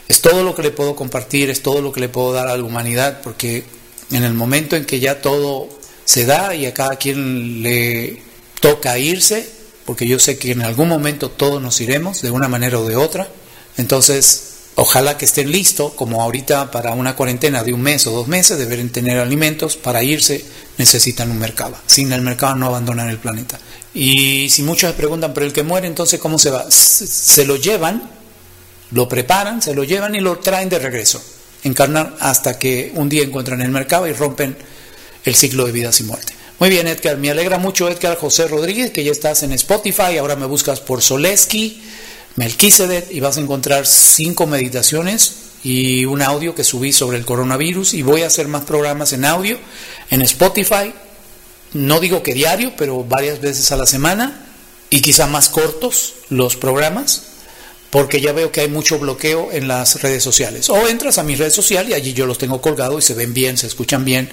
Es todo lo que le puedo compartir, es todo lo que le puedo dar a la humanidad, porque en el momento en que ya todo se da y a cada quien le toca irse, porque yo sé que en algún momento todos nos iremos de una manera o de otra, entonces Ojalá que estén listos, como ahorita para una cuarentena de un mes o dos meses, deben tener alimentos, para irse necesitan un mercado. Sin el mercado no abandonan el planeta. Y si muchos preguntan, pero el que muere, entonces ¿cómo se va? Se lo llevan, lo preparan, se lo llevan y lo traen de regreso. Encarnan hasta que un día encuentran el mercado y rompen el ciclo de vida sin muerte. Muy bien, Edgar, me alegra mucho, Edgar José Rodríguez, que ya estás en Spotify, ahora me buscas por Soleski. Melquisedec y vas a encontrar cinco meditaciones y un audio que subí sobre el coronavirus y voy a hacer más programas en audio en Spotify, no digo que diario, pero varias veces a la semana y quizá más cortos los programas porque ya veo que hay mucho bloqueo en las redes sociales. O entras a mi red social y allí yo los tengo colgados y se ven bien, se escuchan bien,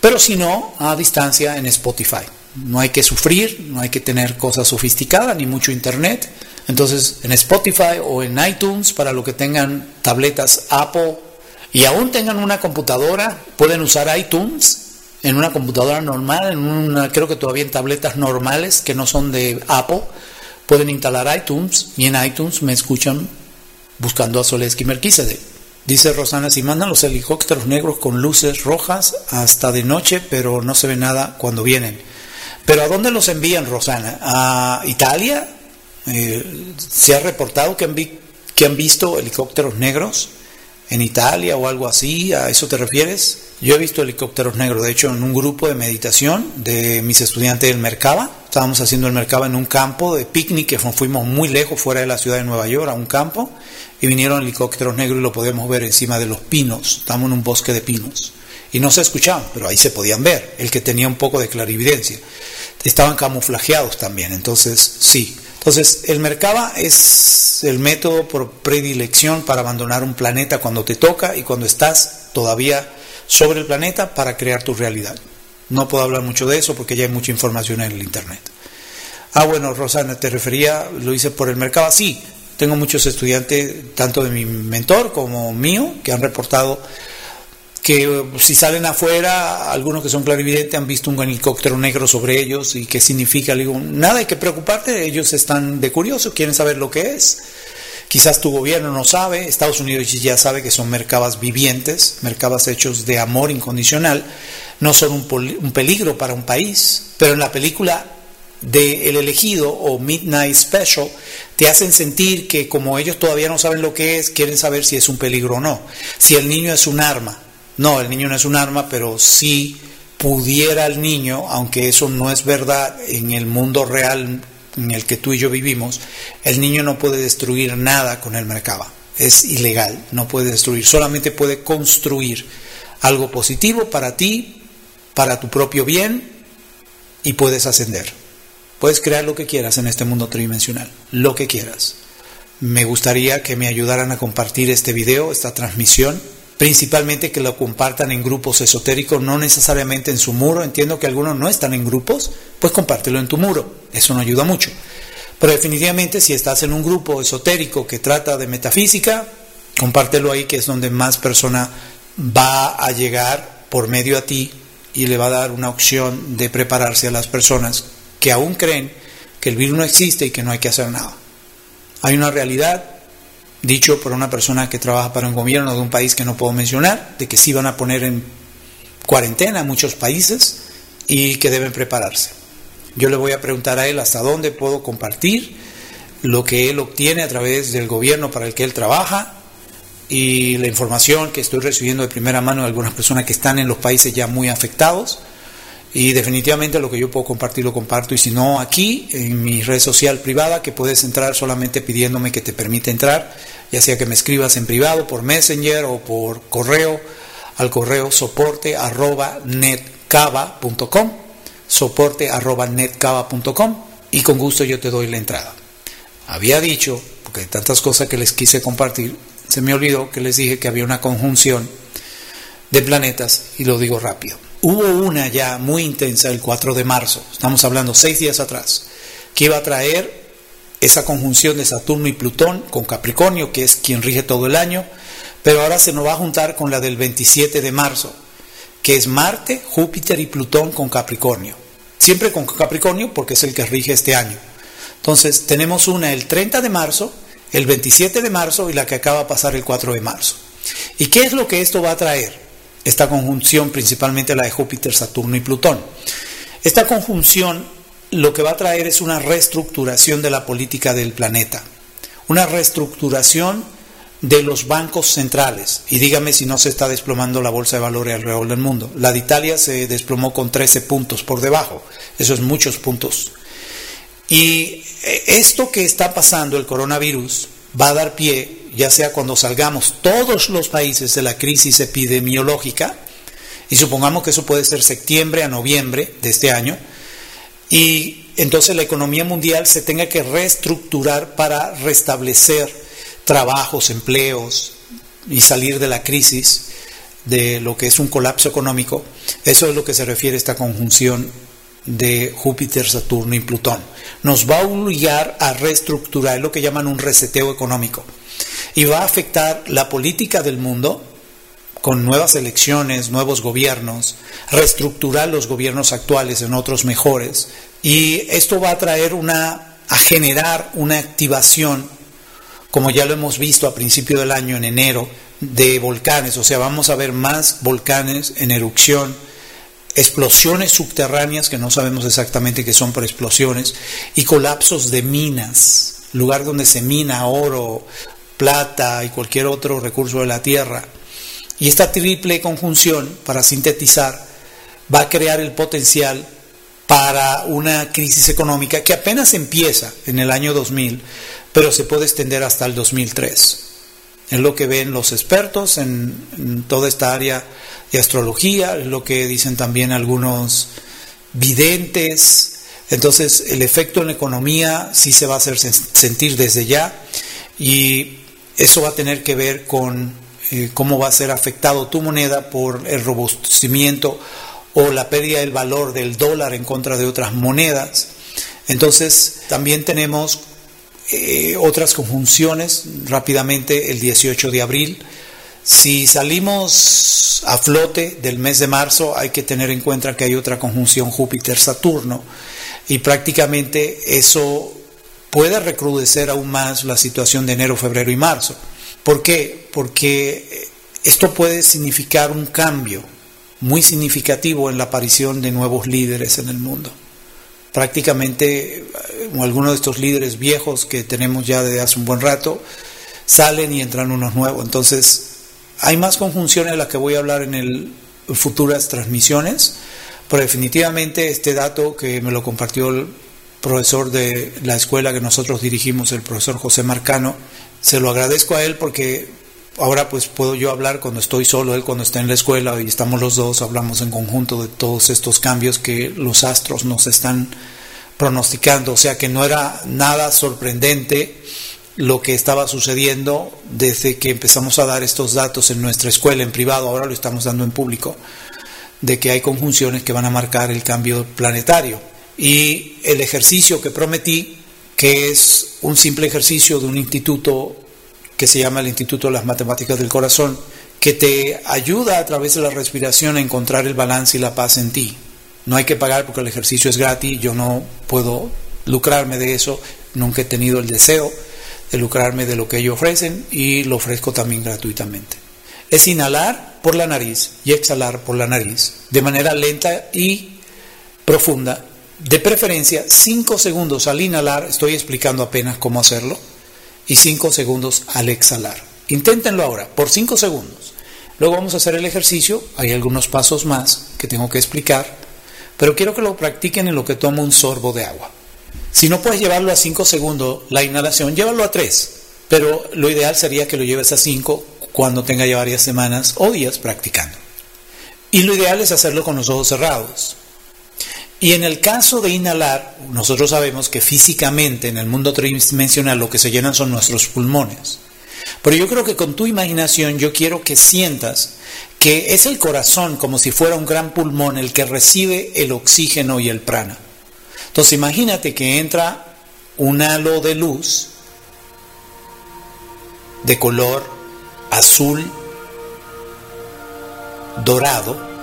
pero si no, a distancia en Spotify. No hay que sufrir, no hay que tener cosas sofisticadas ni mucho internet entonces, en Spotify o en iTunes, para los que tengan tabletas Apple y aún tengan una computadora, pueden usar iTunes en una computadora normal, en una, creo que todavía en tabletas normales que no son de Apple, pueden instalar iTunes y en iTunes me escuchan buscando a Soleski Merquísede. Dice Rosana, si mandan los helicópteros negros con luces rojas hasta de noche, pero no se ve nada cuando vienen. ¿Pero a dónde los envían, Rosana? ¿A Italia? Eh, se ha reportado que han, que han visto helicópteros negros en Italia o algo así, ¿a eso te refieres? Yo he visto helicópteros negros, de hecho en un grupo de meditación de mis estudiantes del Mercaba, estábamos haciendo el Mercaba en un campo de picnic que fuimos muy lejos fuera de la ciudad de Nueva York, a un campo, y vinieron helicópteros negros y lo podemos ver encima de los pinos, estamos en un bosque de pinos. Y no se escuchaban, pero ahí se podían ver, el que tenía un poco de clarividencia. Estaban camuflajeados también, entonces sí, entonces, el Merkaba es el método por predilección para abandonar un planeta cuando te toca y cuando estás todavía sobre el planeta para crear tu realidad. No puedo hablar mucho de eso porque ya hay mucha información en el Internet. Ah, bueno, Rosana, te refería, lo hice por el Merkaba. Sí, tengo muchos estudiantes, tanto de mi mentor como mío, que han reportado que si salen afuera, algunos que son clarividentes han visto un helicóptero negro sobre ellos y qué significa. digo, nada hay que preocuparte, ellos están de curioso, quieren saber lo que es. Quizás tu gobierno no sabe, Estados Unidos ya sabe que son mercados vivientes, mercados hechos de amor incondicional, no son un, un peligro para un país, pero en la película de El elegido o Midnight Special te hacen sentir que como ellos todavía no saben lo que es, quieren saber si es un peligro o no, si el niño es un arma, no, el niño no es un arma, pero si pudiera el niño, aunque eso no es verdad en el mundo real en el que tú y yo vivimos, el niño no puede destruir nada con el mercado. Es ilegal, no puede destruir, solamente puede construir algo positivo para ti, para tu propio bien y puedes ascender. Puedes crear lo que quieras en este mundo tridimensional, lo que quieras. Me gustaría que me ayudaran a compartir este video, esta transmisión principalmente que lo compartan en grupos esotéricos, no necesariamente en su muro. Entiendo que algunos no están en grupos, pues compártelo en tu muro. Eso no ayuda mucho. Pero definitivamente si estás en un grupo esotérico que trata de metafísica, compártelo ahí que es donde más persona va a llegar por medio a ti y le va a dar una opción de prepararse a las personas que aún creen que el virus no existe y que no hay que hacer nada. Hay una realidad dicho por una persona que trabaja para un gobierno de un país que no puedo mencionar, de que sí van a poner en cuarentena muchos países y que deben prepararse. Yo le voy a preguntar a él hasta dónde puedo compartir lo que él obtiene a través del gobierno para el que él trabaja y la información que estoy recibiendo de primera mano de algunas personas que están en los países ya muy afectados y definitivamente lo que yo puedo compartir lo comparto y si no aquí en mi red social privada que puedes entrar solamente pidiéndome que te permita entrar, ya sea que me escribas en privado por Messenger o por correo al correo soporte arroba netcava.com soporte.netcava.com y con gusto yo te doy la entrada. Había dicho, porque de tantas cosas que les quise compartir, se me olvidó que les dije que había una conjunción de planetas y lo digo rápido. Hubo una ya muy intensa el 4 de marzo, estamos hablando seis días atrás, que iba a traer esa conjunción de Saturno y Plutón con Capricornio, que es quien rige todo el año, pero ahora se nos va a juntar con la del 27 de marzo, que es Marte, Júpiter y Plutón con Capricornio. Siempre con Capricornio porque es el que rige este año. Entonces tenemos una el 30 de marzo, el 27 de marzo y la que acaba de pasar el 4 de marzo. ¿Y qué es lo que esto va a traer? Esta conjunción, principalmente la de Júpiter, Saturno y Plutón. Esta conjunción lo que va a traer es una reestructuración de la política del planeta. Una reestructuración de los bancos centrales. Y dígame si no se está desplomando la bolsa de valores alrededor del mundo. La de Italia se desplomó con 13 puntos por debajo. Eso es muchos puntos. Y eh, esto que está pasando, el coronavirus, va a dar pie, ya sea cuando salgamos todos los países de la crisis epidemiológica, y supongamos que eso puede ser septiembre a noviembre de este año, y entonces la economía mundial se tenga que reestructurar para restablecer trabajos, empleos y salir de la crisis de lo que es un colapso económico, eso es lo que se refiere a esta conjunción de Júpiter, Saturno y Plutón. Nos va a obligar a reestructurar lo que llaman un reseteo económico. Y va a afectar la política del mundo con nuevas elecciones, nuevos gobiernos, reestructurar los gobiernos actuales en otros mejores. Y esto va a traer una a generar una activación como ya lo hemos visto a principio del año, en enero, de volcanes, o sea, vamos a ver más volcanes en erupción, explosiones subterráneas que no sabemos exactamente qué son por explosiones, y colapsos de minas, lugar donde se mina oro, plata y cualquier otro recurso de la tierra. Y esta triple conjunción, para sintetizar, va a crear el potencial para una crisis económica que apenas empieza en el año 2000, pero se puede extender hasta el 2003. Es lo que ven los expertos en, toda esta área de astrología, es lo que dicen también algunos videntes. Entonces, el efecto en la economía sí se va a hacer sentir desde ya y eso va a tener que ver con eh, cómo va a ser afectado tu moneda por el robustecimiento o la pérdida del valor del dólar en contra de otras monedas. Entonces, también tenemos eh, otras conjunciones rápidamente el 18 de abril. Si salimos a flote del mes de marzo, hay que tener en cuenta que hay otra conjunción Júpiter-Saturno y prácticamente eso puede recrudecer aún más la situación de enero, febrero y marzo. ¿Por qué? Porque esto puede significar un cambio muy significativo en la aparición de nuevos líderes en el mundo prácticamente eh, algunos de estos líderes viejos que tenemos ya desde hace un buen rato salen y entran unos nuevos. Entonces, hay más conjunciones de las que voy a hablar en el, futuras transmisiones, pero definitivamente este dato que me lo compartió el profesor de la escuela que nosotros dirigimos, el profesor José Marcano, se lo agradezco a él porque ahora pues puedo yo hablar cuando estoy solo, él cuando está en la escuela y estamos los dos, hablamos en conjunto de todos estos cambios que los astros nos están pronosticando, o sea que no era nada sorprendente lo que estaba sucediendo desde que empezamos a dar estos datos en nuestra escuela en privado, ahora lo estamos dando en público, de que hay conjunciones que van a marcar el cambio planetario. Y el ejercicio que prometí, que es un simple ejercicio de un instituto que se llama el Instituto de las Matemáticas del Corazón, que te ayuda a través de la respiración a encontrar el balance y la paz en ti. No hay que pagar porque el ejercicio es gratis, yo no puedo lucrarme de eso, nunca he tenido el deseo de lucrarme de lo que ellos ofrecen y lo ofrezco también gratuitamente. Es inhalar por la nariz y exhalar por la nariz de manera lenta y profunda, de preferencia 5 segundos al inhalar, estoy explicando apenas cómo hacerlo, y 5 segundos al exhalar. Inténtenlo ahora, por 5 segundos. Luego vamos a hacer el ejercicio, hay algunos pasos más que tengo que explicar, pero quiero que lo practiquen en lo que tomo un sorbo de agua. Si no puedes llevarlo a 5 segundos la inhalación, llévalo a 3, pero lo ideal sería que lo lleves a 5 cuando tenga ya varias semanas o días practicando. Y lo ideal es hacerlo con los ojos cerrados. Y en el caso de inhalar, nosotros sabemos que físicamente en el mundo tridimensional lo que se llenan son nuestros pulmones. Pero yo creo que con tu imaginación yo quiero que sientas que es el corazón como si fuera un gran pulmón el que recibe el oxígeno y el prana. Entonces imagínate que entra un halo de luz de color azul dorado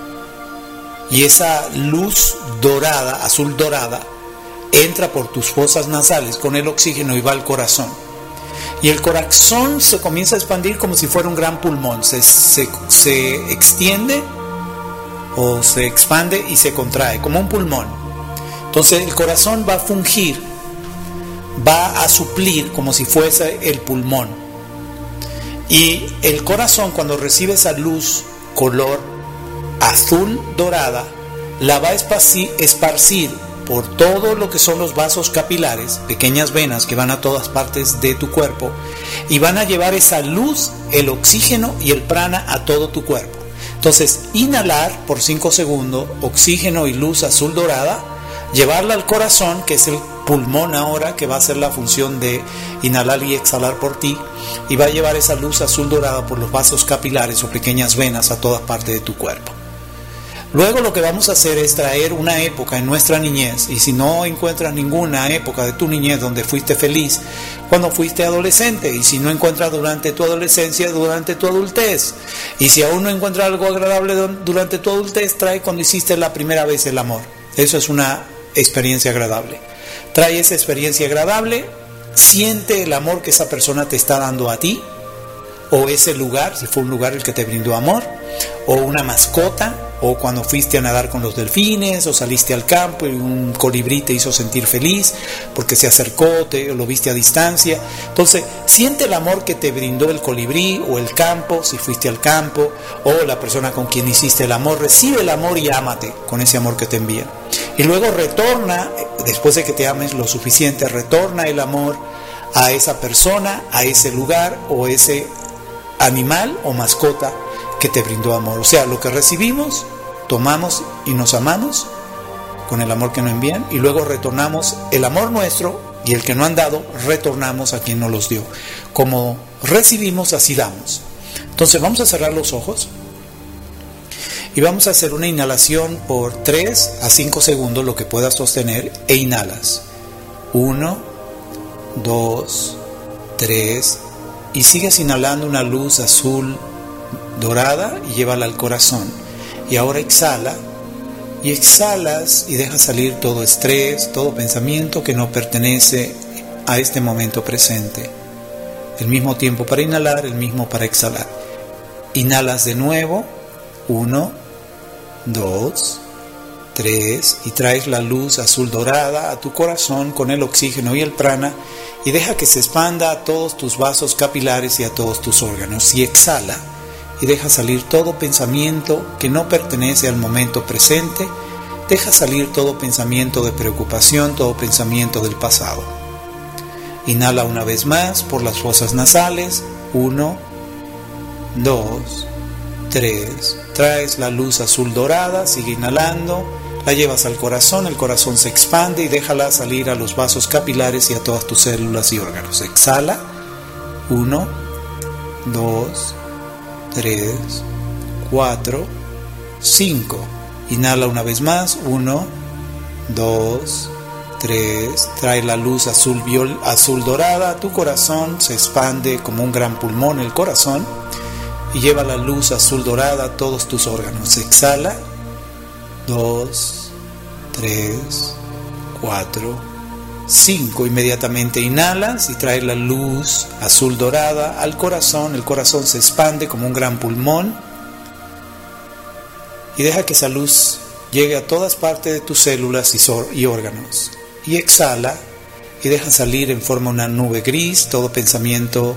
y esa luz dorada, azul dorada, entra por tus fosas nasales con el oxígeno y va al corazón. Y el corazón se comienza a expandir como si fuera un gran pulmón, se, se extiende o se expande y se contrae como un pulmón. Entonces el corazón va a fungir, va a suplir como si fuese el pulmón. Y el corazón cuando recibe esa luz color azul dorada, la va a esparcir por todo lo que son los vasos capilares, pequeñas venas que van a todas partes de tu cuerpo, y van a llevar esa luz, el oxígeno y el prana a todo tu cuerpo. Entonces, inhalar por 5 segundos, oxígeno y luz azul dorada, llevarla al corazón, que es el pulmón ahora, que va a hacer la función de inhalar y exhalar por ti, y va a llevar esa luz azul dorada por los vasos capilares o pequeñas venas a todas partes de tu cuerpo. Luego lo que vamos a hacer es traer una época en nuestra niñez, y si no encuentras ninguna época de tu niñez donde fuiste feliz, cuando fuiste adolescente, y si no encuentras durante tu adolescencia, durante tu adultez, y si aún no encuentras algo agradable durante tu adultez, trae cuando hiciste la primera vez el amor. Eso es una experiencia agradable. Trae esa experiencia agradable, siente el amor que esa persona te está dando a ti, o ese lugar, si fue un lugar el que te brindó amor, o una mascota, o cuando fuiste a nadar con los delfines, o saliste al campo y un colibrí te hizo sentir feliz porque se acercó, te, lo viste a distancia. Entonces, siente el amor que te brindó el colibrí o el campo, si fuiste al campo, o la persona con quien hiciste el amor, recibe el amor y ámate con ese amor que te envía. Y luego retorna, después de que te ames lo suficiente, retorna el amor a esa persona, a ese lugar o ese animal o mascota que te brindó amor. O sea, lo que recibimos, tomamos y nos amamos con el amor que nos envían y luego retornamos el amor nuestro y el que no han dado, retornamos a quien nos los dio. Como recibimos, así damos. Entonces vamos a cerrar los ojos y vamos a hacer una inhalación por 3 a 5 segundos, lo que puedas sostener, e inhalas. 1, 2, 3, y sigues inhalando una luz azul dorada y llévala al corazón. Y ahora exhala y exhalas y dejas salir todo estrés, todo pensamiento que no pertenece a este momento presente. El mismo tiempo para inhalar, el mismo para exhalar. Inhalas de nuevo, uno, dos, tres, y traes la luz azul dorada a tu corazón con el oxígeno y el prana y deja que se expanda a todos tus vasos capilares y a todos tus órganos. Y exhala y deja salir todo pensamiento que no pertenece al momento presente, deja salir todo pensamiento de preocupación, todo pensamiento del pasado. Inhala una vez más por las fosas nasales, 1, 2, 3, traes la luz azul dorada, sigue inhalando, la llevas al corazón, el corazón se expande y déjala salir a los vasos capilares y a todas tus células y órganos. Exhala, 1, 2, 3, 4, 5. Inhala una vez más. 1, 2, 3. Trae la luz azul, viol, azul dorada tu corazón. Se expande como un gran pulmón el corazón. Y lleva la luz azul dorada a todos tus órganos. Exhala. 2, 3, 4, 5. Inmediatamente inhalas y traes la luz azul dorada al corazón. El corazón se expande como un gran pulmón. Y deja que esa luz llegue a todas partes de tus células y órganos. Y exhala y deja salir en forma una nube gris todo pensamiento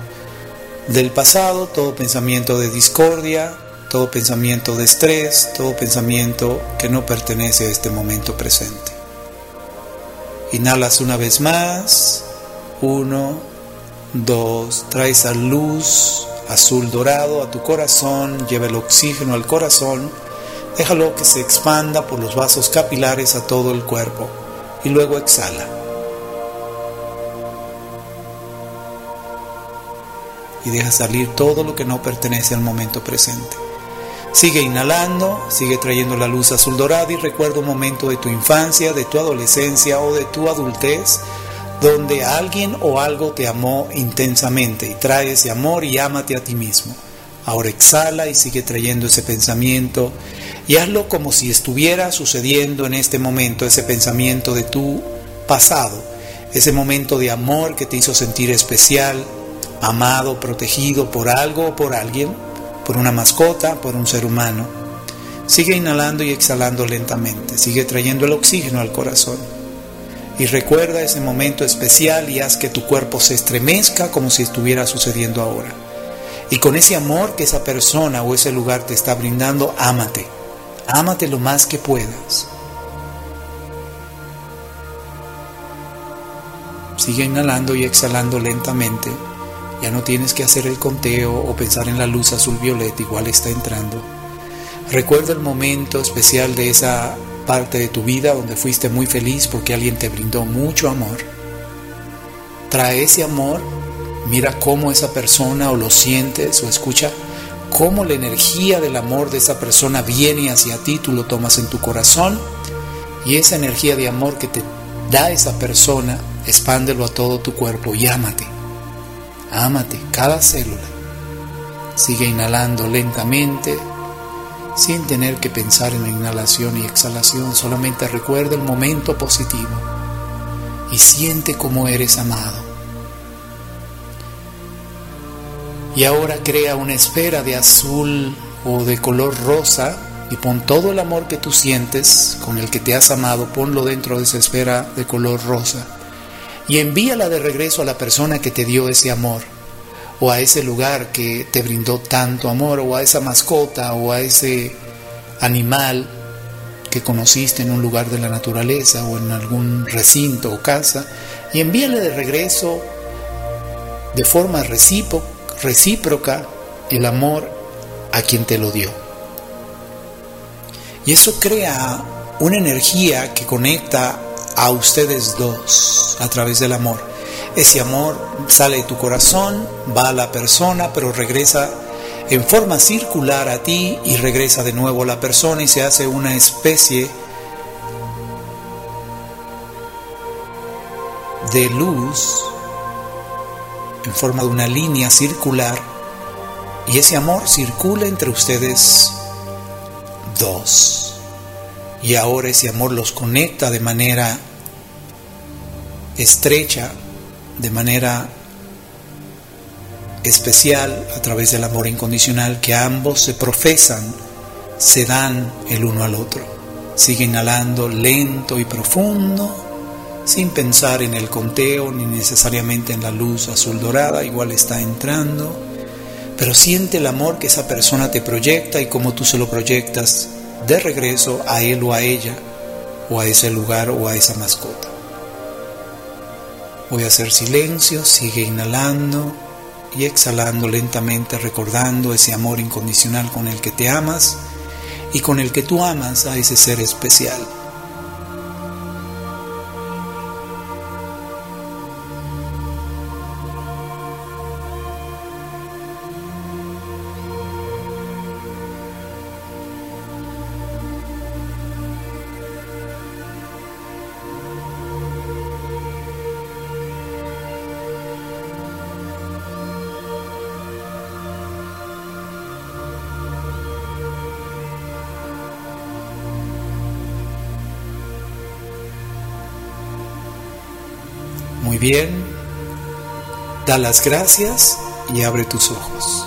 del pasado, todo pensamiento de discordia, todo pensamiento de estrés, todo pensamiento que no pertenece a este momento presente. Inhalas una vez más. Uno, dos. Trae esa luz azul dorado a tu corazón. Lleva el oxígeno al corazón. Déjalo que se expanda por los vasos capilares a todo el cuerpo y luego exhala. Y deja salir todo lo que no pertenece al momento presente. Sigue inhalando, sigue trayendo la luz azul dorada y recuerda un momento de tu infancia, de tu adolescencia o de tu adultez donde alguien o algo te amó intensamente y trae ese amor y ámate a ti mismo. Ahora exhala y sigue trayendo ese pensamiento y hazlo como si estuviera sucediendo en este momento ese pensamiento de tu pasado, ese momento de amor que te hizo sentir especial, amado, protegido por algo o por alguien, por una mascota, por un ser humano. Sigue inhalando y exhalando lentamente, sigue trayendo el oxígeno al corazón. Y recuerda ese momento especial y haz que tu cuerpo se estremezca como si estuviera sucediendo ahora. Y con ese amor que esa persona o ese lugar te está brindando, ámate. Ámate lo más que puedas. Sigue inhalando y exhalando lentamente. Ya no tienes que hacer el conteo o pensar en la luz azul violeta, igual está entrando. Recuerda el momento especial de esa parte de tu vida donde fuiste muy feliz porque alguien te brindó mucho amor. Trae ese amor, mira cómo esa persona o lo sientes o escucha cómo la energía del amor de esa persona viene hacia ti, tú lo tomas en tu corazón y esa energía de amor que te da esa persona, expándelo a todo tu cuerpo y ámate. Ámate cada célula. Sigue inhalando lentamente, sin tener que pensar en la inhalación y exhalación, solamente recuerda el momento positivo y siente cómo eres amado. Y ahora crea una esfera de azul o de color rosa y pon todo el amor que tú sientes con el que te has amado, ponlo dentro de esa esfera de color rosa y envíala de regreso a la persona que te dio ese amor o a ese lugar que te brindó tanto amor, o a esa mascota, o a ese animal que conociste en un lugar de la naturaleza o en algún recinto o casa, y envíale de regreso de forma recíproca el amor a quien te lo dio. Y eso crea una energía que conecta a ustedes dos a través del amor. Ese amor sale de tu corazón, va a la persona, pero regresa en forma circular a ti y regresa de nuevo a la persona y se hace una especie de luz en forma de una línea circular y ese amor circula entre ustedes dos. Y ahora ese amor los conecta de manera estrecha de manera especial a través del amor incondicional que ambos se profesan, se dan el uno al otro. Sigue inhalando lento y profundo, sin pensar en el conteo ni necesariamente en la luz azul dorada, igual está entrando, pero siente el amor que esa persona te proyecta y cómo tú se lo proyectas de regreso a él o a ella, o a ese lugar o a esa mascota. Voy a hacer silencio, sigue inhalando y exhalando lentamente, recordando ese amor incondicional con el que te amas y con el que tú amas a ese ser especial. Bien, da las gracias y abre tus ojos.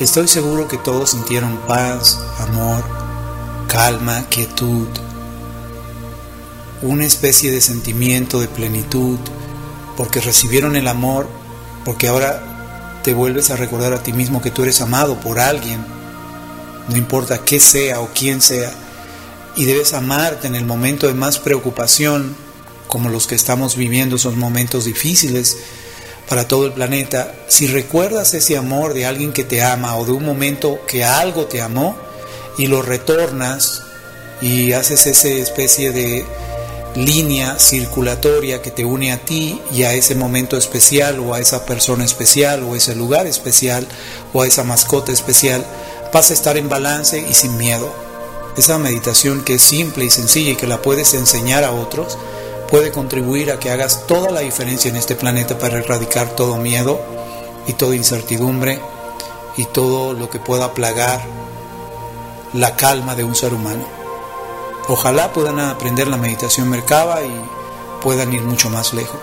Estoy seguro que todos sintieron paz, amor, calma, quietud, una especie de sentimiento de plenitud, porque recibieron el amor, porque ahora te vuelves a recordar a ti mismo que tú eres amado por alguien, no importa qué sea o quién sea, y debes amarte en el momento de más preocupación, como los que estamos viviendo esos momentos difíciles para todo el planeta, si recuerdas ese amor de alguien que te ama o de un momento que algo te amó, y lo retornas y haces esa especie de línea circulatoria que te une a ti y a ese momento especial o a esa persona especial o ese lugar especial o a esa mascota especial, vas a estar en balance y sin miedo. Esa meditación que es simple y sencilla y que la puedes enseñar a otros, puede contribuir a que hagas toda la diferencia en este planeta para erradicar todo miedo y toda incertidumbre y todo lo que pueda plagar la calma de un ser humano. Ojalá puedan aprender la meditación Merkaba y puedan ir mucho más lejos.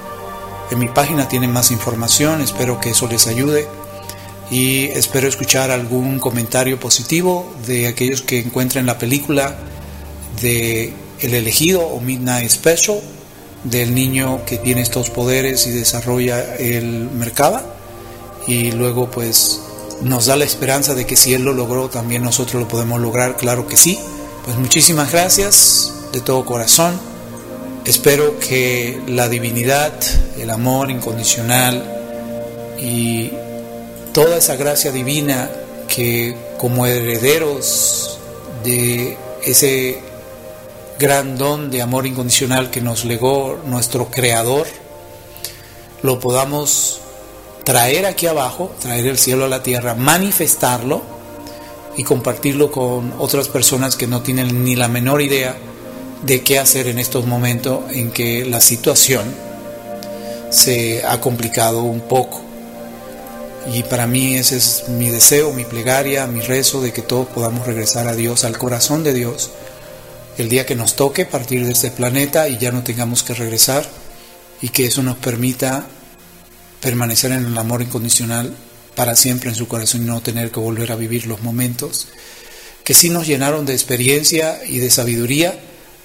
En mi página tienen más información, espero que eso les ayude y espero escuchar algún comentario positivo de aquellos que encuentren la película de El elegido o Midnight Special del niño que tiene estos poderes y desarrolla el Merkaba y luego pues nos da la esperanza de que si él lo logró también nosotros lo podemos lograr, claro que sí. Pues muchísimas gracias de todo corazón. Espero que la divinidad, el amor incondicional y toda esa gracia divina que como herederos de ese gran don de amor incondicional que nos legó nuestro Creador, lo podamos traer aquí abajo, traer el cielo a la tierra, manifestarlo y compartirlo con otras personas que no tienen ni la menor idea de qué hacer en estos momentos en que la situación se ha complicado un poco. Y para mí ese es mi deseo, mi plegaria, mi rezo de que todos podamos regresar a Dios, al corazón de Dios, el día que nos toque partir de este planeta y ya no tengamos que regresar y que eso nos permita permanecer en el amor incondicional para siempre en su corazón y no tener que volver a vivir los momentos que sí nos llenaron de experiencia y de sabiduría,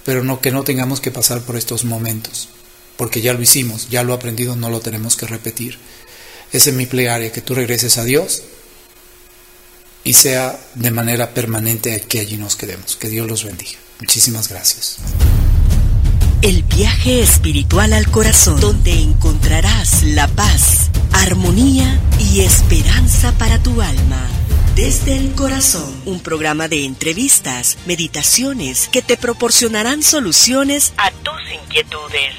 pero no que no tengamos que pasar por estos momentos, porque ya lo hicimos, ya lo aprendido, no lo tenemos que repetir. Esa es mi plegaria, que tú regreses a Dios y sea de manera permanente que allí nos quedemos. Que Dios los bendiga. Muchísimas gracias. El viaje espiritual al corazón, donde encontrarás la paz, armonía y esperanza para tu alma. Desde el corazón, un programa de entrevistas, meditaciones que te proporcionarán soluciones a tus inquietudes.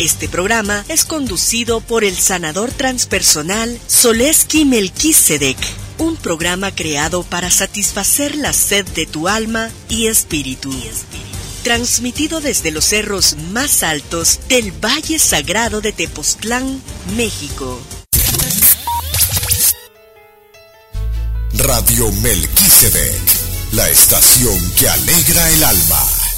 Este programa es conducido por el sanador transpersonal Soleski Melquisedec, un programa creado para satisfacer la sed de tu alma y espíritu transmitido desde los cerros más altos del Valle Sagrado de Tepoztlán, México. Radio Melquisedec, la estación que alegra el alma.